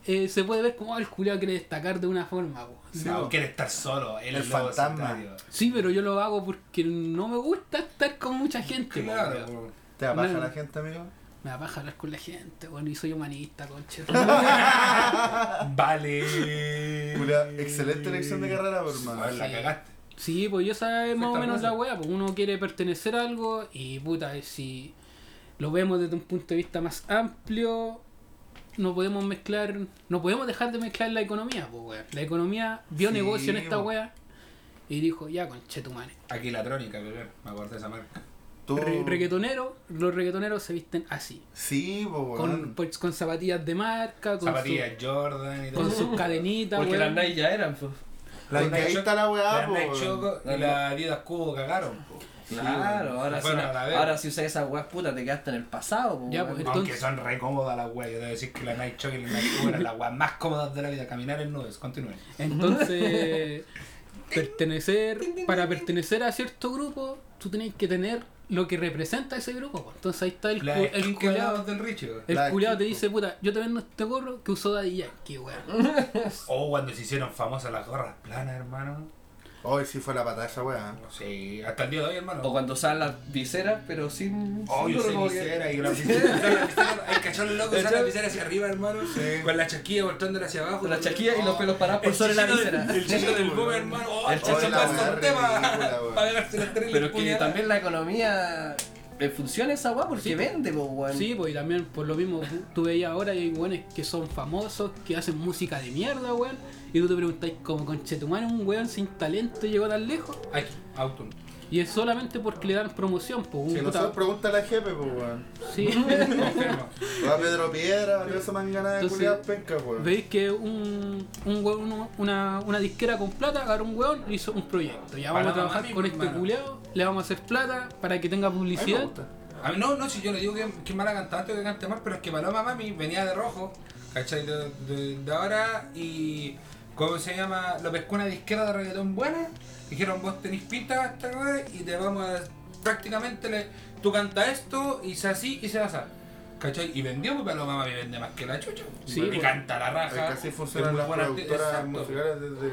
eh, se puede ver como oh, el culiado quiere destacar de una forma. Sí, no, quiere estar solo. Él El fantasma. solitario. Sí, pero yo lo hago porque no me gusta estar con mucha gente. Claro. ¿Te apaja No. la gente, amigo? Me da paja hablar con la gente, bueno, y soy humanista, conche. *laughs* Vale. Una excelente elección de carrera, por hermano. A ver, la Sí. cagaste. Sí, pues yo sabes más o menos la weá, pues uno quiere pertenecer a algo y puta, si lo vemos desde un punto de vista más amplio, no podemos mezclar, no podemos dejar de mezclar la economía, pues weá. La economía vio Sí, negocio en esta po. weá y dijo, ya conchetumane. Aquí la trónica, pero me acuerdo de esa marca. Tú... Re- reggaetoneros, los reggaetoneros se visten así, Sí, po, con, weón. pues, con zapatillas de marca, con, Zapatillas Jordan y todo. con sus cadenitas, Porque weón. las Nike ya eran, pues. La Porque ahí Nike está la weá, La po. Nike weón. Choco y la Adidas Cubo cagaron. po. Claro, ahora Fueron si, ahora si usas esas weas putas te quedaste en el pasado, pues. Ya, pues, Aunque Entonces- son re cómodas las weas. Yo debo decir que la Nike Choco y la Nike Cubo eran las weas más cómodas de la vida. Caminar en nubes. Continúen. Entonces, *laughs* pertenecer, para pertenecer a cierto grupo, tú tenés que tener lo que representa ese grupo. po. Entonces ahí está el, La cu- el cagados del Richie. El La culiao te dice, puta, yo te vendo este gorro que usó Daddy Yankee, weón. *laughs* O cuando se hicieron famosas las gorras planas, hermano. Hoy sí fue la patada esa weá. Sí, hasta el día de hoy, hermano. O cuando usaban las viseras, pero sin. Oh, sin yo sé como que- visera y la visera. la visera- Hay cachones locos usan la ¿Cachai? visera hacia arriba, hermano. Con la chasquilla voltándola hacia abajo. Con la chaquilla y los pelos parados por sobre la visera. del- El chicho del boomer, hermano. Oh, El el chicho chicho la para weá el tema. *laughs* Para pegarse las tres Pero que también la economía eh, funciona esa wea porque Sí, vende, pues, weón. Sí, pues y también por lo mismo tú- veías ahora hay weones que son famosos, que hacen música de mierda, weón. Y tú te preguntáis, como conchetumano un weón sin talento llegó tan lejos. Aquí, auto. Y es solamente porque le dan promoción, pues. Si puta- nosotros pregunta a la jefe, pues weón. sí. *laughs* *laughs* Va Pedro Piedra, no esa mangana de Entonces, culiar penca, weón. Veis que un, un weón- uno- una, una disquera con plata agarró un weón y hizo un proyecto. Ya vamos a trabajar con este culeado, le vamos a hacer plata para que tenga A mí me publicidad. gusta. A mí no, no, si yo le digo que, que mala cantante o que cante mal, pero es que Paloma Mami venía de rojo, ¿cachai? De, de- de ahora y. ¿Cómo se llama? Lo pescó una disquera de reggaetón buena. Dijeron, vos tenés pinta esta weá y te vamos a. Prácticamente le, tú canta esto y se así y se va a ¿Cachai? Y vendió, pues Paloma Mami vende más que la chucha. Sí, y pues. canta la Es raja. que así es funcionan las productoras musicales desde.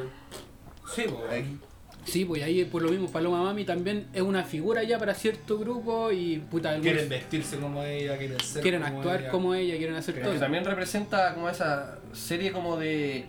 Sí, pues. Ahí. Sí, pues ahí por lo mismo Paloma Mami también es una figura ya para cierto grupo y puta, algunos Quieren vestirse como ella, quieren ser quieren como actuar ella. como ella, quieren hacer Pero todo. que también representa como esa serie como de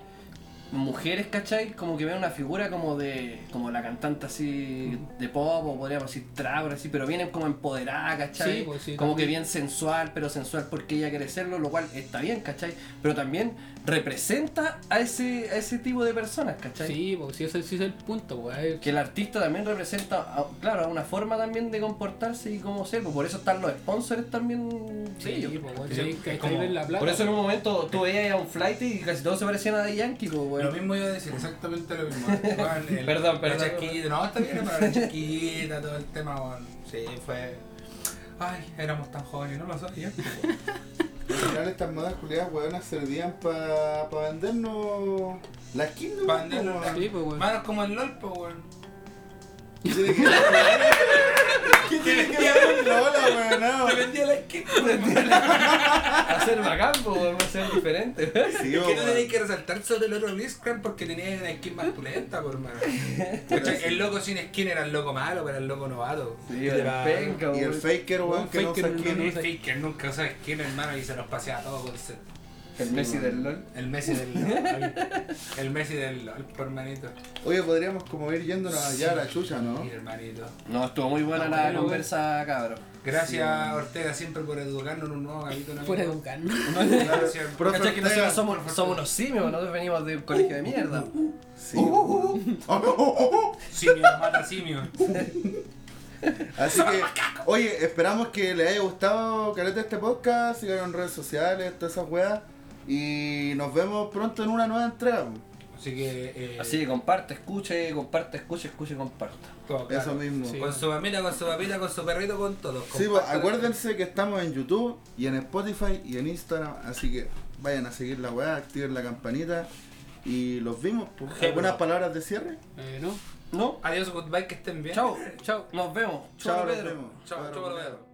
mujeres, ¿cachai? Como que ven una figura como de como la cantante así de pop o podríamos decir trap, así, pero vienen como empoderada, ¿cachai? Sí, pues sí, como que bien sensual, pero sensual porque ella quiere serlo, lo cual está bien, ¿cachai? Pero también representa a ese, a ese tipo de personas, ¿cachai? Sí, pues sí, ese sí es el punto, pues. Que el artista también representa, a- claro, a una forma también de comportarse y cómo ser, pues por eso están los sponsors también Sí, ellos. pues, bueno, Sí, sí, que es hay que como- la plata. Por eso en un momento tú veías a un flight y casi todos se parecían a The Yankee, pues, Lo bueno. mismo iba a decir, exactamente lo mismo. *laughs* El- Perdón, la perdón. chasquillita, no, está bien, pero la chasquillita, todo el tema, weón. Sí, fue. Ay, éramos tan jóvenes, no lo sabía. *laughs* Al final estas modas culiadas, weón, servían para pa vendernos la skin, ¿no? Pa' vendernos la- Sí, pues, bueno. Manos como el LOL, pues, weón. *laughs* ¿Qué tiene que ver? ¿Qué tiene que ver con Lola, weón. Te vendía la skin. *laughs* Hacer bacán, weón, va a ser diferente. Sí, Es que no tenéis que resaltar sobre el otro Blitzcrank porque tenía una skin más pulenta, por. ¿Cachai? El loco sin skin era el loco malo, pero el loco novato. Sí, era penca, Y el faker, weón, que no faker usa no- skin. no- El Faker nunca usaba skin, hermano, y se nos paseaba todo por ser. El Messi del LOL. El Messi del LOL. El Messi del LOL, por hermanito. Oye, podríamos como ir yéndonos allá a la chucha, ¿no? Sí, hermanito. No, estuvo muy buena No, la bueno, conversa, cabrón. Gracias, Ortega, siempre por educarnos en un nuevo. Fuera de educarnos. *laughs* Gracias. *laughs* Profe ¿Cachai que nosotros somos, somos unos simios? Nosotros venimos de un colegio de mierda. Oh. Simio mata simio. *laughs* Así que, oye, esperamos que les haya gustado Caleta este podcast, sigan en redes sociales, todas esas weas. Y nos vemos pronto en una nueva entrega. Así que. Eh, Así que comparte, escuche, comparte, escuche, escuche, comparta. todo claro. Eso mismo. Sí. Con su mamita, con su papita, con su perrito, con todos. Sí, pues, acuérdense que estamos en YouTube y en Spotify y en Instagram, así que vayan a seguir la weá, activen la campanita y los vimos. pues. Sí, ¿Algunas palabras de cierre? Eh, ¿no? ¿No? Adiós, goodbye, que estén bien. Chao, chao, nos vemos. Chao, Pedro. vemos. Chao. Pedro.